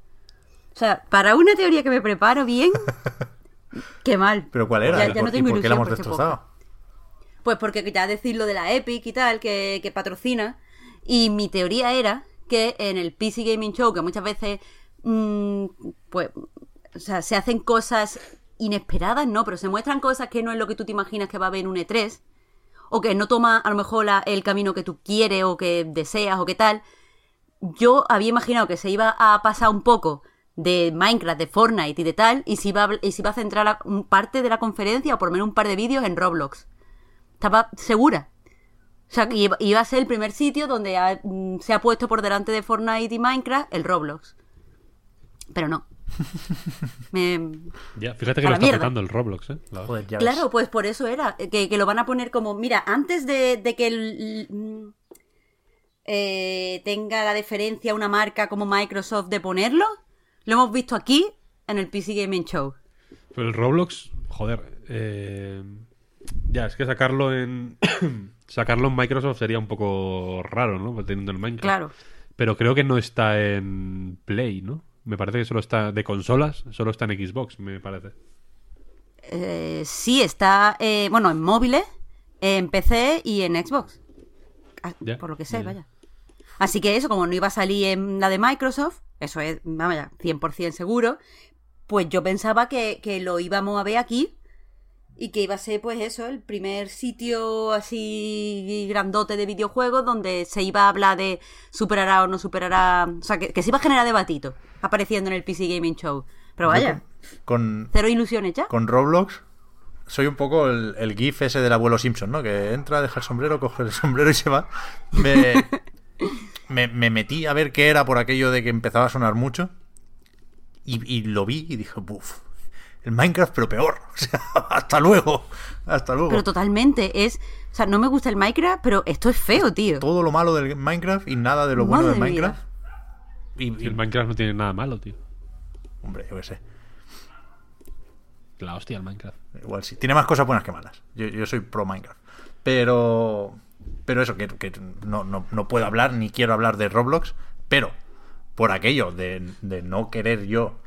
O sea, para una teoría que me preparo bien, qué mal. Pero ¿cuál era? Ya- ¿Y ya por, no y tengo por qué la hemos por este destrozado? pues porque ya decir lo de la Epic y tal, que, que patrocina. Y mi teoría era que en el PC Gaming Show, que muchas veces, mm, pues, o sea, se hacen cosas inesperadas, ¿no? Pero se muestran cosas que no es lo que tú te imaginas que va a haber en un E3. O que no toma a lo mejor la- el camino que tú quieres o que deseas o que tal. Yo había imaginado que se iba a pasar un poco de Minecraft, de Fortnite y de tal, y se iba a, y se iba a centrar la- un parte de la conferencia o por lo menos un par de vídeos en Roblox. Estaba segura. O sea, que iba, a ser el primer sitio donde ha- mm, se ha puesto por delante de Fortnite y Minecraft el Roblox. Pero no. Me- Ya, fíjate que A lo está mierda. petando el Roblox, ¿eh? La- Joder, ya ves. Claro, pues por eso era. Que, que lo van a poner como, mira, antes de, de que el- mm, eh, tenga la deferencia una marca como Microsoft de ponerlo, lo hemos visto aquí en el PC Gaming Show. Pero el Roblox, joder, eh, ya, es que sacarlo en sacarlo en Microsoft sería un poco raro, ¿no? Teniendo el Minecraft. Claro. Pero creo que no está en Play, ¿no? Me parece que solo está de consolas, solo está en Xbox, me parece. Eh, sí, está, eh, bueno, en móviles, en PC y en Xbox. Ah, Por lo que sé, ya. vaya. Así que eso, como no iba a salir en la de Microsoft, eso es, vamos ya, 100% seguro, pues yo pensaba que, que lo íbamos a ver aquí y que iba a ser, pues eso, el primer sitio así grandote de videojuegos donde se iba a hablar de superará o no superará, o sea, que, que se iba a generar debatito apareciendo en el PC Gaming Show. Pero vaya, Con, cero ilusiones ya. con Roblox soy un poco el, el gif ese del abuelo Simpson, ¿no? Que entra, deja el sombrero, coge el sombrero y se va. Me, me, me metí a ver qué era por aquello de que empezaba a sonar mucho y, y lo vi y dije, buf, el Minecraft, pero peor. O sea, hasta luego. Hasta luego. Pero totalmente, es... O sea, no me gusta el Minecraft, pero esto es feo, tío. Todo lo malo del Minecraft y nada de lo bueno del. Minecraft. Y- el Minecraft no tiene nada malo, tío. hombre, yo qué sé. La hostia, el Minecraft. Igual sí. Tiene más cosas buenas que malas. Yo, yo soy pro Minecraft. Pero. Pero eso, que, no, no, no puedo hablar ni quiero hablar de Roblox. Pero, por aquello de, de no querer yo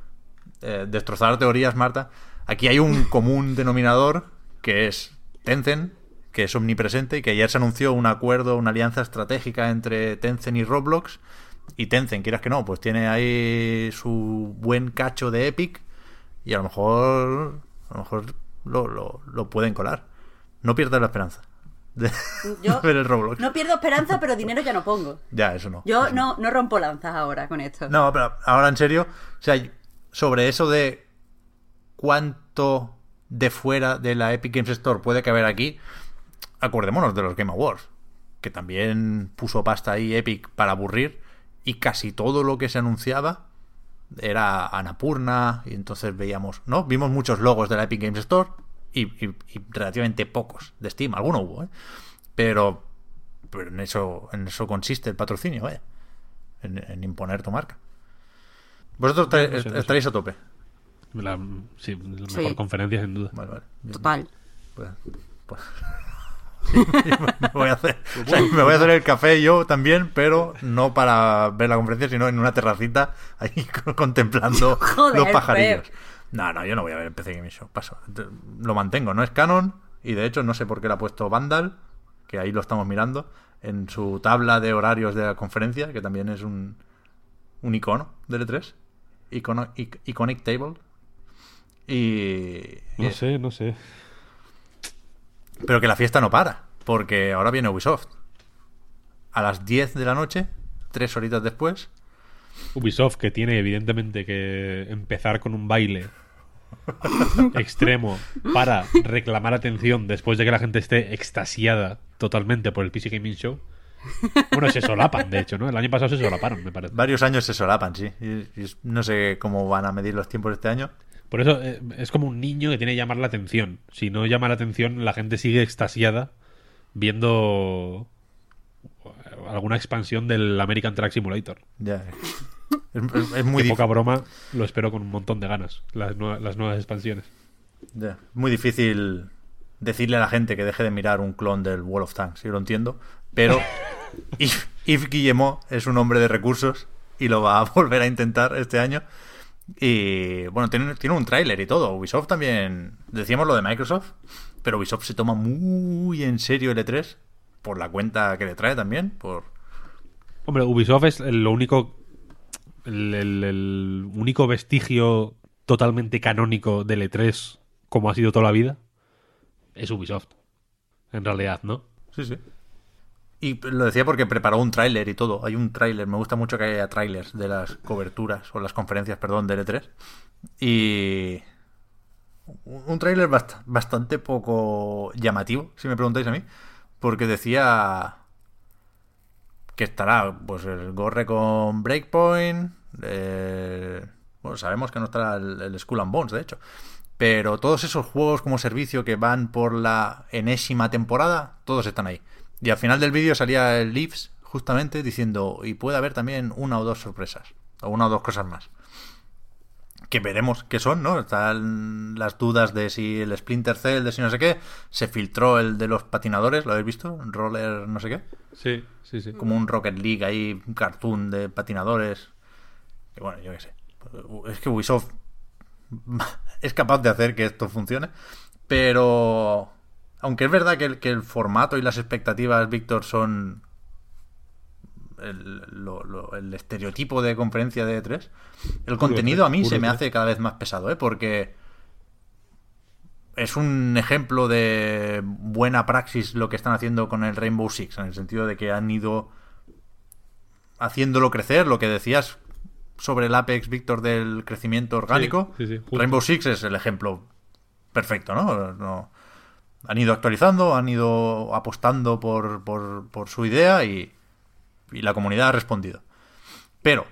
eh, destrozar teorías, Marta, aquí hay un común denominador que es Tencent, que es omnipresente y que ayer se anunció un acuerdo, una alianza estratégica entre Tencent y Roblox. Y Tencent, quieras que no, pues tiene ahí su buen cacho de Epic y a lo mejor a lo mejor lo, lo, lo pueden colar. No pierdas la esperanza de, Yo de ver el Roblox. no pierdo esperanza, pero dinero ya no pongo. Ya, eso no. Yo Eso no, no rompo lanzas ahora con esto. No, pero ahora en serio, o sea, sobre eso de cuánto de fuera de la Epic Games Store puede caber aquí, acordémonos de los Game Awards, que también puso pasta ahí Epic para aburrir y casi todo lo que se anunciaba era Anapurna y entonces veíamos, ¿no? Vimos muchos logos de la Epic Games Store y, y- y relativamente pocos de Steam, alguno hubo, ¿eh? Pero, pero en eso en eso consiste el patrocinio, vaya, en, en imponer tu marca. Vosotros tra- No sé, no sé. estaréis a tope. La, sí, la Sí. mejor conferencia, sin duda. Vale, vale. Total. Pues, pues- Sí, me voy a hacer, o sea, me voy a hacer el café yo también, pero no para ver la conferencia, sino en una terracita ahí contemplando Joder, los pajarillos. Pep. No, no, yo no voy a ver el PC Gaming Show. Paso. Lo mantengo, no es canon y de hecho no sé por qué le ha puesto Vandal, que ahí lo estamos mirando, en su tabla de horarios de la conferencia, que también es un, un icono del E3. Icono, ic- iconic Table. Y, No sé, no sé. pero que la fiesta no para, porque ahora viene Ubisoft. A las 10 de la noche, tres horitas después, Ubisoft, que tiene evidentemente que empezar con un baile extremo para reclamar atención después de que la gente esté extasiada totalmente por el PC Gaming Show. Bueno, se solapan, de hecho, ¿no? El año pasado se solaparon, me parece. varios años se solapan, sí. Y- y no sé cómo van a medir los tiempos este año. Por eso eh, es como un niño que tiene que llamar la atención. Si no llama la atención, la gente sigue extasiada viendo alguna expansión del American Truck Simulator. Ya. Es, es- muy, poca broma, lo espero con un montón de ganas, las, nue- las nuevas expansiones. muy difícil decirle a la gente que deje de mirar un clon del Wall of Tanks, yo lo entiendo. Pero Yves, Yves Guillemot es un hombre de recursos y lo va a volver a intentar este año. Y bueno, tiene, tiene un tráiler y todo. Ubisoft también. Decíamos lo de Microsoft, pero Ubisoft se toma muy en serio el E3 por la cuenta que le trae también. Por Hombre, Ubisoft es lo único. El, único vestigio totalmente canónico del E3, como ha sido toda la vida, es Ubisoft. En realidad, ¿no? Sí, sí. Y lo decía porque preparó un tráiler y todo. Hay un tráiler, me gusta mucho que haya trailers de las coberturas o las conferencias, perdón, del E3. Y un tráiler bast- bastante poco llamativo, si me preguntáis a mí, porque decía que estará pues el Gorre con Breakpoint, eh, bueno, sabemos que no estará el, el Skull and Bones, de hecho. Pero todos esos juegos como servicio que van por la enésima temporada, todos están ahí. Y al final del vídeo salía el Leaves justamente diciendo, y puede haber también una o dos sorpresas, o una o dos cosas más. Que veremos qué son, ¿no? Están las dudas de si el Splinter Cell, de si no sé qué. Se filtró el de los patinadores, ¿lo habéis visto? Roller no sé qué. Sí, sí, sí. Como un Rocket League ahí, un cartoon de patinadores. Que bueno, yo qué sé. Es que Ubisoft es capaz de hacer que esto funcione. Pero aunque es verdad que el, que el formato y las expectativas, Víctor, son el, lo- lo- el estereotipo de conferencia de E3, el contenido a mí se me E3. hace cada vez más pesado, ¿eh? Porque es un ejemplo de buena praxis lo que están haciendo con el Rainbow Six, en el sentido de que han ido haciéndolo crecer, lo que decías sobre el Apex, Víctor, del crecimiento orgánico. sí, sí, justo. Rainbow Six es el ejemplo perfecto, ¿no? No- Han ido actualizando, han ido apostando por, por- por su idea y, y la comunidad ha respondido. Pero,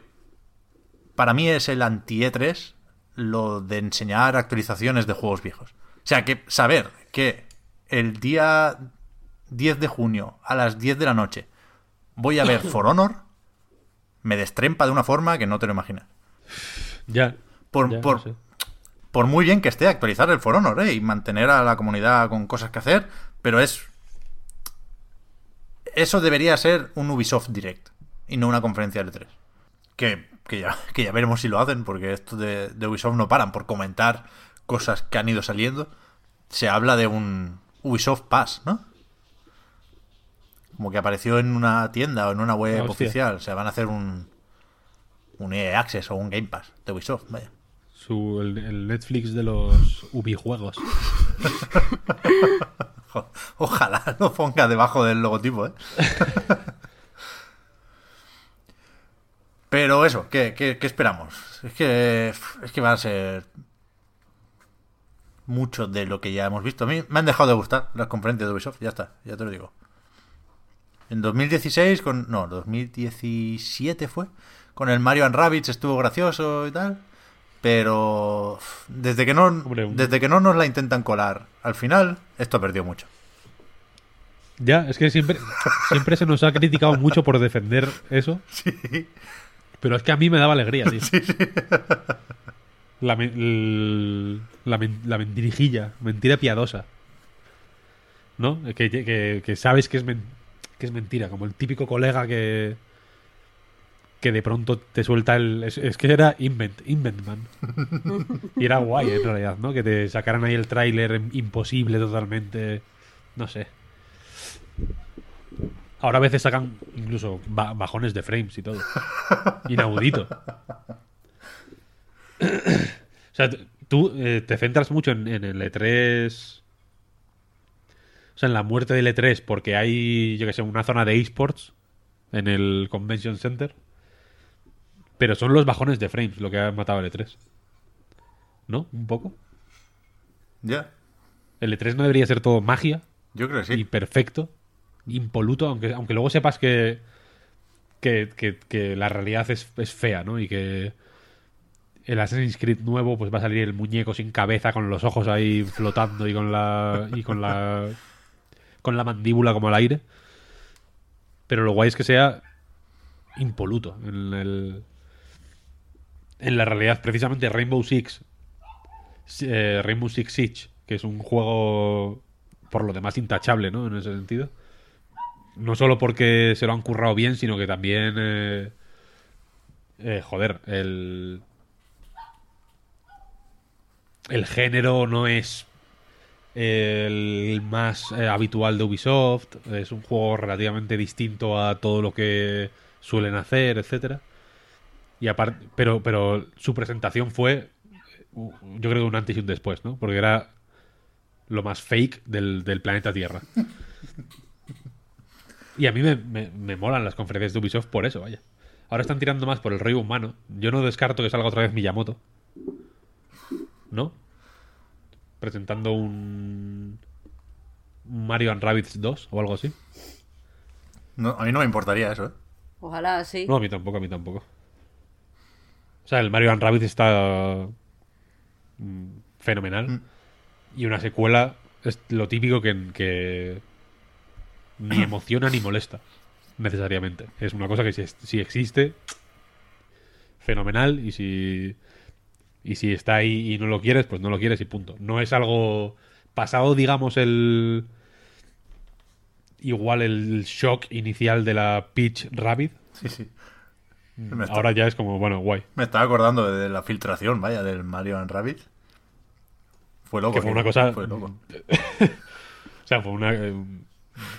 para mí es el anti-E3 lo de enseñar actualizaciones de juegos viejos. O sea, que saber que el día 10 de junio a las 10 de la noche voy a ver For Honor me destrempa de una forma que no te lo imaginas. Ya. Por, ya, por, por muy bien que esté actualizar el For Honor ¿eh? y mantener a la comunidad con cosas que hacer, pero es. Eso debería ser un Ubisoft Direct y no una conferencia de 3. Que, que, ya, que ya veremos si lo hacen, porque estos de, de Ubisoft no paran por comentar cosas que han ido saliendo. Se habla de un Ubisoft Pass, ¿no? Como que apareció en una tienda o en una web Hostia. oficial. O sea, van a hacer un. Un EA Access o un Game Pass de Ubisoft, vaya. Su, el, el Netflix de los Ubijuegos. Ojalá lo ponga debajo del logotipo, ¿eh? Pero eso, ¿qué, qué, qué esperamos? Es que, es que van a ser mucho de lo que ya hemos visto. A mí me han dejado de gustar las conferencias de Ubisoft, ya está, ya te lo digo. En 2016, con. No, 2017 fue. Con el Mario and Rabbids estuvo gracioso y tal. Pero desde que no Hombre, desde que no nos la intentan colar al final, esto ha perdido mucho. Ya, es que siempre, siempre se nos ha criticado mucho por defender eso. Pero es que a mí me daba alegría, tío. La, me- el- la, men- la mentirijilla, mentira piadosa. ¿No? Que, que- que sabes que es, men- que es mentira, como el típico colega que que de pronto te suelta el... Es, que era Invent, Invent Man. Y era guay, en realidad, ¿no? Que te sacaran ahí el tráiler imposible totalmente. No sé. Ahora a veces sacan incluso ba- bajones de frames y todo. Inaudito. o sea, tú eh, te centras mucho en, en el E3. O sea, en la muerte del E3 porque hay, yo que sé, una zona de esports en el Convention Center. Pero son los bajones de frames lo que ha matado el E3. ¿No? Un poco. Ya, El E3 no debería ser todo magia yo creo que y sí. perfecto, impoluto, aunque, aunque luego sepas que, que, que- que la realidad es, es fea, ¿no? Y que el Assassin's Creed nuevo pues va a salir el muñeco sin cabeza con los ojos ahí flotando y con la y con la con la mandíbula como al aire. Pero lo guay es que sea impoluto en el en la realidad precisamente Rainbow Six eh, Rainbow Six Siege, que es un juego por lo demás intachable, ¿no? En ese sentido. No solo porque se lo han currado bien, sino que también... eh, eh, joder, el... El género no es el más habitual de Ubisoft. Es un juego relativamente distinto a todo lo que suelen hacer, etcétera. Y aparte, pero, pero su presentación fue, yo creo que un antes y un después, ¿no? Porque era lo más fake del, del planeta Tierra. Y a mí me, me- me molan las conferencias de Ubisoft por eso, vaya. Ahora están tirando más por el rollo humano. Yo no descarto que salga otra vez Miyamoto. ¿No? Presentando un... un Mario and Rabbids 2 o algo así. No, a mí no me importaría eso, ¿eh? Ojalá sí. No, a mí tampoco, a mí tampoco. O sea, el Mario and Rabbids está mm, fenomenal. Mm. Y una secuela es lo típico que, que ni emociona ni molesta, necesariamente. Es una cosa que si, si existe, fenomenal. Y si, y si está ahí y no lo quieres, pues no lo quieres y punto. No es algo pasado, digamos, el... Igual el shock inicial de la Peach Rabbit. Sí, sí. Está- Ahora ya es como, bueno, guay. me estaba acordando de la filtración, vaya, del Mario and Rabbit. Fue loco. Que fue una cosa- Fue loco. O sea, fue una. eh,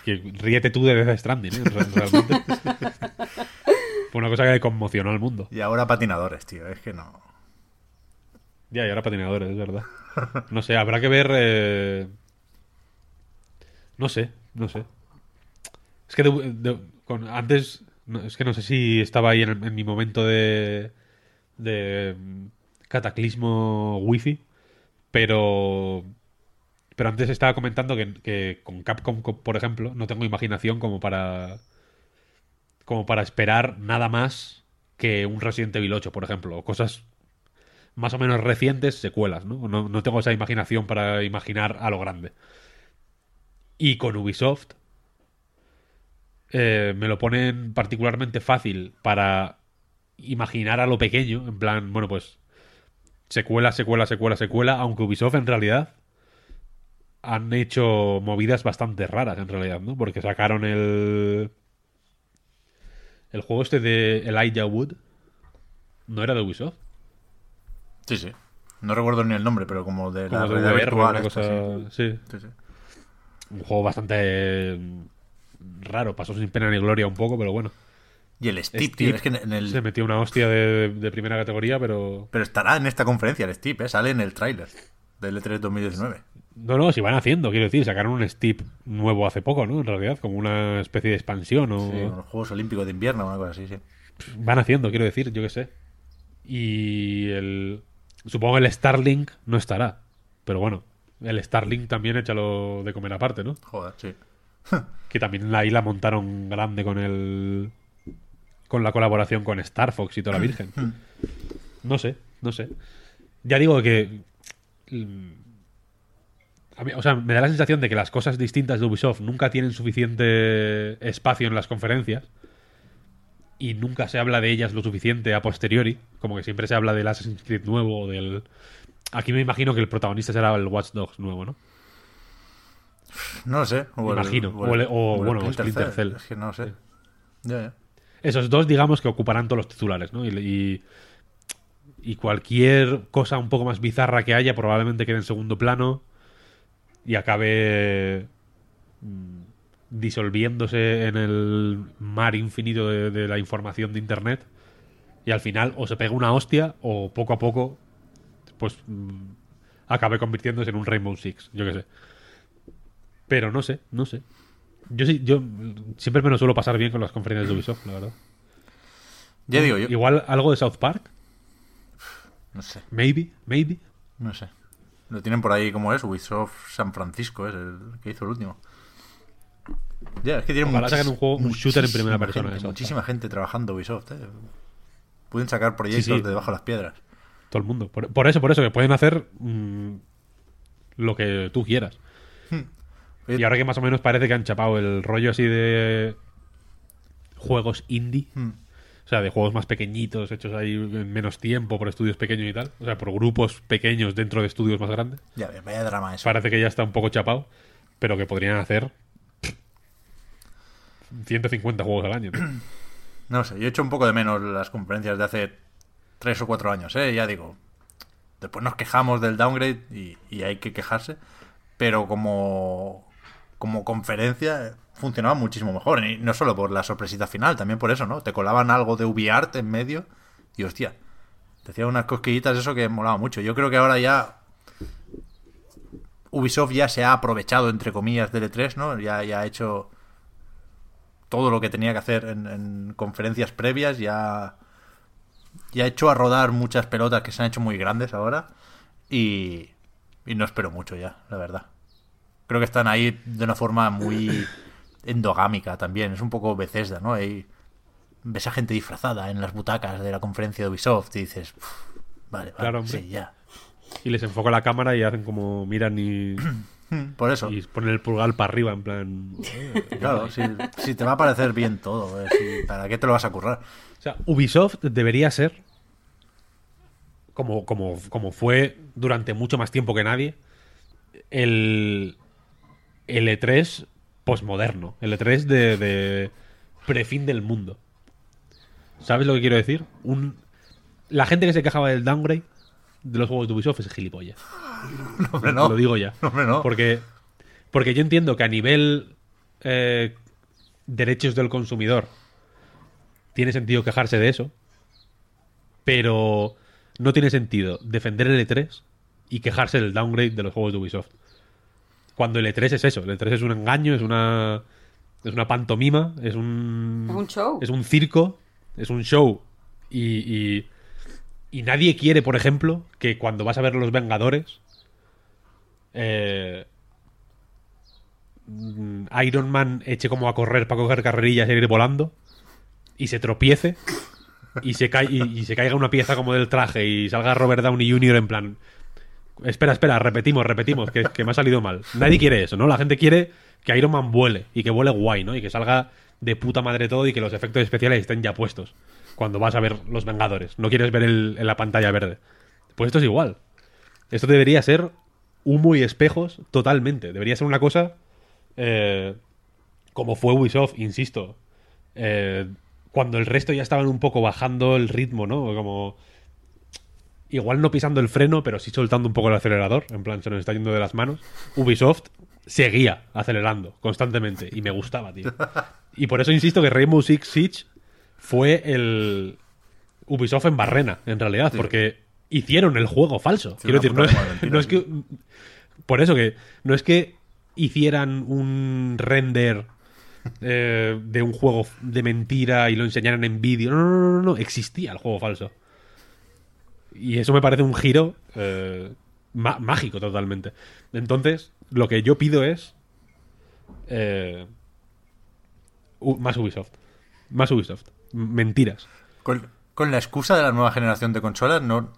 que ríete tú de Death Stranding, ¿eh? Re- Realmente. fue una cosa que conmocionó al mundo. Y ahora patinadores, tío. Es que no. Ya, y ahora patinadores, es verdad. No sé, habrá que ver. eh, No sé, no sé. Es que de- de- con- antes. Es que no sé si estaba ahí en, mi momento de. de. mm, cataclismo wifi. Pero. Pero antes estaba comentando que, con Capcom, co- por ejemplo, no tengo imaginación como para. como para esperar nada más que un Resident Evil 8, por ejemplo. O cosas más o menos recientes, secuelas, ¿no? No, no tengo esa imaginación para imaginar a lo grande. Y con Ubisoft eh, me lo ponen particularmente fácil para imaginar a lo pequeño, en plan, bueno, pues secuela, secuela, secuela, secuela, aunque Ubisoft en realidad han hecho movidas bastante raras en realidad, ¿no? Porque sacaron el el juego este de Elijah Wood no era de Ubisoft. Sí, sí. No recuerdo ni el nombre, pero como de Como la de VR, virtual una esta, cosa- sí. sí. Sí, sí. Un juego bastante raro, pasó sin pena ni gloria un poco, pero bueno. Y el Steep, Steep tío, es que en en el... Se metió una hostia de, de primera categoría, pero... Pero estará en esta conferencia el Steep, ¿eh? Sale en el tráiler del E3 2019. No, no, si van haciendo, quiero decir, sacaron un Steep nuevo hace poco, ¿no? En realidad, como una especie de expansión o... Sí, los Juegos Olímpicos de Invierno o una cosa así, sí. Van haciendo, quiero decir, yo qué sé. Y el... Supongo que el Starlink no estará. Pero bueno, el Starlink también échalo de comer aparte, ¿no? Joder, sí. Que también ahí la montaron grande con el... Con la colaboración con Star Fox y toda la Virgen. No sé, no sé. Ya digo que... mm, a mí- o sea, me da la sensación de que las cosas distintas de Ubisoft nunca tienen suficiente espacio en las conferencias y nunca se habla de ellas lo suficiente a posteriori. Como que siempre se habla del Assassin's Creed nuevo o del... Aquí me imagino que el protagonista será el Watch Dogs nuevo, ¿no? No lo sé. O el- Imagino. O el- o, el bueno, Splinter Cell. Es que no lo sé. Esos dos, digamos, que ocuparán todos los titulares, ¿no? Y, y, y cualquier cosa un poco más bizarra que haya probablemente quede en segundo plano y acabe mm, disolviéndose en el mar infinito de, de la información de Internet y al final o se pega una hostia o poco a poco pues mm, acabe convirtiéndose en un Rainbow Six, yo qué sé. Pero no sé, no sé. Yo sí, yo siempre me lo suelo pasar bien con las conferencias de Ubisoft, la verdad. Ya digo, yo. Igual algo de South Park, No sé, maybe, maybe. no sé. Lo tienen por ahí como es, Ubisoft San Francisco, es el que hizo el último. Ya, es que tienen Ojalá un juego- un shooter en primera persona gente, muchísima gente trabajando Ubisoft, eh. Pueden sacar proyectos Sí, sí. de debajo de las piedras. Todo el mundo. Por, por eso, por eso, que pueden hacer mm, lo que tú quieras. Y ahora que más o menos parece que han chapado el rollo así de juegos indie, hmm, o sea, de juegos más pequeñitos, hechos ahí en menos tiempo, por estudios pequeños y tal, o sea, por grupos pequeños dentro de estudios más grandes, Ya, ves, vaya drama eso. parece que ya está un poco chapado, pero que podrían hacer 150 juegos al año. No sé, yo he hecho un poco de menos las conferencias de hace tres o cuatro años, ¿eh? Ya digo, después nos quejamos del downgrade y, y hay que quejarse, pero como, como conferencia funcionaba muchísimo mejor. Y no solo por la sorpresita final, también por eso, ¿no? Te colaban algo de UbiArt en medio y hostia, te hacían unas cosquillitas eso que molaba mucho. Yo creo que ahora ya Ubisoft ya se ha aprovechado, entre comillas, del E3, ¿no? Ya, ha hecho todo lo que tenía que hacer en, en conferencias previas, ya, ya ha hecho a rodar muchas pelotas que se han hecho muy grandes ahora y no espero mucho ya, la verdad. Creo que están ahí de una forma muy endogámica también, es un poco Bethesda, ¿no? Ahí ves a gente disfrazada en las butacas de la conferencia de Ubisoft y dices, "Uf, vale, vale, Claro, sí, ya. Y les enfoca la cámara y hacen como miran y, Por eso. y ponen el pulgar para arriba, en plan... Claro, si, si te va a parecer bien todo, eh, si- ¿para qué te lo vas a currar? O sea, Ubisoft debería ser, como, como, como fue durante mucho más tiempo que nadie, el, el E3 posmoderno. El E3 de, de prefin del mundo. ¿Sabes lo que quiero decir? Un, la gente que se quejaba del downgrade de los juegos de Ubisoft es gilipollas. No, hombre, no. Lo digo ya. No, hombre, no. Porque, porque yo entiendo que a nivel eh, derechos del consumidor tiene sentido quejarse de eso, pero no tiene sentido defender el E3 y quejarse del downgrade de los juegos de Ubisoft. Cuando el E3 es eso, el E3 es un engaño, es una es una pantomima, es un Es un show. es un circo, es un show y, y y nadie quiere, por ejemplo, que cuando vas a ver Los Vengadores eh, Iron Man eche como a correr para coger carrerillas e ir volando y se tropiece y se, cae, y, y se caiga una pieza como del traje y salga Robert Downey Jr. en plan. Espera, espera, repetimos, repetimos, que, que me ha salido mal. Nadie quiere eso, ¿no? La gente quiere que Iron Man vuele y que vuele guay, ¿no? Y que salga de puta madre todo y que los efectos especiales estén ya puestos cuando vas a ver Los Vengadores. No quieres ver el, en la pantalla verde. Pues esto es igual. Esto debería ser humo y espejos totalmente. Debería ser una cosa eh, como fue Ubisoft, insisto. Eh, cuando el resto ya estaban un poco bajando el ritmo, ¿no? Como igual no pisando el freno, pero sí soltando un poco el acelerador. En plan, se nos está yendo de las manos. Ubisoft seguía acelerando constantemente y me gustaba, tío. Y por eso insisto que Rainbow Six Siege fue el Ubisoft en Barrena, en realidad, porque hicieron el juego falso. Sí, Quiero decir, no es, no es que. Por eso que. No es que hicieran un render eh, de un juego de mentira y lo enseñaran en vídeo. No, no, no, no, no. Existía el juego falso. Y eso me parece un giro eh, má- mágico totalmente. Entonces, lo que yo pido es. eh, más Ubisoft. Más Ubisoft. Mentiras. Con, con la excusa de la nueva generación de consolas, no,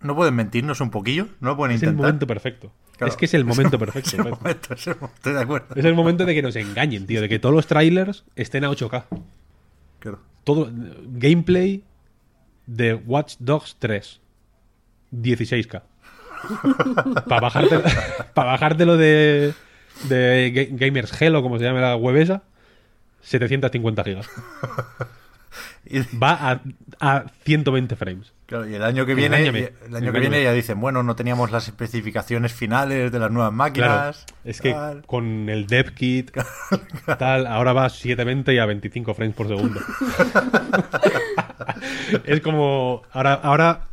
no pueden mentirnos un poquillo, no pueden Es el intentar. momento perfecto. Claro. Es que es el momento Es perfecto. el Pep. momento, es el momento, estoy de acuerdo. Es el momento de que nos engañen, tío. De que todos los trailers estén a 8K. Claro. Todo. Gameplay de Watch Dogs 3. 16K. Para bajarte, para bajártelo de, de Ga- Gamers Hell o como se llame la web esa, 750 gigas. Va a, a 120 frames. claro, y el año que viene, el año que viene ya dicen, bueno, no teníamos las especificaciones finales de las nuevas Claro. máquinas. Es que con el dev kit, tal, ahora va a 720 y a 25 frames por segundo. es como. Ahora, ahora,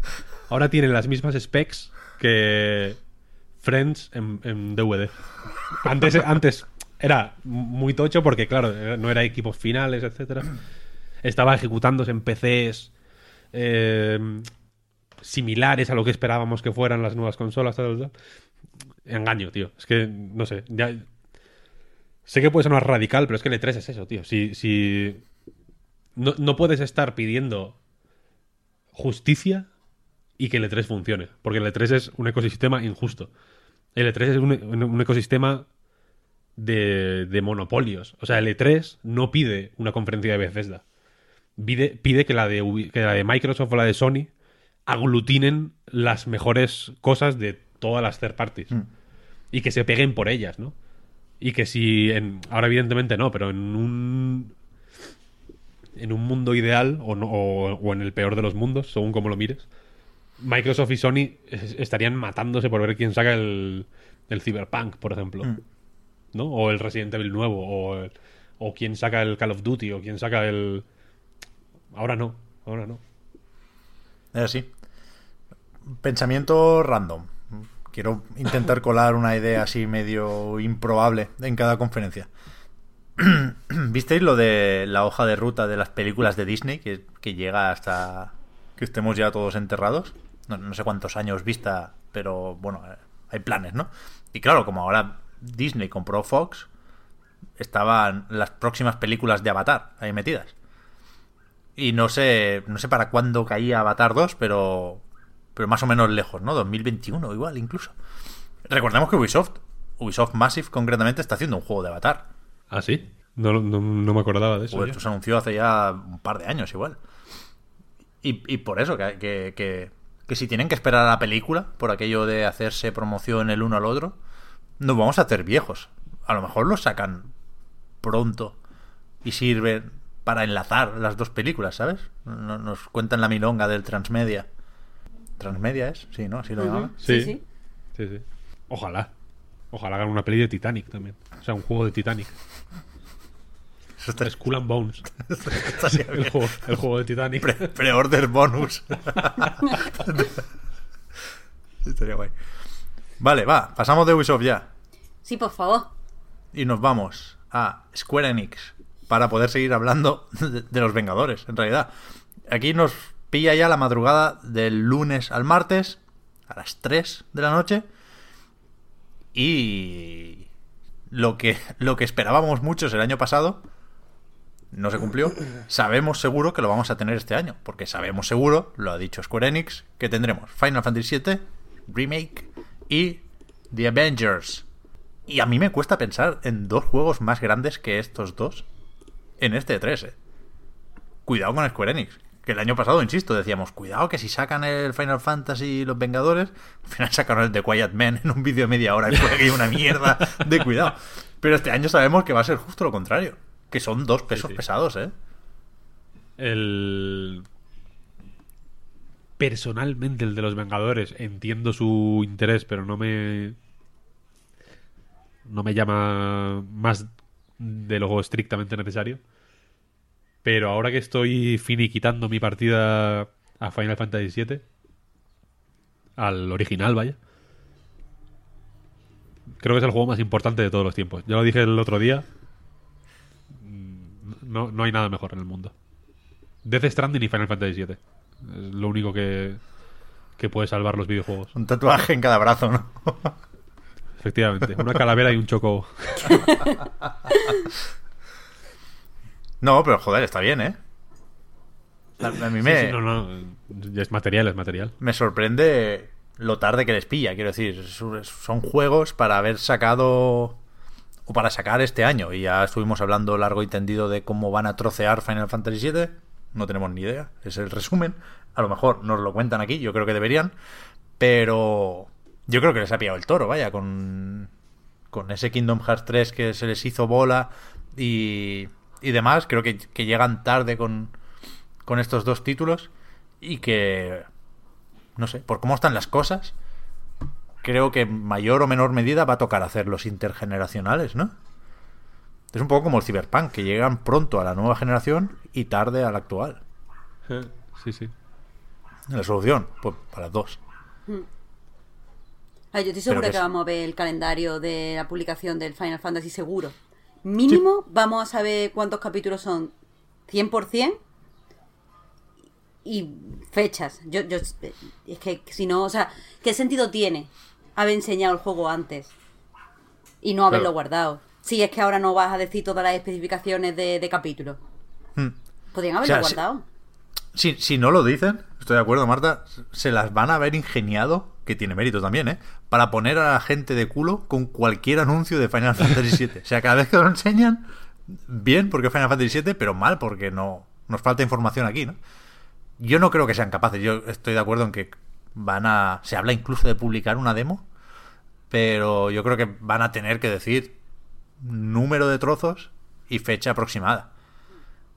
ahora tienen las mismas specs que Friends en, DVD. Antes, antes era muy tocho porque, claro, no era equipos finales, etcétera. Estaba ejecutándose en PCs eh, similares a lo que esperábamos que fueran las nuevas consolas. Engaño, tío. Es que, no sé. Sé que puede sonar radical, pero es que el E3 es eso, tío. Si, si... No, no puedes estar pidiendo justicia y que el E3 funcione. Porque el E3 es un ecosistema injusto. El E3 es un, un ecosistema de, de monopolios. O sea, el E3 no pide una conferencia de Bethesda. Pide, pide que, la de, que la de Microsoft o la de Sony aglutinen las mejores cosas de todas las third parties. Y que se peguen por ellas, ¿no? Y que si en, ahora evidentemente no, pero en un en un mundo ideal o, no- o, o en el peor de los mundos, según como lo mires, Microsoft y Sony es- estarían matándose por ver quién saca el, el Cyberpunk, por ejemplo, ¿no? O el Resident Evil nuevo, o, el- o quién saca el Call of Duty, o quién saca el... Ahora no, ahora no. Es así. Pensamiento random. Quiero intentar colar una idea así medio improbable en cada conferencia. ¿Visteis lo de la hoja de ruta de las películas de Disney que, que llega hasta que estemos ya todos enterrados? No, no sé cuántos años vista, pero bueno, eh, hay planes, ¿no? Y claro, como ahora Disney compró Fox, estaban las próximas películas de Avatar ahí metidas. Y no sé, no sé para cuándo caía Avatar 2, pero, pero más o menos lejos, ¿no? 2021 igual incluso. Recordemos que Ubisoft, Ubisoft Massive concretamente, está haciendo un juego de Avatar. ¿Ah, sí? No, no, no me acordaba de eso. Pues esto se anunció hace ya un par de años igual. Y, y por eso, que, que, que, que si tienen que esperar a la película, por aquello de hacerse promoción el uno al otro, nos vamos a hacer viejos. A lo mejor los sacan pronto y sirven para enlazar las dos películas, ¿sabes? No- Nos cuentan la milonga del Transmedia. ¿Transmedia es? Sí, ¿no? Así lo llamaban. Sí, Sí. sí. Sí, sí. Ojalá. Ojalá hagan una peli de Titanic también. O sea, un juego de Titanic. Estaría- Skull and Bones. El juego, el juego de Titanic. Pre- Pre-order bonus. Estaría guay. Vale, va, pasamos de Ubisoft ya. Sí, por favor. Y nos vamos a Square Enix para poder seguir hablando de, de los Vengadores, en realidad. Aquí nos pilla ya la madrugada del lunes al martes, a las 3 de la noche. Y lo que, lo que esperábamos muchos el año pasado no se cumplió, sabemos seguro que lo vamos a tener este año, porque sabemos seguro, lo ha dicho Square Enix, que tendremos Final Fantasy VII, Remake y The Avengers. Y a mí me cuesta pensar en dos juegos más grandes que estos dos en este 3, ¿eh? Cuidado con Square Enix. Que el año pasado, insisto, decíamos, cuidado que si sacan el Final Fantasy y los Vengadores, al final sacaron el de Quiet Man en un vídeo de media hora y fue que hay una mierda de cuidado. Pero este año sabemos que va a ser justo lo contrario. Que son dos pesos sí. pesados, ¿eh? El. Personalmente, el de los Vengadores, entiendo su interés, pero no me. No me llama más de lo estrictamente necesario. Pero ahora que estoy finiquitando mi partida a Final Fantasy VII, al original, vaya, creo que es el juego más importante de todos los tiempos. Ya lo dije el otro día. No, no hay nada mejor en el mundo. Death Stranding y Final Fantasy VII. Es lo único que, que puede salvar los videojuegos. Un tatuaje en cada brazo, ¿no? Efectivamente. Una calavera y un choco. no, pero joder, está bien, ¿eh? A, mí me, Sí, sí, no, no. Es material, es material. me sorprende lo tarde que les pilla. Quiero decir, son juegos para haber sacado o para sacar este año. Y ya estuvimos hablando largo y tendido de cómo van a trocear Final Fantasy VII. No tenemos ni idea. Es el resumen. A lo mejor nos lo cuentan aquí. Yo creo que deberían. Pero yo creo que les ha pillado el toro, vaya, con, con ese Kingdom Hearts 3 que se les hizo bola y, y demás. Creo que, que llegan tarde con, con estos dos títulos y que, no sé, por cómo están las cosas, creo que en mayor o menor medida va a tocar hacer los intergeneracionales, ¿no? Es un poco como el Cyberpunk, que llegan pronto a la nueva generación y tarde a la actual. Sí, sí. La solución, pues para las dos. Ay, yo estoy segura que que, es- vamos a ver el calendario de la publicación del Final Fantasy seguro. Mínimo vamos a saber cuántos capítulos son 100% y fechas. Yo, yo, es que si no, o sea, ¿qué sentido tiene haber enseñado el juego antes y no haberlo Claro. guardado? Si es que ahora no vas a decir todas las especificaciones de, de capítulos. Hmm. Podrían O haberlo sea, guardado. Si, si no lo dicen, estoy de acuerdo, Marta, se las van a haber ingeniado, que tiene mérito también, ¿eh? Para poner a la gente de culo con cualquier anuncio de Final Fantasy VII. O sea, cada vez que lo enseñan, bien porque es Final Fantasy VII, pero mal porque no nos falta información aquí, ¿no? Yo no creo que sean capaces. Yo estoy de acuerdo en que van a... Se habla incluso de publicar una demo, pero yo creo que van a tener que decir número de trozos y fecha aproximada.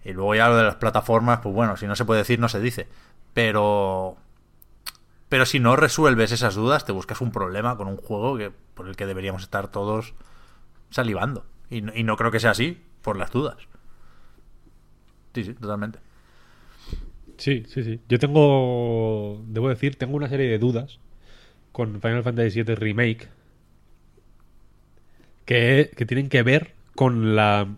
Y luego ya lo de las plataformas, pues bueno, si no se puede decir, no se dice. Pero. Pero si no resuelves esas dudas, te buscas un problema con un juego que, por el que deberíamos estar todos salivando. Y, no- y no creo que sea así, por las dudas. Sí, sí, totalmente. Sí, sí, sí. Yo tengo, debo decir, tengo una serie de dudas con Final Fantasy VII Remake que, que tienen que ver con la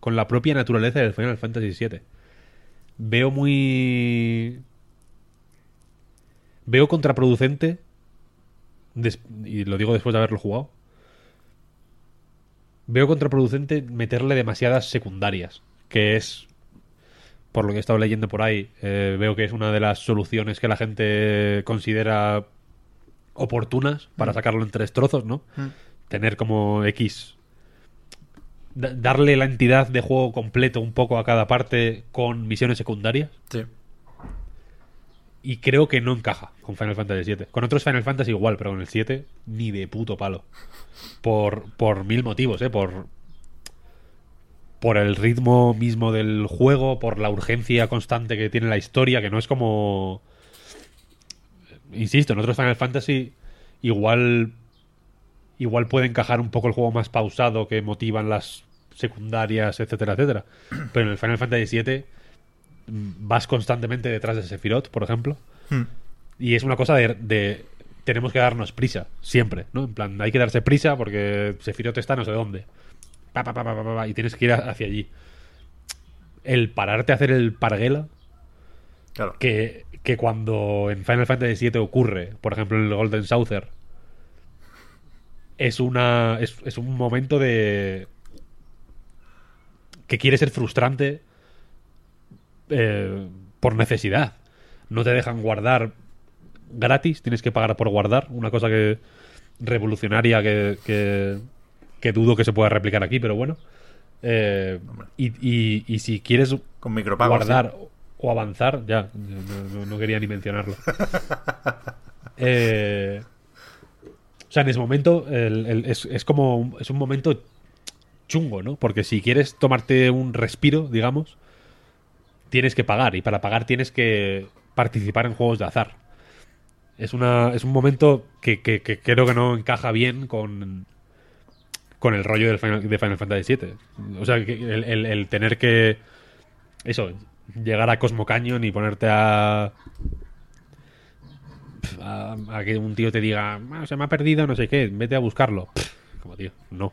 con la propia naturaleza del Final Fantasy VII. Veo muy veo contraproducente y lo digo después de haberlo jugado. Veo contraproducente meterle demasiadas secundarias, que es por lo que he estado leyendo por ahí, eh, veo que es una de las soluciones que la gente considera oportunas para sacarlo en tres trozos, ¿no? Tener como X. da- darle la entidad de juego completo un poco a cada parte con misiones secundarias. Sí. Y creo que no encaja con Final Fantasy VII. Con otros Final Fantasy igual, pero con el 7 ni de puto palo. Por, por mil motivos, ¿eh? Por, por el ritmo mismo del juego, por la urgencia constante que tiene la historia, que no es como... Insisto, en otros Final Fantasy igual igual puede encajar un poco el juego más pausado que motivan las secundarias, etcétera, etcétera. Pero en el Final Fantasy VII mm, vas constantemente detrás de Sephiroth, por ejemplo, Hmm. y es una cosa de, de- tenemos que darnos prisa, siempre, ¿no? En plan, hay que darse prisa porque Sephiroth está no sé dónde. Pa, pa, pa, y tienes que ir hacia allí. El pararte a hacer el parguela, Claro. que, que cuando en Final Fantasy VII ocurre, por ejemplo en el Golden Saucer, es una es, es un momento de que quiere ser frustrante eh, por necesidad. No te dejan guardar gratis, tienes que pagar por guardar. Una cosa que revolucionaria que, que, que dudo que se pueda replicar aquí, pero bueno. Eh, y, y- y si quieres Con micropagos. guardar o avanzar, ya, no, no- no quería ni mencionarlo. Eh, o sea, en ese momento el- el- es, es como un, es un momento chungo, ¿no? Porque si quieres tomarte un respiro, digamos, tienes que pagar y para pagar tienes que participar en juegos de azar. Es, una, es un momento que, que- que creo que no encaja bien con, con el rollo Final- de Final Fantasy VII. O sea, el, el- tener que... Eso, llegar a Cosmo Canyon y ponerte a... A, a que un tío te diga, "Ah, se me ha perdido, no sé qué, vete a buscarlo. Como tío, no.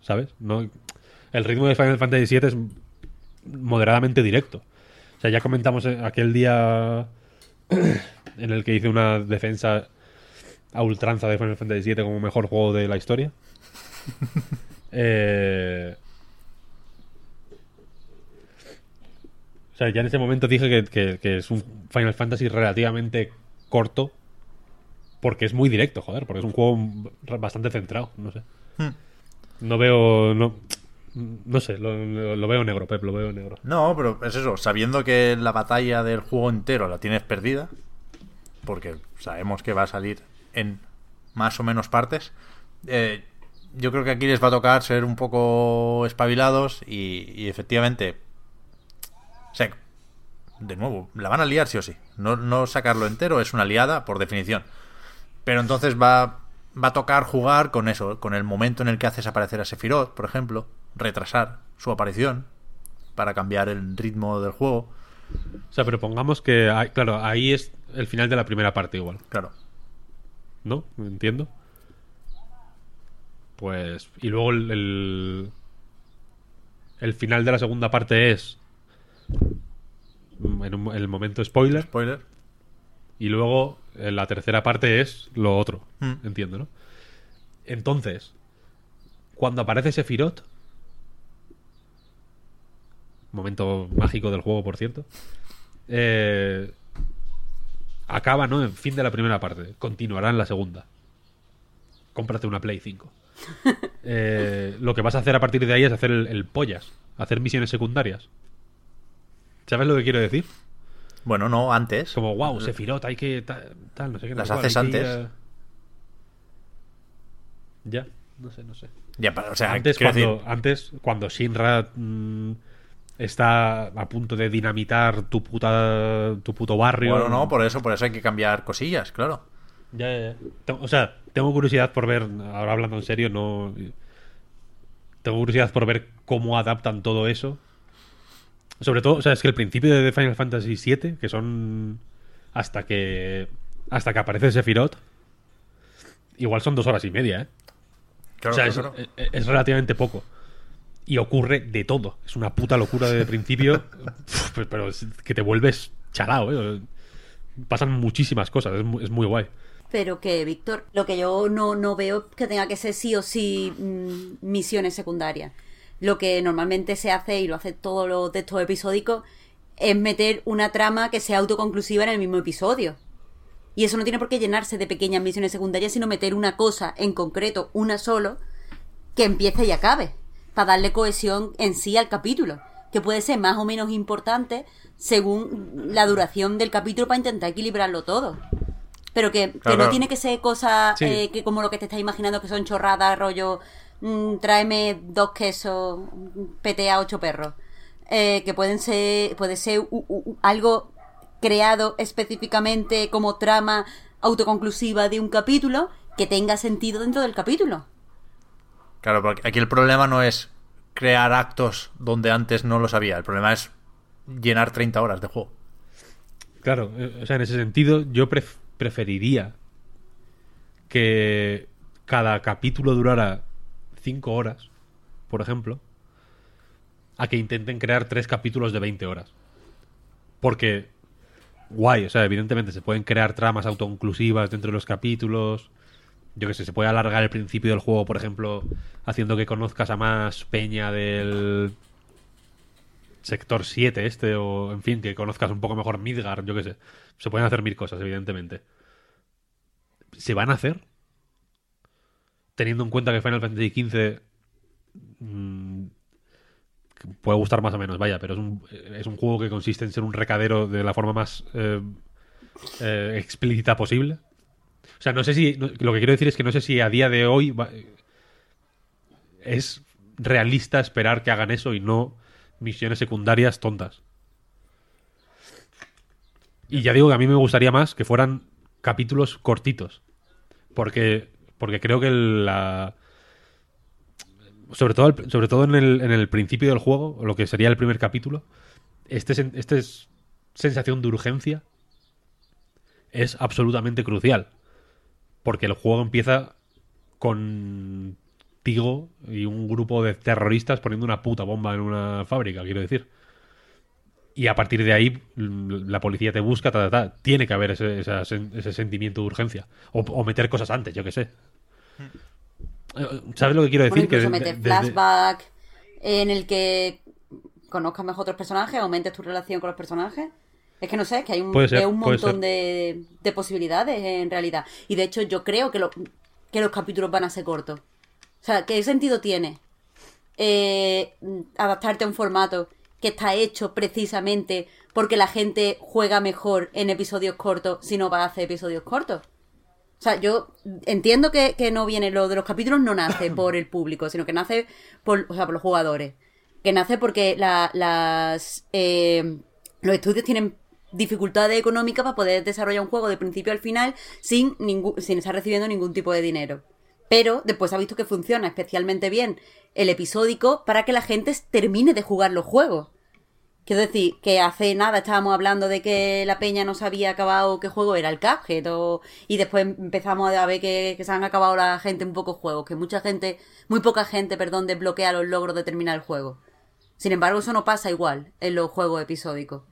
¿Sabes? No. El ritmo de Final Fantasy VII es moderadamente directo. O sea, ya comentamos aquel día en el que hice una defensa a ultranza de Final Fantasy VII como mejor juego de la historia. Eh, O sea, ya en ese momento dije que, que- que es un Final Fantasy relativamente corto. Porque es muy directo, joder. Porque es un juego bastante centrado. No sé. Hmm. No veo. No, no sé, lo, lo- lo veo negro, Pep, lo veo negro. No, pero es eso, sabiendo que la batalla del juego entero la tienes perdida, porque sabemos que va a salir en más o menos partes, eh, yo creo que aquí les va a tocar ser un poco espabilados y, y efectivamente, o sea, de nuevo, la van a liar sí o sí. No, no sacarlo entero es una liada por definición. Pero entonces va, va a tocar jugar con eso, con el momento en el que haces aparecer a Sephiroth, por ejemplo, retrasar su aparición para cambiar el ritmo del juego. O sea, pero pongamos que. hay- claro, ahí es el final de la primera parte, igual. Claro. ¿No? Entiendo. Pues. Y luego el. El, el final de la segunda parte es. En un- el momento spoiler. Spoiler. Y luego eh, la tercera parte es lo otro. Mm. Entiendo, ¿no? Entonces, cuando aparece Sephiroth, momento mágico del juego, por cierto, eh, acaba, ¿no? En fin de la primera parte. Continuará en la segunda. Cómprate una Play 5. Eh, lo que vas a hacer a partir de ahí es hacer el, el pollas. Hacer misiones secundarias. ¿Sabes lo que quiero decir? Bueno, no, antes. Como, wow, Sephiroth, hay que. ta- Tal, no sé qué. no Las sé haces antes. a- Ya, no sé, no sé. Ya, para- o sea, antes, cuando, decir, antes, cuando Shinra mm, está a punto de dinamitar tu puta tu puto barrio. bueno, no, por eso, por eso hay que cambiar cosillas, claro. Ya, ya, ya. O sea, tengo curiosidad por ver, ahora hablando en serio, no. Tengo curiosidad por ver cómo adaptan todo eso. Sobre todo, o sea, es que el principio de Final Fantasy VII, que son. Hasta que. Hasta que aparece Sephiroth. Igual son dos horas y media, ¿eh? Claro, o sea, es, claro, es- es relativamente poco. Y ocurre de todo. Es una puta locura de principio. Uf, pues, pero es que te vuelves chalao, ¿eh? Pasan muchísimas cosas. Es muy, es muy guay. Pero que, Víctor, lo que yo no, no veo que tenga que ser sí o sí mm, misiones secundarias. Lo que normalmente se hace, y lo hace todos los textos episódicos, es meter una trama que sea autoconclusiva en el mismo episodio. Y eso no tiene por qué llenarse de pequeñas misiones secundarias, sino meter una cosa en concreto, una solo, que empiece y acabe. Para darle cohesión en sí al capítulo. Que puede ser más o menos importante según la duración del capítulo para intentar equilibrarlo todo. Pero que, que Claro, no tiene que ser cosas Sí. eh, que como lo que te estás imaginando que son chorradas, rollo, mm, tráeme dos quesos, pete a ocho perros. Eh, que pueden ser, puede ser u- u- u- algo creado específicamente como trama autoconclusiva de un capítulo que tenga sentido dentro del capítulo. Claro, porque aquí el problema no es crear actos donde antes no los había. El problema es llenar 30 horas de juego. Claro, eh, o sea, en ese sentido, yo pref- preferiría que cada capítulo durara 5 horas, por ejemplo, a que intenten crear tres capítulos de 20 horas. Porque, guay, o sea, evidentemente se pueden crear tramas autoconclusivas dentro de los capítulos. Yo que sé, se puede alargar el principio del juego, por ejemplo, haciendo que conozcas a más peña del sector 7 este, o en fin, que conozcas un poco mejor Midgard, yo qué sé. Se pueden hacer mil cosas, evidentemente. ¿Se van a hacer? Teniendo en cuenta que Final Fantasy XV mm, puede gustar más o menos, vaya, pero es un, es un juego que consiste en ser un recadero de la forma más eh, eh, explícita posible. O sea, no sé si. lo que quiero decir es que no sé si a día de hoy es realista esperar que hagan eso y no misiones secundarias tontas. Y ya digo que a mí me gustaría más que fueran capítulos cortitos. Porque, porque creo que la. Sobre todo, sobre todo en, el, en el principio del juego, lo que sería el primer capítulo, este, este es sensación de urgencia es absolutamente crucial. Porque el juego empieza con Tigo y un grupo de terroristas poniendo una puta bomba en una fábrica, quiero decir. Y a partir de ahí la policía te busca, ta, ta, ta. Tiene que haber ese, esa ese sentimiento de urgencia. O, o meter cosas antes, yo qué sé. Eh, ¿Sabes lo que quiero Bueno, decir? que incluso de- meter desde- flashback en el que conozcas mejor otros personajes, aumentes tu relación con los personajes. Es que no sé, es que hay un, Puede ser, es un montón de posibilidades en realidad. Y de hecho yo creo que, lo- que los capítulos van a ser cortos. O sea, ¿qué sentido tiene eh, adaptarte a un formato que está hecho precisamente porque la gente juega mejor en episodios cortos si no va a hacer episodios cortos? O sea, yo entiendo que, que no viene lo de los capítulos, no nace por el público, sino que nace por, o sea, por los jugadores. Que nace porque la- las, eh, los estudios tienen dificultades económicas para poder desarrollar un juego de principio al final sin, ningún, sin estar recibiendo ningún tipo de dinero. Pero después ha visto que funciona especialmente bien el episódico para que la gente termine de jugar los juegos. Quiero decir, que hace nada estábamos hablando de que la peña no se había acabado qué juego era el Cuphead y después empezamos a ver que, se han acabado la gente un poco juegos, que mucha gente, muy poca gente, perdón, desbloquea los logros de terminar el juego. Sin embargo, eso no pasa igual en los juegos episódicos.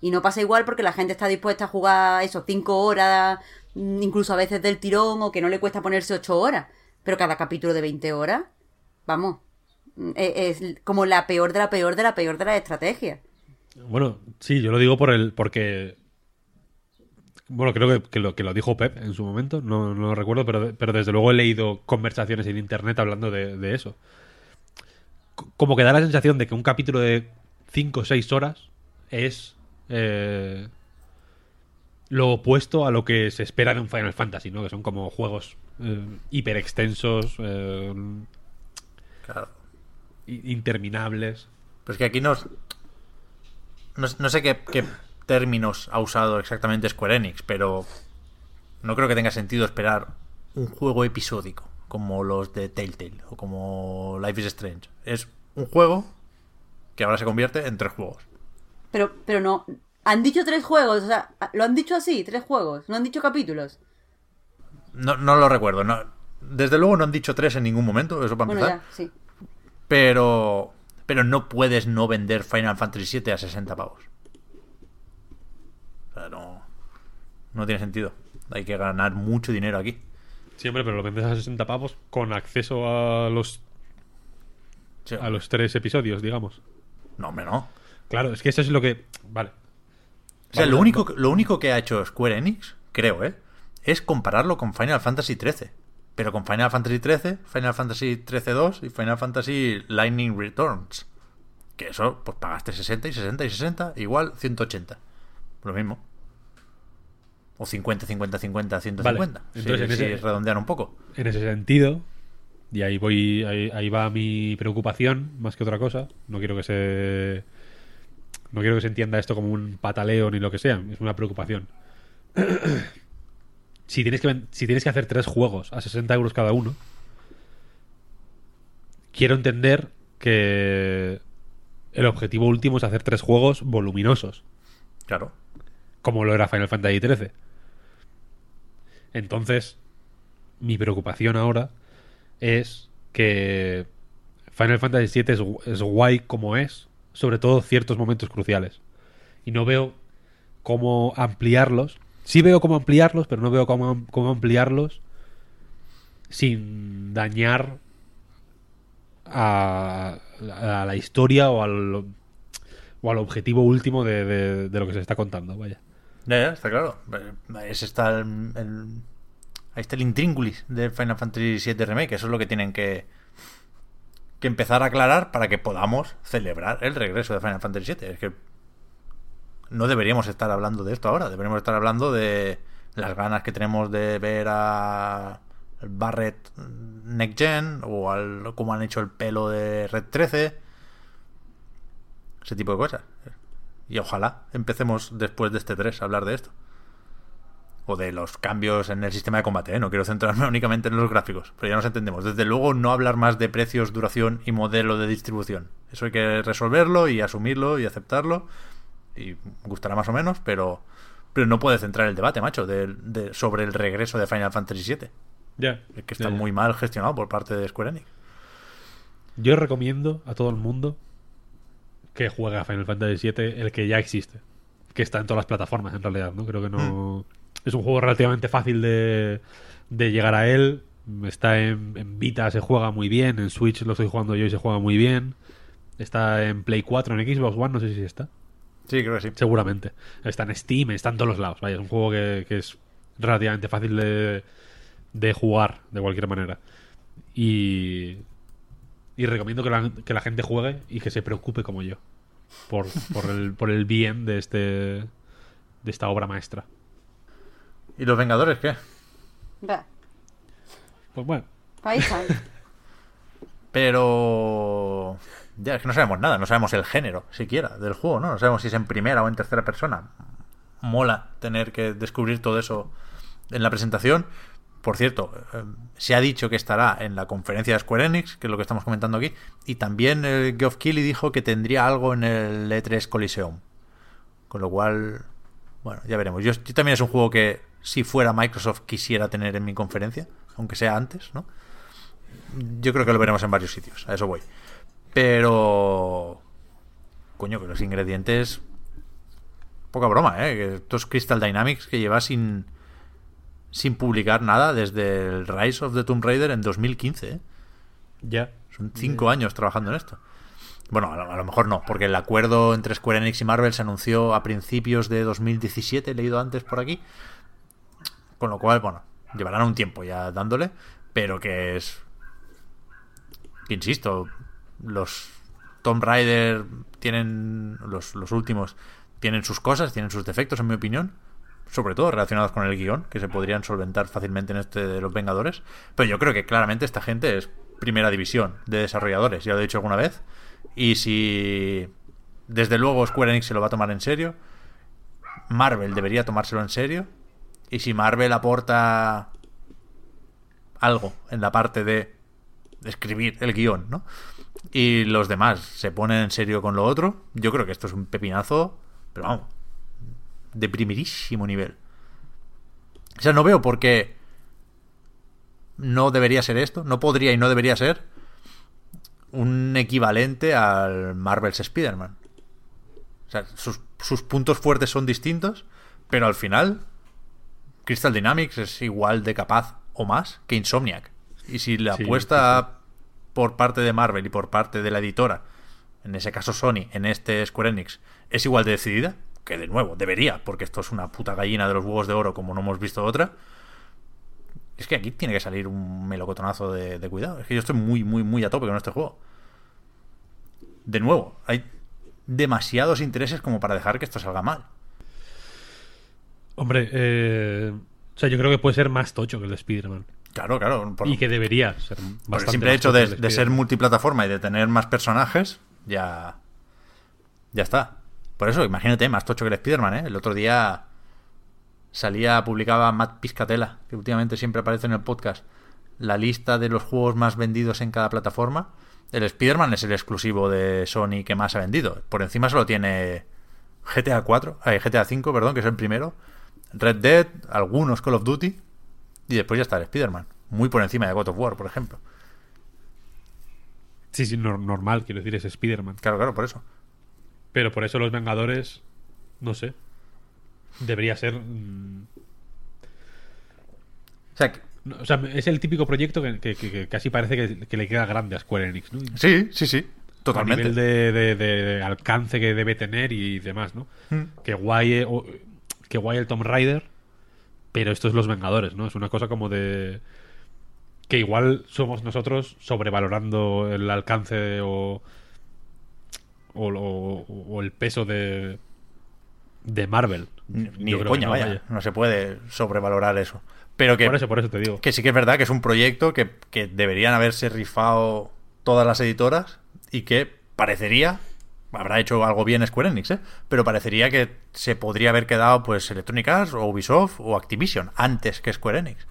Y no pasa igual porque la gente está dispuesta a jugar eso, cinco horas, mm, incluso a veces del tirón, o que no le cuesta ponerse ocho horas. Pero cada capítulo de 20 horas, vamos, mm, es, es como la peor de la peor de la peor de las estrategias. Bueno, sí, yo lo digo por el porque bueno, creo que, que lo, que lo dijo Pep en su momento, no, no lo recuerdo, pero, pero desde luego he leído conversaciones en internet hablando de, de eso. C- Como que da la sensación de que un capítulo de 5 o 6 horas es eh, lo opuesto a lo que se espera de un Final Fantasy, ¿no? Que son como juegos eh, hiper extensos, eh, Claro. interminables. Pero es que aquí nos. No, no sé qué, qué términos ha usado exactamente Square Enix, pero no creo que tenga sentido esperar un juego episódico como los de Telltale o como Life is Strange. Es un juego que ahora se convierte en tres juegos. Pero, pero no. Han dicho tres juegos, o sea, lo han dicho así, tres juegos, no han dicho capítulos. No, no lo recuerdo. No, desde luego no han dicho tres en ningún momento, eso para Bueno, empezar. ya, sí. Pero. Pero no puedes no vender Final Fantasy VII a 60 pavos. O sea, no. No tiene sentido. Hay que ganar mucho dinero aquí. Sí, hombre, pero lo vendes a 60 pavos con acceso a los Sí. a los tres episodios, digamos. No, hombre, no. Claro, es que eso es lo que. Vale. O sea, lo único, lo único que ha hecho Square Enix, creo, ¿eh? Es compararlo con Final Fantasy XIII. Pero con Final Fantasy XIII, Final Fantasy XIII 2 y Final Fantasy Lightning Returns. Que eso, pues pagaste 60 y 60 y 60, igual 180. Lo mismo. O 50, 50, 50, 150. Vale, entonces en si, ese- si redondean un poco. En ese sentido, y ahí voy, ahí, ahí va mi preocupación, más que otra cosa. No quiero que se. No quiero que se entienda esto como un pataleo ni lo que sea. Es una preocupación. Si tienes que si tienes que hacer tres juegos a 60 euros cada uno, quiero entender que el objetivo último es hacer tres juegos voluminosos Claro. como lo era Final Fantasy XIII. Entonces, mi preocupación ahora es que Final Fantasy VII es, es guay como es, sobre todo ciertos momentos cruciales. Y no veo cómo ampliarlos. Sí veo cómo ampliarlos, pero no veo cómo, cómo ampliarlos sin dañar a, la historia o al... o al objetivo último de, de- lo que se está contando, vaya. Ya, ya, está claro. Eh, Ese está el- ahí está el intríngulis de Final Fantasy VII Remake. Eso es lo que tienen que, que empezar a aclarar para que podamos celebrar el regreso de Final Fantasy VII. Es que no deberíamos estar hablando de esto ahora. Deberíamos estar hablando de las ganas que tenemos de ver a el Barret Next Gen o al cómo han hecho el pelo de Red 13. Ese tipo de cosas. Y ojalá empecemos después de este 3 a hablar de esto. O de los cambios en el sistema de combate, ¿eh? No quiero centrarme únicamente en los gráficos, pero ya nos entendemos. Desde luego no hablar más de precios, duración y modelo de distribución. Eso hay que resolverlo y asumirlo y aceptarlo. Y gustará más o menos, pero, pero no puede centrar el debate, macho, de, de- sobre el regreso de Final Fantasy VII. Ya. Que está muy mal gestionado por parte de Square Enix. Yo recomiendo a todo el mundo que juegue a Final Fantasy VII el que ya existe. Que está en todas las plataformas, en realidad, ¿no? Creo que no... Es un juego relativamente fácil de, de llegar a él. Está en, en Vita, se juega muy bien. En Switch lo estoy jugando yo y se juega muy bien. Está en Play 4, en Xbox One, no sé si está. Sí, creo que sí. Seguramente. Está en Steam, está en todos los lados. Vaya, es un juego que, que es relativamente fácil de, de jugar de cualquier manera. Y, y recomiendo que la, que la gente juegue y que se preocupe como yo por, por, el, por el bien de este de esta obra maestra. ¿Y los Vengadores qué? Pues bueno, ahí está. Pero. Ya, es que no sabemos nada, no sabemos el género siquiera del juego, ¿no? No sabemos si es en primera o en tercera persona. Mola tener que descubrir todo eso en la presentación. Por cierto, eh, se ha dicho que estará en la conferencia de Square Enix, que es lo que estamos comentando aquí, y también el Geoff Keighley dijo que tendría algo en el E3 Coliseum. Con lo cual, bueno, ya veremos. Yo, yo también es un juego que si fuera Microsoft quisiera tener en mi conferencia, aunque sea antes, ¿no? Yo creo que lo veremos en varios sitios, a eso voy. Pero. Coño, que los ingredientes. Poca broma, ¿eh? Que esto es Crystal Dynamics que lleva sin. Sin publicar nada desde el Rise of the Tomb Raider en 2015, ¿eh? ya. Son cinco años trabajando en esto. Bueno, a lo, a lo mejor no, porque el acuerdo entre Square Enix y Marvel se anunció a principios de 2017, he leído antes por aquí. Con lo cual, bueno, llevarán un tiempo ya dándole, pero que es. que Insisto, los Tomb Raider tienen. Los, los últimos tienen sus cosas, tienen sus defectos, en mi opinión. Sobre todo relacionados con el guion, que se podrían solventar fácilmente en este de los Vengadores. Pero yo creo que claramente esta gente es primera división de desarrolladores, ya lo he dicho alguna vez. Y si desde luego Square Enix se lo va a tomar en serio, Marvel debería tomárselo en serio. Y si Marvel aporta algo en la parte de escribir el guion, ¿no? Y los demás se ponen en serio con lo otro, yo creo que esto es un pepinazo, pero vamos, de primerísimo nivel. O sea, no veo por qué no debería ser esto, no podría y no debería ser un equivalente al Marvel's Spider-Man. O sea, sus, sus puntos fuertes son distintos, pero al final Crystal Dynamics es igual de capaz o más que Insomniac. Y si la Sí, apuesta por parte de Marvel y por parte de la editora, en ese caso Sony, en este Square Enix, es igual de decidida, que de nuevo debería, porque esto es una puta gallina de los huevos de oro como no hemos visto otra. Es que aquí tiene que salir un melocotonazo de, cuidado. Es que yo estoy muy, muy, muy a tope con este juego. De nuevo, hay demasiados intereses como para dejar que esto salga mal. Hombre, eh, o sea, yo creo que puede ser más tocho que el de Spider-Man. Claro, claro. Por, Y que debería ser por el bastante simple hecho de, de ser multiplataforma y de tener más personajes, ya. Ya está. Por eso, imagínate, más tocho que el Spider-Man, ¿eh? El otro día salía, publicaba Matt Piscatella, que últimamente siempre aparece en el podcast, la lista de los juegos más vendidos en cada plataforma. El Spider-Man es el exclusivo de Sony que más ha vendido. Por encima solo tiene GTA 4, eh, GTA 5, perdón, que es el primero. Red Dead, algunos Call of Duty. Y después ya está el Spider-Man. Muy por encima de God of War, por ejemplo. Sí, sí, nor- normal, quiero decir, es Spider-Man. Claro, claro, por eso. Pero por eso los Vengadores, no sé. Debería ser. mm, O sea, que- no, o sea, es el típico proyecto que, que- que- que casi parece que, que le queda grande a Square Enix, ¿no? sí, sí, sí. Totalmente. A nivel de, de- de alcance que debe tener y demás, ¿no? Mm. Que guay, que guay el Tomb Raider, pero esto es Los Vengadores, ¿no? Es una cosa como de... Que igual somos nosotros sobrevalorando el alcance o... O, o- o el peso de... De Marvel. Ni Yo de coña, no, vaya. No se puede sobrevalorar eso. Pero que, Por eso, por eso te digo. que sí que es verdad que es un proyecto que, que deberían haberse rifado todas las editoras y que parecería, habrá hecho algo bien Square Enix, ¿eh? pero parecería que se podría haber quedado pues Electronic Arts o Ubisoft o Activision antes que Square Enix.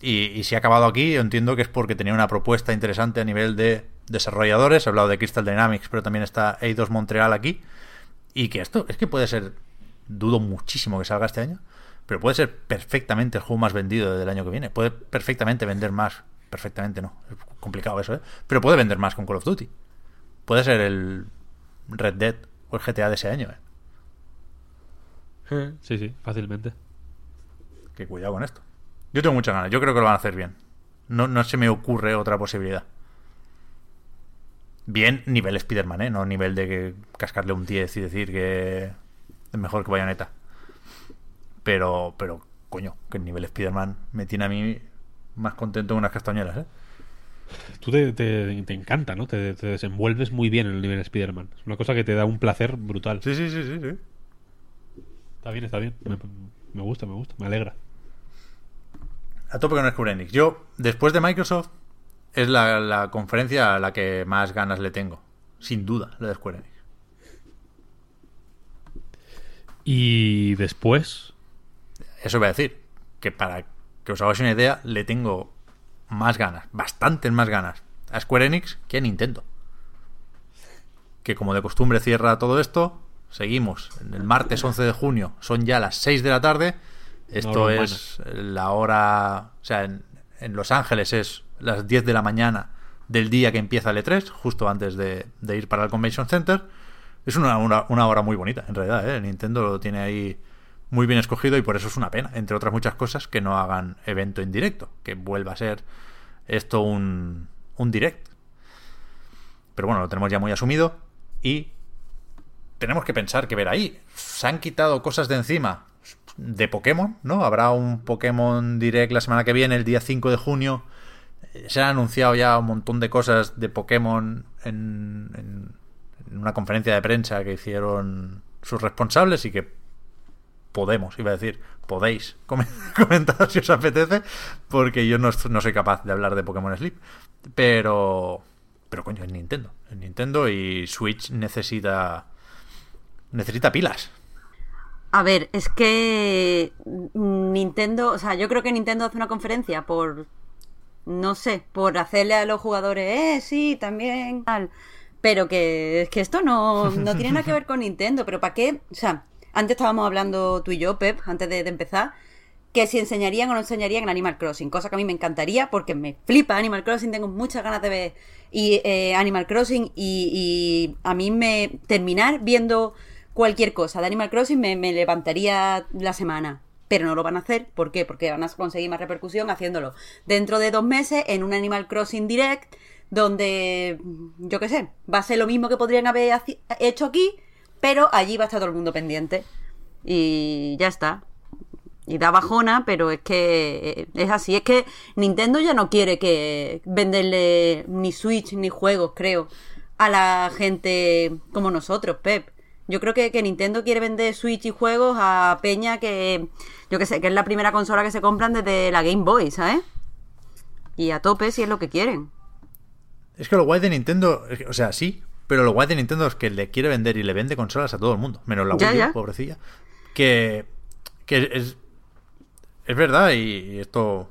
Y, y si ha acabado aquí, yo entiendo que es porque tenía una propuesta interesante a nivel de desarrolladores. He hablado de Crystal Dynamics, pero también está Eidos Montreal aquí. Y que esto es que puede ser, dudo muchísimo que salga este año, pero puede ser perfectamente el juego más vendido del año que viene. Puede perfectamente vender más. Perfectamente no, es complicado eso, ¿eh? Pero puede vender más con Call of Duty. Puede ser el Red Dead o el GTA de ese año, ¿eh? Sí, sí, fácilmente. Que cuidado con esto. Yo tengo muchas ganas, yo creo que lo van a hacer bien. No, no se me ocurre otra posibilidad. Bien, nivel Spider-Man, ¿eh? No nivel de que cascarle un 10 y decir que es mejor que Bayonetta. Pero, pero, coño, que el nivel Spider-Man me tiene a mí más contento que unas castañuelas, ¿eh? Tú te, te- te encanta, ¿no? Te, te desenvuelves muy bien en el nivel Spider-Man. Es una cosa que te da un placer brutal. Sí, sí, sí, sí, sí. Está bien, está bien. Me, me gusta, me gusta, me alegra. A tope con Square Enix. Yo, después de Microsoft, es la, la conferencia a la que más ganas le tengo. Sin duda, la de Square Enix. Y después, Eso voy a decir. Que para que os hagáis una idea, le tengo más ganas, bastantes más ganas a Square Enix que a Nintendo. Que como de costumbre cierra todo esto, seguimos. En el martes 11 de junio son ya las 6 de la tarde. Esto es la hora. O sea, en, en Los Ángeles es las 10 de la mañana del día que empieza el E3, justo antes de, de ir para el Convention Center. Es una, una, una hora muy bonita, en realidad. ¿eh? Nintendo lo tiene ahí muy bien escogido y por eso es una pena, entre otras muchas cosas, que no hagan evento en directo, que vuelva a ser esto un, un direct. Pero bueno, lo tenemos ya muy asumido y tenemos que pensar que ver ahí. Se han quitado cosas de encima de Pokémon, ¿no? Habrá un Pokémon Direct la semana que viene, el día 5 de junio. Eh, Se han anunciado ya un montón de cosas de Pokémon en, en- en una conferencia de prensa que hicieron sus responsables y que podemos, iba a decir, podéis com- comentar si os apetece, porque yo no, no soy capaz de hablar de Pokémon Sleep. Pero, pero coño, es Nintendo. Es Nintendo y Switch necesita, necesita pilas. A ver, es que Nintendo, o sea, yo creo que Nintendo hace una conferencia por, no sé, por hacerle a los jugadores, eh, sí, también, tal. Pero que es que esto no, no tiene nada que ver con Nintendo, pero ¿para qué? O sea, antes estábamos hablando tú y yo, Pep, antes de, empezar, que si enseñarían o no enseñarían en Animal Crossing, cosa que a mí me encantaría porque me flipa Animal Crossing, tengo muchas ganas de ver y, eh, Animal Crossing y, a mí me terminar viendo cualquier cosa de Animal Crossing me, me levantaría la semana. Pero no lo van a hacer, ¿por qué? Porque van a conseguir más repercusión haciéndolo dentro de dos meses en un Animal Crossing Direct donde, yo qué sé, va a ser lo mismo que podrían haber hecho aquí, pero allí va a estar todo el mundo pendiente. Y ya está. Y da bajona, pero es que eh, es así. Es que Nintendo ya no quiere que venderle ni Switch ni juegos, creo, a la gente como nosotros, Pep. Yo creo que, que Nintendo quiere vender Switch y juegos a Peña que, yo que sé, que es la primera consola que se compran desde la Game Boy, ¿sabes? Y a tope si es lo que quieren. Es que lo guay de Nintendo, o sea, sí, pero lo guay de Nintendo es que le quiere vender y le vende consolas a todo el mundo, menos la Wii U, pobrecilla. Que, que es, es verdad y, y esto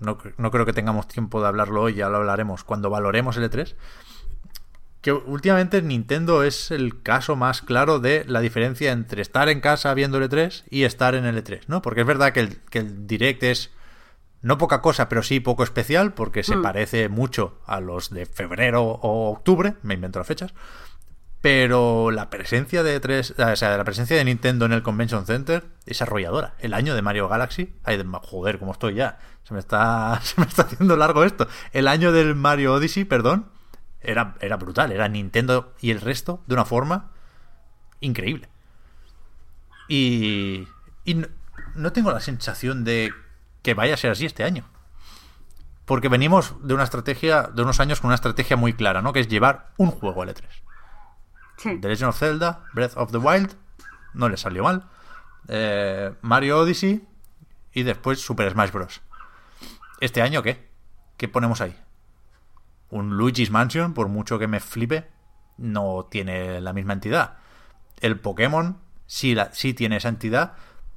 no, no creo que tengamos tiempo de hablarlo hoy, ya lo hablaremos cuando valoremos el E3. Que últimamente Nintendo es el caso más claro de la diferencia entre estar en casa viendo el E3 y estar en el E3, ¿no? Porque es verdad que el, que el Direct es no poca cosa, pero sí poco especial, porque se Mm. parece mucho a los de febrero o octubre, me invento las fechas. Pero la presencia de tres, o sea, la presencia de Nintendo en el Convention Center es arrolladora. El año de Mario Galaxy, ay, de- joder, cómo estoy ya. Se me está, se me está haciendo largo esto. El año del Mario Odyssey, perdón, era, era brutal. Era Nintendo y el resto de una forma increíble. Y, y no, no tengo la sensación de que vaya a ser así este año. Porque venimos de una estrategia, de unos años con una estrategia muy clara, ¿no? Que es llevar un juego al E3. Sí. The Legend of Zelda, Breath of the Wild, no le salió mal. Eh, Mario Odyssey y después Super Smash Bros. ¿Este año qué? ¿Qué ponemos ahí? Un Luigi's Mansion, por mucho que me flipe, no tiene la misma entidad. El Pokémon sí, la, sí tiene esa entidad,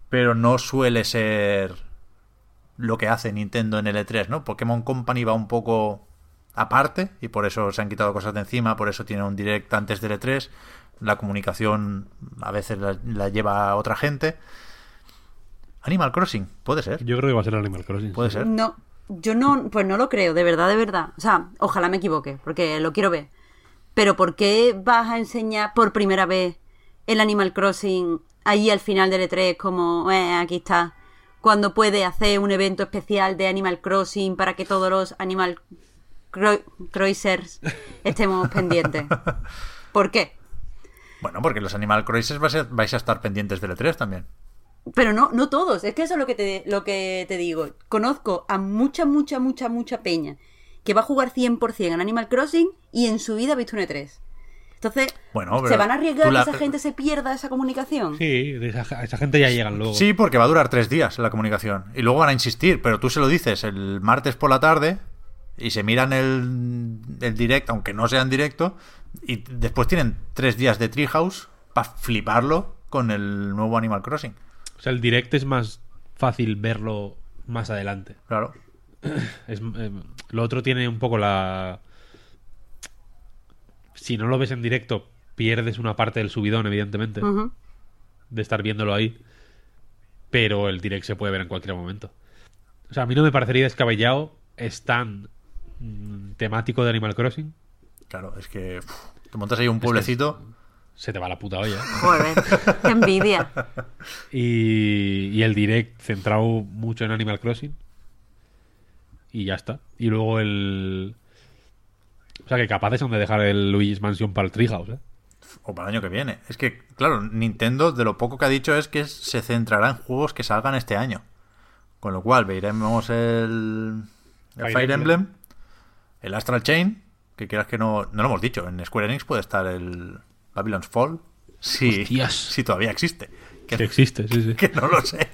pero no suele ser lo que hace Nintendo en el E3, ¿no? Pokémon Company va un poco aparte y por eso se han quitado cosas de encima, por eso tiene un direct antes del E3. La comunicación a veces la, la lleva otra gente. Animal Crossing, puede ser. Yo creo que va a ser Animal Crossing. Puede sí. ser. No, yo no, pues no lo creo, de verdad, de verdad. O sea, ojalá me equivoque, porque lo quiero ver. Pero ¿por qué vas a enseñar por primera vez el Animal Crossing ahí al final del E3 como, eh, aquí está? Cuando puede hacer un evento especial de Animal Crossing para que todos los Animal Cro estemos pendientes. ¿Por qué? Bueno, porque los Animal Crossing vais a, vais a estar pendientes del E3 también. Pero no, no todos, es que eso es lo que te, lo que te digo. Conozco a mucha, mucha, mucha, mucha peña que va a jugar 100% en Animal Crossing y en su vida ha visto un E3. Entonces, Bueno, ¿se van a arriesgar la- que esa gente se pierda esa comunicación? Sí, de esa, esa gente ya llegan luego. Sí, porque va a durar tres días la comunicación. Y luego van a insistir, pero tú se lo dices el martes por la tarde y se miran el, el direct, aunque no sea en directo, y después tienen tres días de Treehouse para fliparlo con el nuevo Animal Crossing. O sea, el direct es más fácil verlo más adelante. Claro. Es, eh, lo otro tiene un poco la... Si no lo ves en directo, pierdes una parte del subidón, evidentemente, de estar viéndolo ahí. Pero el direct se puede ver en cualquier momento. O sea, a mí no me parecería descabellado. Es tan mm, temático de Animal Crossing. Claro, es que uf, te montas ahí un pueblecito. Se te va la puta olla. Joder, qué envidia. Y, y el direct centrado mucho en Animal Crossing. Y ya está. Y luego el. O sea, que capaces son de dejar el Luigi's Mansion para el Treehouse, ¿eh? O para el año que viene. Es que, claro, Nintendo de lo poco que ha dicho es que se centrará en juegos que salgan este año. Con lo cual veremos el, el Fire Fire, Emblem. Emblem, el Astral Chain, que quieras que no, no lo hemos dicho, en Square Enix puede estar el Babylon's Fall, si, Hostias. si todavía existe. Que, Que existe, sí, sí. que no lo sé.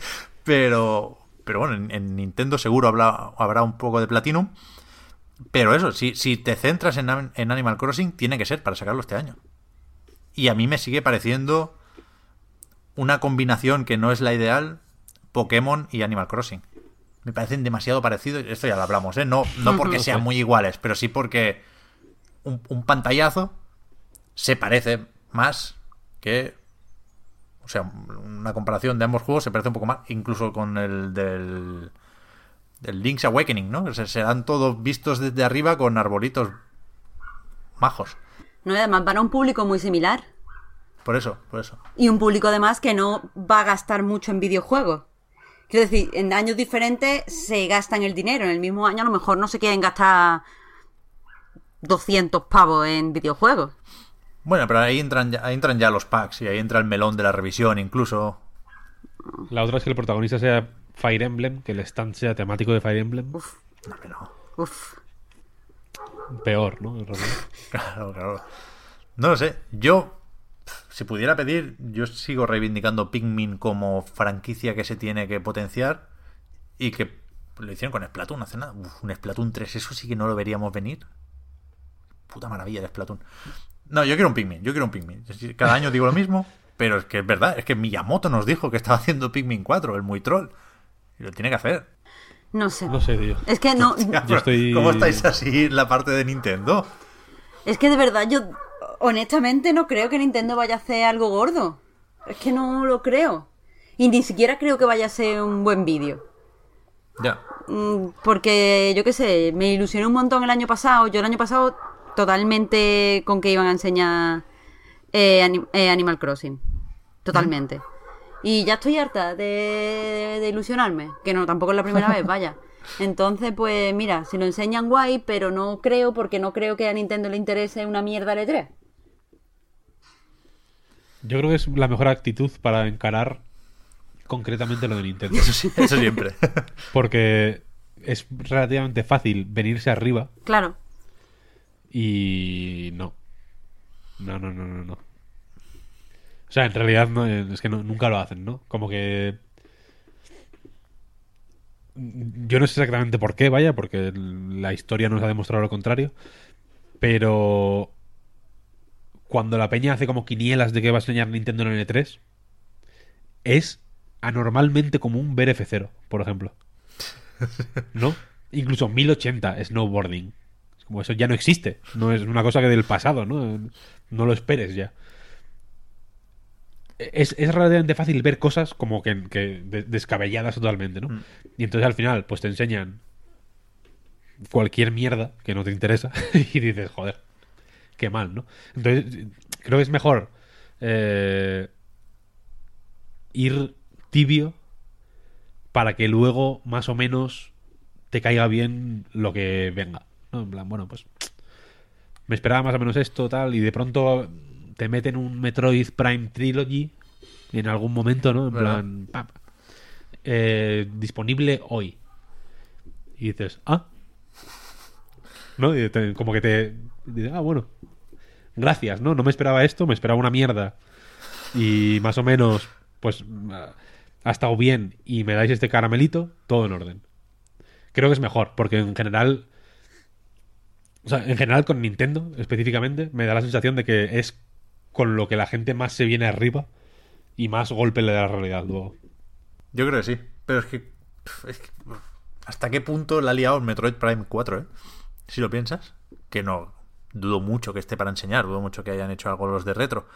Pero, pero bueno, en, en Nintendo seguro habrá, habrá un poco de Platinum. Pero eso, si, si te centras en, en Animal Crossing, tiene que ser para sacarlo este año. Y a mí me sigue pareciendo una combinación que no es la ideal, Pokémon y Animal Crossing. Me parecen demasiado parecidos, esto ya lo hablamos, ¿eh? No, no porque sean muy iguales, pero sí porque un, un pantallazo se parece más que... O sea, una comparación de ambos juegos se parece un poco más, incluso con el del, del Link's Awakening, ¿no? O sea, serán todos vistos desde arriba con arbolitos majos. No, y además van a un público muy similar. Por eso, por eso. Y un público además que no va a gastar mucho en videojuegos. Quiero decir, en años diferentes se gastan el dinero. En el mismo año a lo mejor no se quieren gastar 200 pavos en videojuegos. Bueno, pero ahí entran, ya, ahí entran ya los packs y ahí entra el melón de la revisión incluso. La otra es que el protagonista sea Fire Emblem, que el stand sea temático de Fire Emblem. Uf, No, pero- uf. Peor, ¿no? Claro, claro. No lo sé. Yo, si pudiera pedir, yo sigo reivindicando Pikmin como franquicia que se tiene que potenciar y que lo hicieron con Splatoon hace nada. Uf, un Splatoon 3, eso sí que no lo veríamos venir. Puta maravilla de Splatoon. No, yo quiero un Pikmin, yo quiero un Pikmin. Cada año digo lo mismo, pero es que es verdad, es que Miyamoto nos dijo que estaba haciendo Pikmin 4, el muy troll. Y lo tiene que hacer. No sé. No sé, tío. Es que no. Yo estoy- ¿Cómo estáis así en la parte de Nintendo? Es que de verdad yo honestamente no creo que Nintendo vaya a hacer algo gordo. Es que no lo creo. Y ni siquiera creo que vaya a ser un buen vídeo. Ya. Mm, Porque yo qué sé, me ilusioné un montón el año pasado. Yo el año pasado totalmente con que iban a enseñar eh, eh, Animal Crossing. Totalmente. Y ya estoy harta de, de ilusionarme, que no, tampoco es la primera vez, vaya. Entonces, pues mira, si lo enseñan guay, pero no creo, porque no creo que a Nintendo le interese una mierda de 3. Yo creo que es la mejor actitud para encarar concretamente lo de Nintendo. Eso, sí, eso siempre. Porque es relativamente fácil venirse arriba Claro. y no. No, no, no, no, no. O sea, en realidad no, es que no- nunca lo hacen, ¿no? Como que... Yo no sé exactamente por qué, vaya, porque la historia nos ha demostrado lo contrario. Pero cuando la peña hace como quinielas de que va a enseñar Nintendo en el E3, es anormalmente común ver F0, por ejemplo. ¿No? Incluso 1080 snowboarding. Es como eso ya no existe. No es una cosa que del pasado, ¿no? No lo esperes ya. Es, es relativamente fácil ver cosas como que, que de- descabelladas totalmente, ¿no? Mm. Y entonces al final, pues te enseñan cualquier mierda que no te interesa y dices, joder, qué mal, ¿no? Entonces, creo que es mejor eh, ir tibio para que luego más o menos te caiga bien lo que venga. ¿no? En plan, bueno, pues me esperaba más o menos esto, tal, y de pronto te meten un Metroid Prime Trilogy en algún momento, ¿no? En ¿Verdad? plan, pam, eh, disponible hoy. Y dices, ah, ¿no? Y te- como que te. dices, ah, bueno, gracias, ¿no? No me esperaba esto, me esperaba una mierda. Y más o menos, pues, ha estado bien y me dais este caramelito, todo en orden. Creo que es mejor, porque en general. O sea, en general con Nintendo, específicamente, me da la sensación de que es con lo que la gente más se viene arriba y más golpe le da la realidad luego. Yo creo que sí. Pero es que, ¿Hasta qué punto la ha liado Metroid Prime 4, eh? Si lo piensas. Que no. Dudo mucho que esté para enseñar. Dudo mucho que hayan hecho algo los de retro.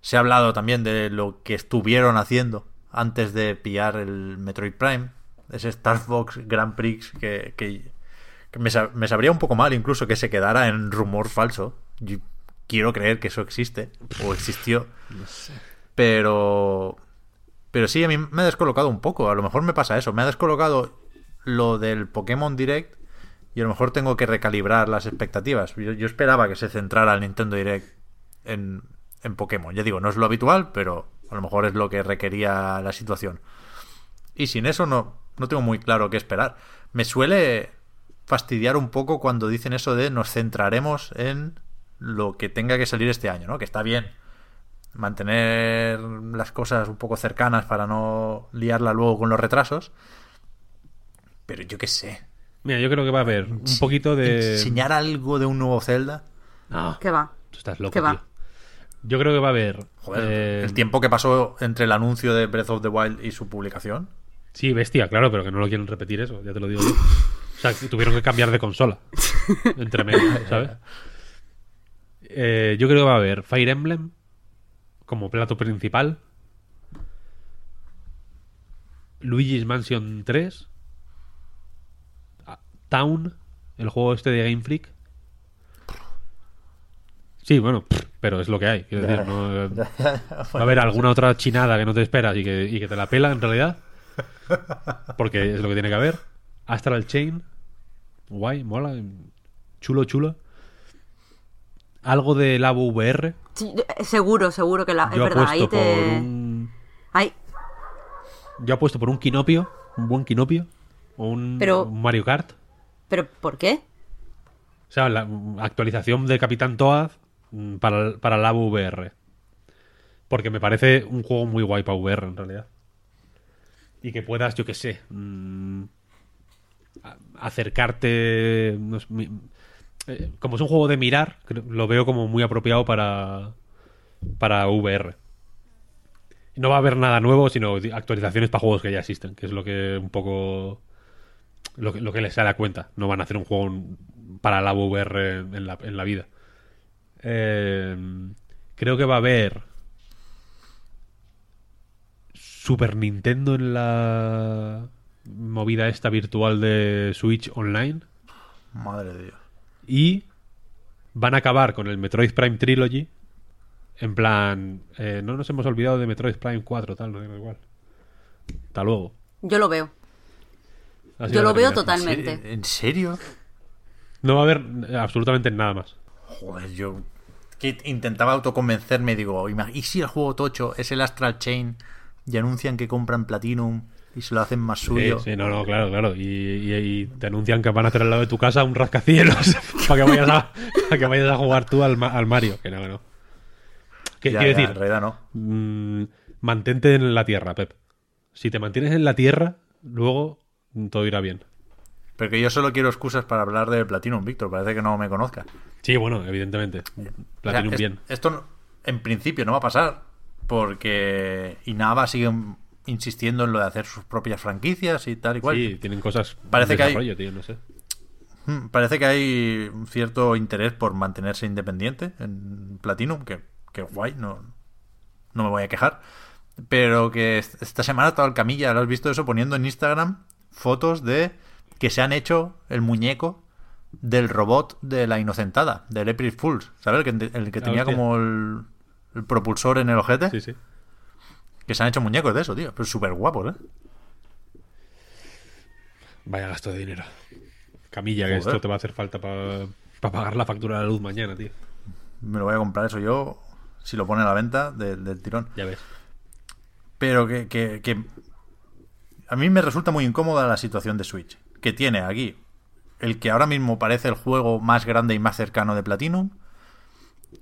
Se ha hablado también de lo que estuvieron haciendo antes de pillar el Metroid Prime. Ese Star Fox Grand Prix que, que, me, sa- me sabría un poco mal incluso que se quedara en rumor falso. Quiero creer que eso existe o existió. Pero pero sí, a mí me ha descolocado un poco. A lo mejor me pasa eso. Me ha descolocado lo del Pokémon Direct y a lo mejor tengo que recalibrar las expectativas. Yo, yo esperaba que se centrara el Nintendo Direct en, en Pokémon. Ya digo, no es lo habitual, pero a lo mejor es lo que requería la situación. Y sin eso no, no tengo muy claro qué esperar. Me suele fastidiar un poco cuando dicen eso de nos centraremos en lo que tenga que salir este año, ¿no? Que está bien mantener las cosas un poco cercanas para no liarla luego con los retrasos. Pero yo qué sé. Mira, yo creo que va a haber un poquito de. Enseñar algo de un nuevo Zelda. No, ¿Qué va? tú estás loco, ¿Qué va? tío. Yo creo que va a haber. Joder, eh, el tiempo que pasó entre el anuncio de Breath of the Wild y su publicación. Sí, bestia, claro, pero que no lo quieren repetir eso, ya te lo digo yo. O sea, que tuvieron que cambiar de consola. entre medio, ¿sabes? Eh, yo creo que va a haber Fire Emblem como plato principal. Luigi's Mansion 3. ah, Town, el juego este de Game Freak. Sí, bueno, pero es lo que hay. Quiero decir, va a haber alguna otra chinada que no te esperas y que, y que te la pela en realidad. Porque es lo que tiene que haber. Astral Chain. Guay, mola. Chulo, chulo. Algo de VR. Sí, eh, seguro, seguro que la, es verdad. Ahí te. un. Ahí, Yo apuesto por un Kinopio. Un buen Kinopio. O un, Pero- un Mario Kart. ¿Pero por qué? O sea, la actualización de Capitán Toad mm, para, para Labo VR. Porque me parece un juego muy guay para VR en realidad. Y que puedas, yo qué sé, mm, acercarte. no sé, eh, como es un juego de mirar, lo veo como muy apropiado para, para VR. No va a haber nada nuevo, sino actualizaciones para juegos que ya existen, que es lo que un poco. Lo que, lo que les sale a cuenta. No van a hacer un juego para la VR en la, en la vida. Eh, creo que va a haber Super Nintendo en la movida esta virtual de Switch Online. Madre de Dios. Y van a acabar con el Metroid Prime Trilogy En plan, eh, no nos hemos olvidado de Metroid Prime 4, tal, no da igual. Hasta luego. Yo lo veo. Yo lo veo totalmente. ¿En serio? No va a haber eh, absolutamente nada más. Joder, yo que intentaba autoconvencerme y digo, "Ima- ¿y si el juego tocho es el Astral Chain y anuncian que compran Platinum y se lo hacen más Sí, suyo? sí, no, no, claro, claro. Y, y- y te anuncian que van a hacer al lado de tu casa un rascacielos para que vayas a, para que vayas a jugar tú al, al Mario. Que no, que no. ¿Qué Ya, quiero ya, decir? en realidad no. Mm, mantente en la tierra, Pep. Si te mantienes en la tierra, luego todo irá bien. Pero que yo solo quiero excusas para hablar de Platinum, Víctor. Parece que no me conozca. Sí, bueno, evidentemente. Platinum O sea, es- bien. Esto en principio no va a pasar porque Inaba sigue insistiendo en lo de hacer sus propias franquicias y tal y cual. Sí, tienen cosas Parece que hay- desarrollo, tío, no sé. Mm, Parece que hay un cierto interés por mantenerse independiente en Platinum, que, que guay, no, no me voy a quejar. Pero que est- esta semana todo el camilla, ¿lo has visto eso? Poniendo en Instagram fotos de que se han hecho el muñeco del robot de la inocentada, del April Fools, ¿sabes? El que, el que tenía como el, el propulsor en el ojete. Sí, sí. Que se han hecho muñecos de eso, tío. Pero súper guapos, ¿eh? Vaya gasto de dinero. Camilla, que esto te va a hacer falta para pagar la factura de la luz mañana, tío. Me lo voy a comprar eso yo, si lo pone a la venta de- del tirón. Ya ves. Pero que, que- que a mí me resulta muy incómoda la situación de Switch. Que tiene aquí el que ahora mismo parece el juego más grande y más cercano de Platinum.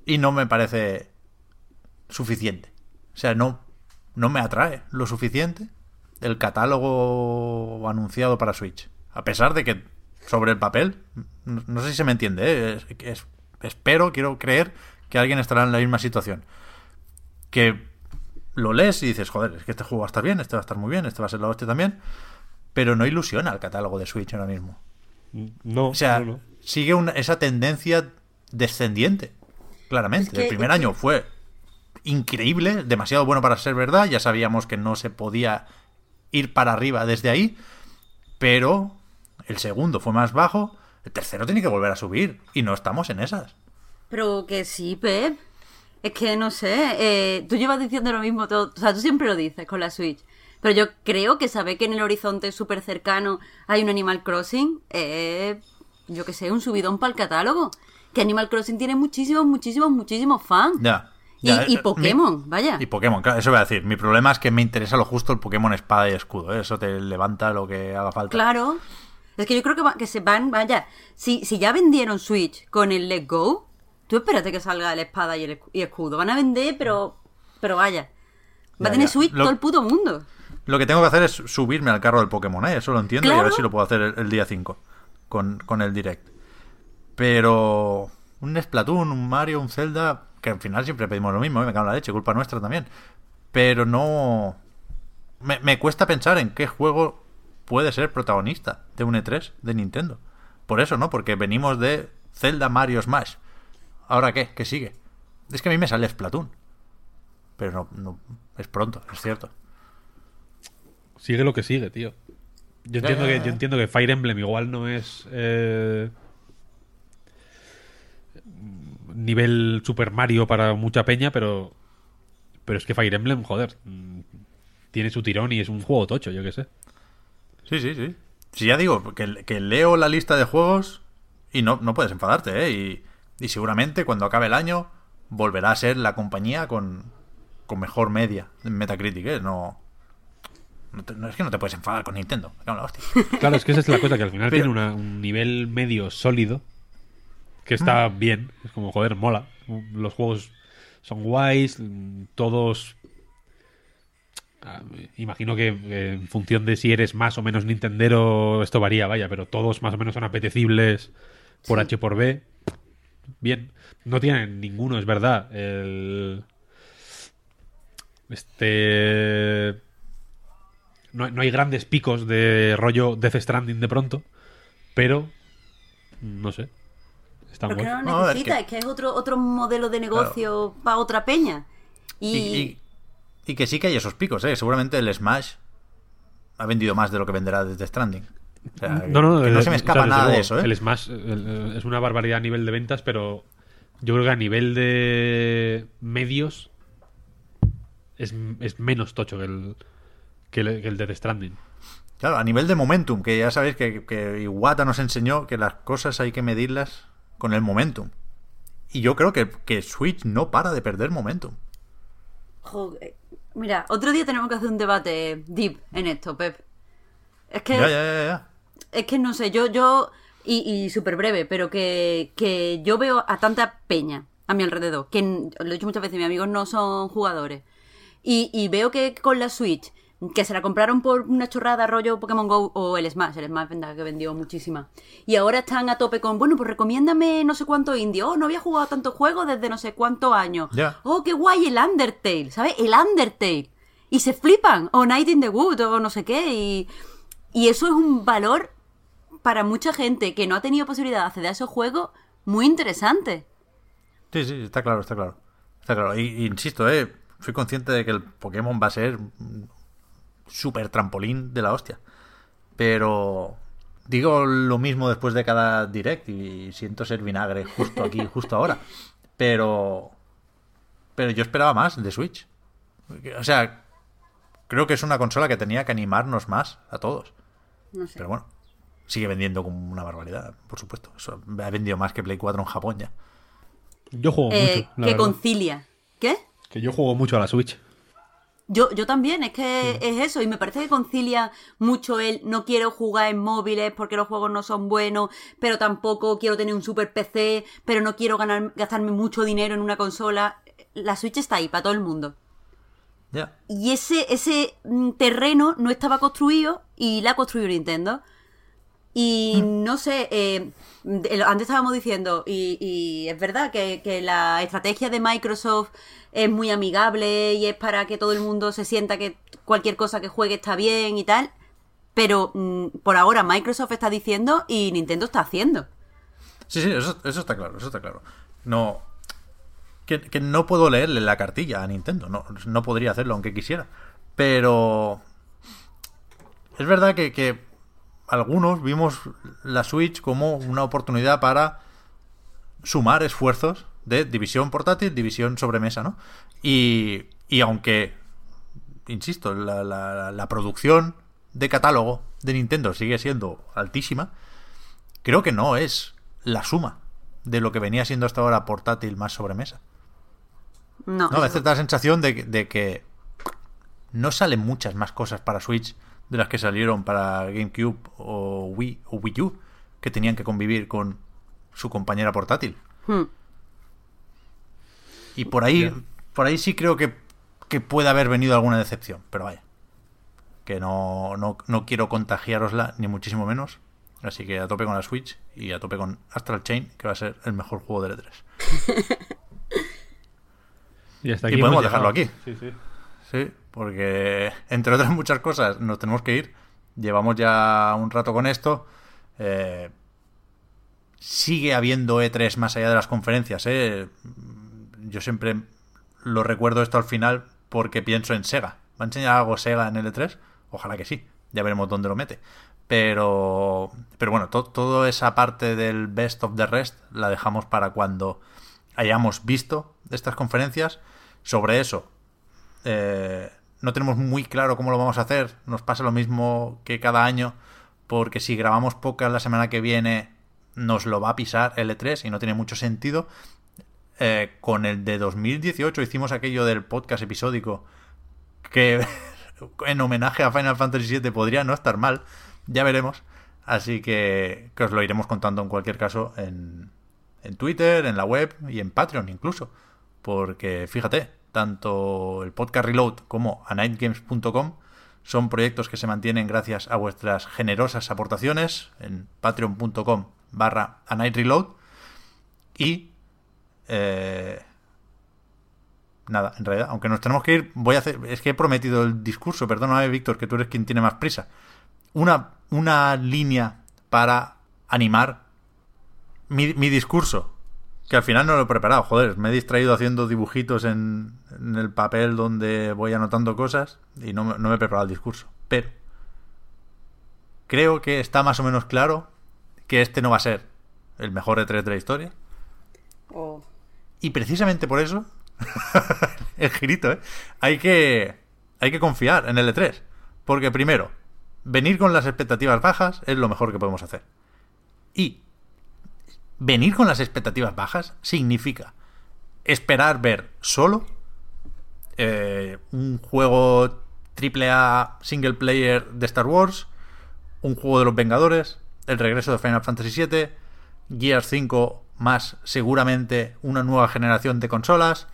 Y no me parece suficiente. O sea, no, no me atrae lo suficiente el catálogo anunciado para Switch. A pesar de que sobre el papel, no, no sé si se me entiende, ¿eh? Es- es- espero, quiero creer que alguien estará en la misma situación que lo lees y dices, joder, es que este juego va a estar bien, este va a estar muy bien, este va a ser la hostia también, pero no ilusiona el catálogo de Switch ahora mismo. No, O sea, no, no. sigue una- esa tendencia descendiente, claramente. Es que- el primer es que- año fue increíble, demasiado bueno para ser verdad, ya sabíamos que no se podía ir para arriba desde ahí, pero el segundo fue más bajo, el tercero tiene que volver a subir y no estamos en esas. Pero que sí, Pep. Es que no sé, eh, tú llevas diciendo lo mismo todo, o sea, tú siempre lo dices con la Switch. Pero yo creo que saber que en el horizonte súper cercano hay un Animal Crossing, eh, yo que sé, un subidón para el catálogo. Que Animal Crossing tiene muchísimos, muchísimos, muchísimos fans. Ya. Y- ya, y eh, Pokémon, mi- vaya. Y Pokémon, claro, eso voy a decir. Mi problema es que me interesa lo justo el Pokémon espada y escudo. ¿eh? Eso te levanta lo que haga falta. Claro. Es que yo creo que, va- que se van, vaya, si, si ya vendieron Switch con el Let Go, tú espérate que salga la espada y el y escudo. Van a vender, pero pero vaya. Va Ya, a tener ya. Switch Lo- todo el puto mundo. Lo que tengo que hacer es subirme al carro del Pokémon, ¿eh? Eso lo entiendo y a ver si lo puedo hacer el, el día 5 con, con el Direct. Pero un Splatoon, un Mario, un Zelda, que al final siempre pedimos lo mismo, ¿eh? me cago en la leche, culpa nuestra también. Pero no... Me, me cuesta pensar en qué juego puede ser protagonista de un E3 de Nintendo. Por eso, ¿no? Porque venimos de Zelda, Mario, Smash. ¿Ahora qué? ¿Qué sigue? Es que a mí me sale Splatoon. Pero no, no es pronto, es cierto. Sigue lo que sigue, tío. Yo entiendo, que, yo entiendo que Fire Emblem igual no es eh, nivel Super Mario para mucha peña, pero pero es que Fire Emblem, joder, mm, tiene su tirón y es un juego tocho, yo qué sé. Sí, sí, sí. Sí, ya digo, que, que leo la lista de juegos y no, no puedes enfadarte, ¿eh? Y, y seguramente cuando acabe el año volverá a ser la compañía con, con mejor media en Metacritic, ¿eh? No, no, te- no es que no te puedes enfadar con Nintendo. la hostia. Claro, es que esa es la cosa, que al final Pero- tiene una- un nivel medio sólido que está bien. Es como, joder, mola. Los juegos son guays, todos... ah, Imagino que en función de si eres más o menos Nintendero, esto varía, vaya, pero todos más o menos son apetecibles por H por B. Bien. No tienen ninguno, es verdad. El... Este no, no hay grandes picos de rollo Death Stranding de pronto, pero no sé. Porque guay. no No, lo necesita, que- es que es otro, otro modelo de negocio para otra peña. Y, Y, y- y que sí que hay esos picos, ¿eh? Seguramente el Smash ha vendido más de lo que venderá desde Stranding. O sea, No, no, que el- no se me o escapa sea, nada de eso, ¿eh? El Smash el- es una barbaridad a nivel de ventas, pero Yo creo que a nivel de medios es, es menos tocho que el, que el, que el Death Stranding. Claro, a nivel de momentum, que ya sabéis que, que Iwata nos enseñó que las cosas hay que medirlas con el momentum. Y yo creo que, que Switch no para de perder momentum. Joder. Mira, otro día tenemos que hacer un debate deep en esto, Pep. Es que, Ya, ya, ya, ya. es que no sé, yo, yo, y, y súper breve, pero que, que yo veo a tanta peña a mi alrededor, que lo he dicho muchas veces, mis amigos no son jugadores. Y, y veo que con la Switch, que se la compraron por una chorrada rollo Pokémon Go o el Smash, el Smash que vendió muchísima. Y ahora están a tope con, bueno, pues recomiéndame no sé cuánto indie. Oh, no había jugado tantos juegos desde no sé cuántos años. Oh, qué guay el Undertale, ¿sabes? El Undertale. Y se flipan. O Night in the Wood o no sé qué. Y, y eso es un valor para mucha gente que no ha tenido posibilidad de acceder a esos juegos muy interesante. Sí, sí, está claro, está claro. Está claro. Y, y insisto, eh, soy consciente de que el Pokémon va a ser super trampolín de la hostia. Pero digo lo mismo después de cada direct y siento ser vinagre justo aquí, justo ahora. Pero pero yo esperaba más de Switch. O sea, creo que es una consola que tenía que animarnos más a todos. No sé. Pero bueno, sigue vendiendo como una barbaridad, por supuesto. Eso ha vendido más que Play 4 en Japón ya. Yo juego Eh, mucho. la que verdad. concilia. ¿Qué? Que yo juego mucho a la Switch. Yo, yo también, es que es eso, y me parece que concilia mucho el no quiero jugar en móviles porque los juegos no son buenos, pero tampoco quiero tener un super PC, pero no quiero ganar, gastarme mucho dinero en una consola. La Switch está ahí para todo el mundo. Ya. Y ese, ese mm, terreno no estaba construido y la ha construido Nintendo. Y no sé, eh, antes estábamos diciendo, y, es verdad que, la estrategia de Microsoft es muy amigable y es para que todo el mundo se sienta que cualquier cosa que juegue está bien y tal. Pero mm, por ahora Microsoft está diciendo y Nintendo está haciendo. Sí, sí, eso, está claro, eso está claro. No. Que, no puedo leerle la cartilla a Nintendo. No, no podría hacerlo aunque quisiera. Pero. Es verdad que algunos vimos la Switch como una oportunidad para sumar esfuerzos de división portátil, división sobremesa, ¿no? Y, y aunque, insisto, la, la- la producción de catálogo de Nintendo sigue siendo altísima, creo que no es la suma de lo que venía siendo hasta ahora portátil más sobremesa. No, No, a veces da la sensación de, que- de que no salen muchas más cosas para Switch de las que salieron para GameCube o Wii o Wii U, que tenían que convivir con su compañera portátil. Hmm. Y por ahí, por ahí sí creo que, que puede haber venido alguna decepción, pero vaya. Que no, no, no quiero contagiarosla, ni muchísimo menos. Así que a tope con la Switch y a tope con Astral Chain, que va a ser el mejor juego del E3. Y, hasta Y aquí podemos dejarlo llegado. aquí. Sí, sí. Sí, porque entre otras muchas cosas nos tenemos que ir. Llevamos ya un rato con esto. Eh, sigue habiendo E3 más allá de las conferencias. ¿eh? Yo siempre lo recuerdo esto al final porque pienso en Sega. ¿Va a enseñar algo Sega en el E3? Ojalá que sí. Ya veremos dónde lo mete. Pero, pero bueno, to- toda esa parte del best of the rest la dejamos para cuando hayamos visto estas conferencias. Sobre eso, eh, no tenemos muy claro cómo lo vamos a hacer. Nos pasa lo mismo que cada año, porque si grabamos pocas la semana que viene, nos lo va a pisar el E3 y no tiene mucho sentido. Eh, con el de 2018 hicimos aquello del podcast episódico que en homenaje a Final Fantasy VII podría no estar mal. Ya veremos. Así que, que os lo iremos contando en cualquier caso en, en Twitter, en la web y en Patreon incluso. Porque fíjate, tanto el podcast Reload como anightgames.com son proyectos que se mantienen gracias a vuestras generosas aportaciones en patreon.com barra anightreload y eh, nada, en realidad, aunque nos tenemos que ir, voy a hacer, es que he prometido el discurso, perdóname Víctor, que tú eres quien tiene más prisa. Una, una línea para animar mi, mi discurso, que al final no lo he preparado, joder, me he distraído haciendo dibujitos en, en el papel donde voy anotando cosas y no, me- no me he preparado el discurso. Pero creo que está más o menos claro que este no va a ser el mejor E3 de la historia. Oh. Y precisamente por eso, el girito, ¿eh? Hay que, hay que confiar en el E3. Porque primero, venir con las expectativas bajas es lo mejor que podemos hacer. Y venir con las expectativas bajas significa esperar ver solo eh, un juego AAA single player de Star Wars, un juego de los Vengadores, el regreso de Final Fantasy VII, Gears 5 más seguramente una nueva generación de consolas,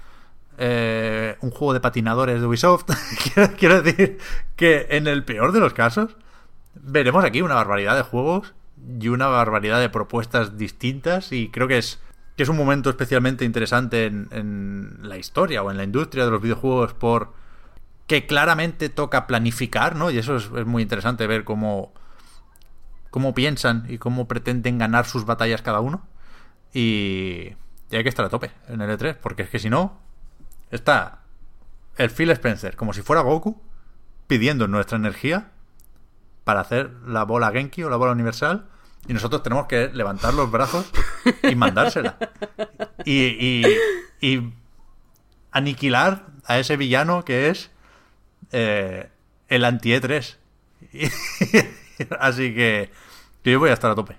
eh, un juego de patinadores de Ubisoft. quiero, quiero decir que en el peor de los casos veremos aquí una barbaridad de juegos y una barbaridad de propuestas distintas y creo que es que es un momento especialmente interesante en, en, la historia o en la industria de los videojuegos por que claramente toca planificar, ¿no? Y eso es, muy interesante ver cómo cómo piensan y cómo pretenden ganar sus batallas cada uno. Y, y hay que estar a tope en el E3, porque es que si no, está el Phil Spencer, como si fuera Goku, pidiendo nuestra energía para hacer la bola Genki o la bola universal. Y nosotros tenemos que levantar los brazos y mandársela. Y, aniquilar a ese villano que es eh, el anti-E3. Así que yo voy a estar a tope.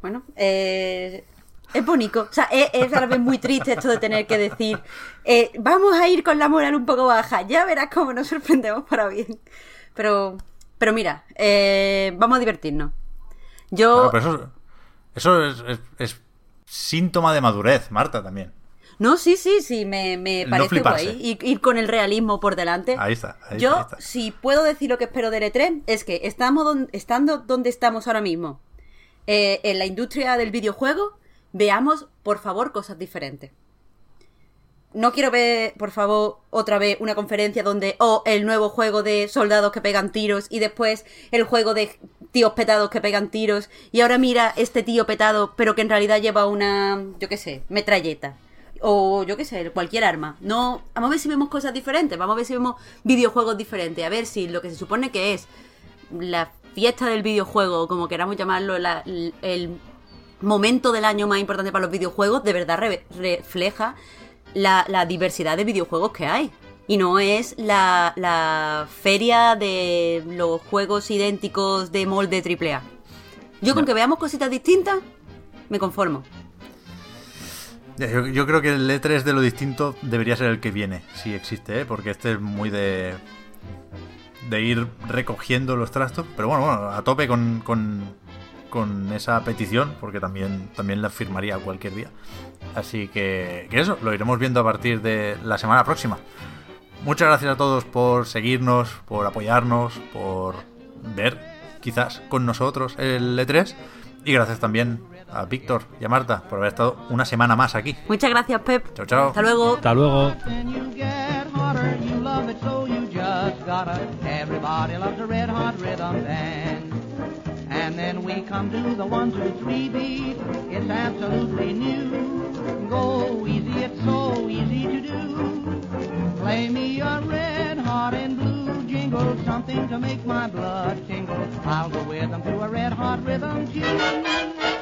Bueno, eh, es bonito. O sea, es, es, a la vez muy triste esto de tener que decir, eh, vamos a ir con la moral un poco baja. Ya verás cómo nos sorprendemos para bien. Pero, pero mira, eh, vamos a divertirnos. Yo... Claro, eso, eso es, es, es, síntoma de madurez, Marta, también. No, sí, sí, sí, me, me parece no guay. Ir, ir, con el realismo por delante. Ahí está. Ahí Yo, está, ahí está. si puedo decir lo que espero del E3, es que estamos don, estando donde estamos ahora mismo, eh, en la industria del videojuego, veamos, por favor, cosas diferentes. No quiero ver, por favor, otra vez una conferencia donde, oh, el nuevo juego de soldados que pegan tiros y después el juego de tíos petados que pegan tiros. Y ahora mira este tío petado pero que en realidad lleva una, yo qué sé, metralleta. O yo qué sé, cualquier arma. No, vamos a ver si vemos cosas diferentes, vamos a ver si vemos videojuegos diferentes, a ver si lo que se supone que es la fiesta del videojuego, como queramos llamarlo, la, el momento del año más importante para los videojuegos, de verdad re, refleja la, la, diversidad de videojuegos que hay. Y no es la, la, feria de los juegos idénticos de molde AAA. Yo no. con que veamos cositas distintas, me conformo. Yo, yo, creo que el E3 de lo distinto debería ser el que viene, si existe, ¿eh? porque este es muy de de ir recogiendo los trastos. Pero bueno, bueno a tope con, con, con, esa petición, porque también, también la firmaría cualquier día. Así que, que eso, lo iremos viendo a partir de la semana próxima. Muchas gracias a todos por seguirnos, por apoyarnos, por ver quizás con nosotros el E3. Y gracias también a Víctor y a Marta por haber estado una semana más aquí. Muchas gracias, Pep. Chao, chao. Hasta luego. Hasta luego. Everybody loves a red hot rhythm band. And then we come to the one, two, three beat. It's absolutely new. Go easy, it's so easy to do. Play me a red hot and blue jingle, something to make my blood tingle. I'll go with them to a red hot rhythm tune.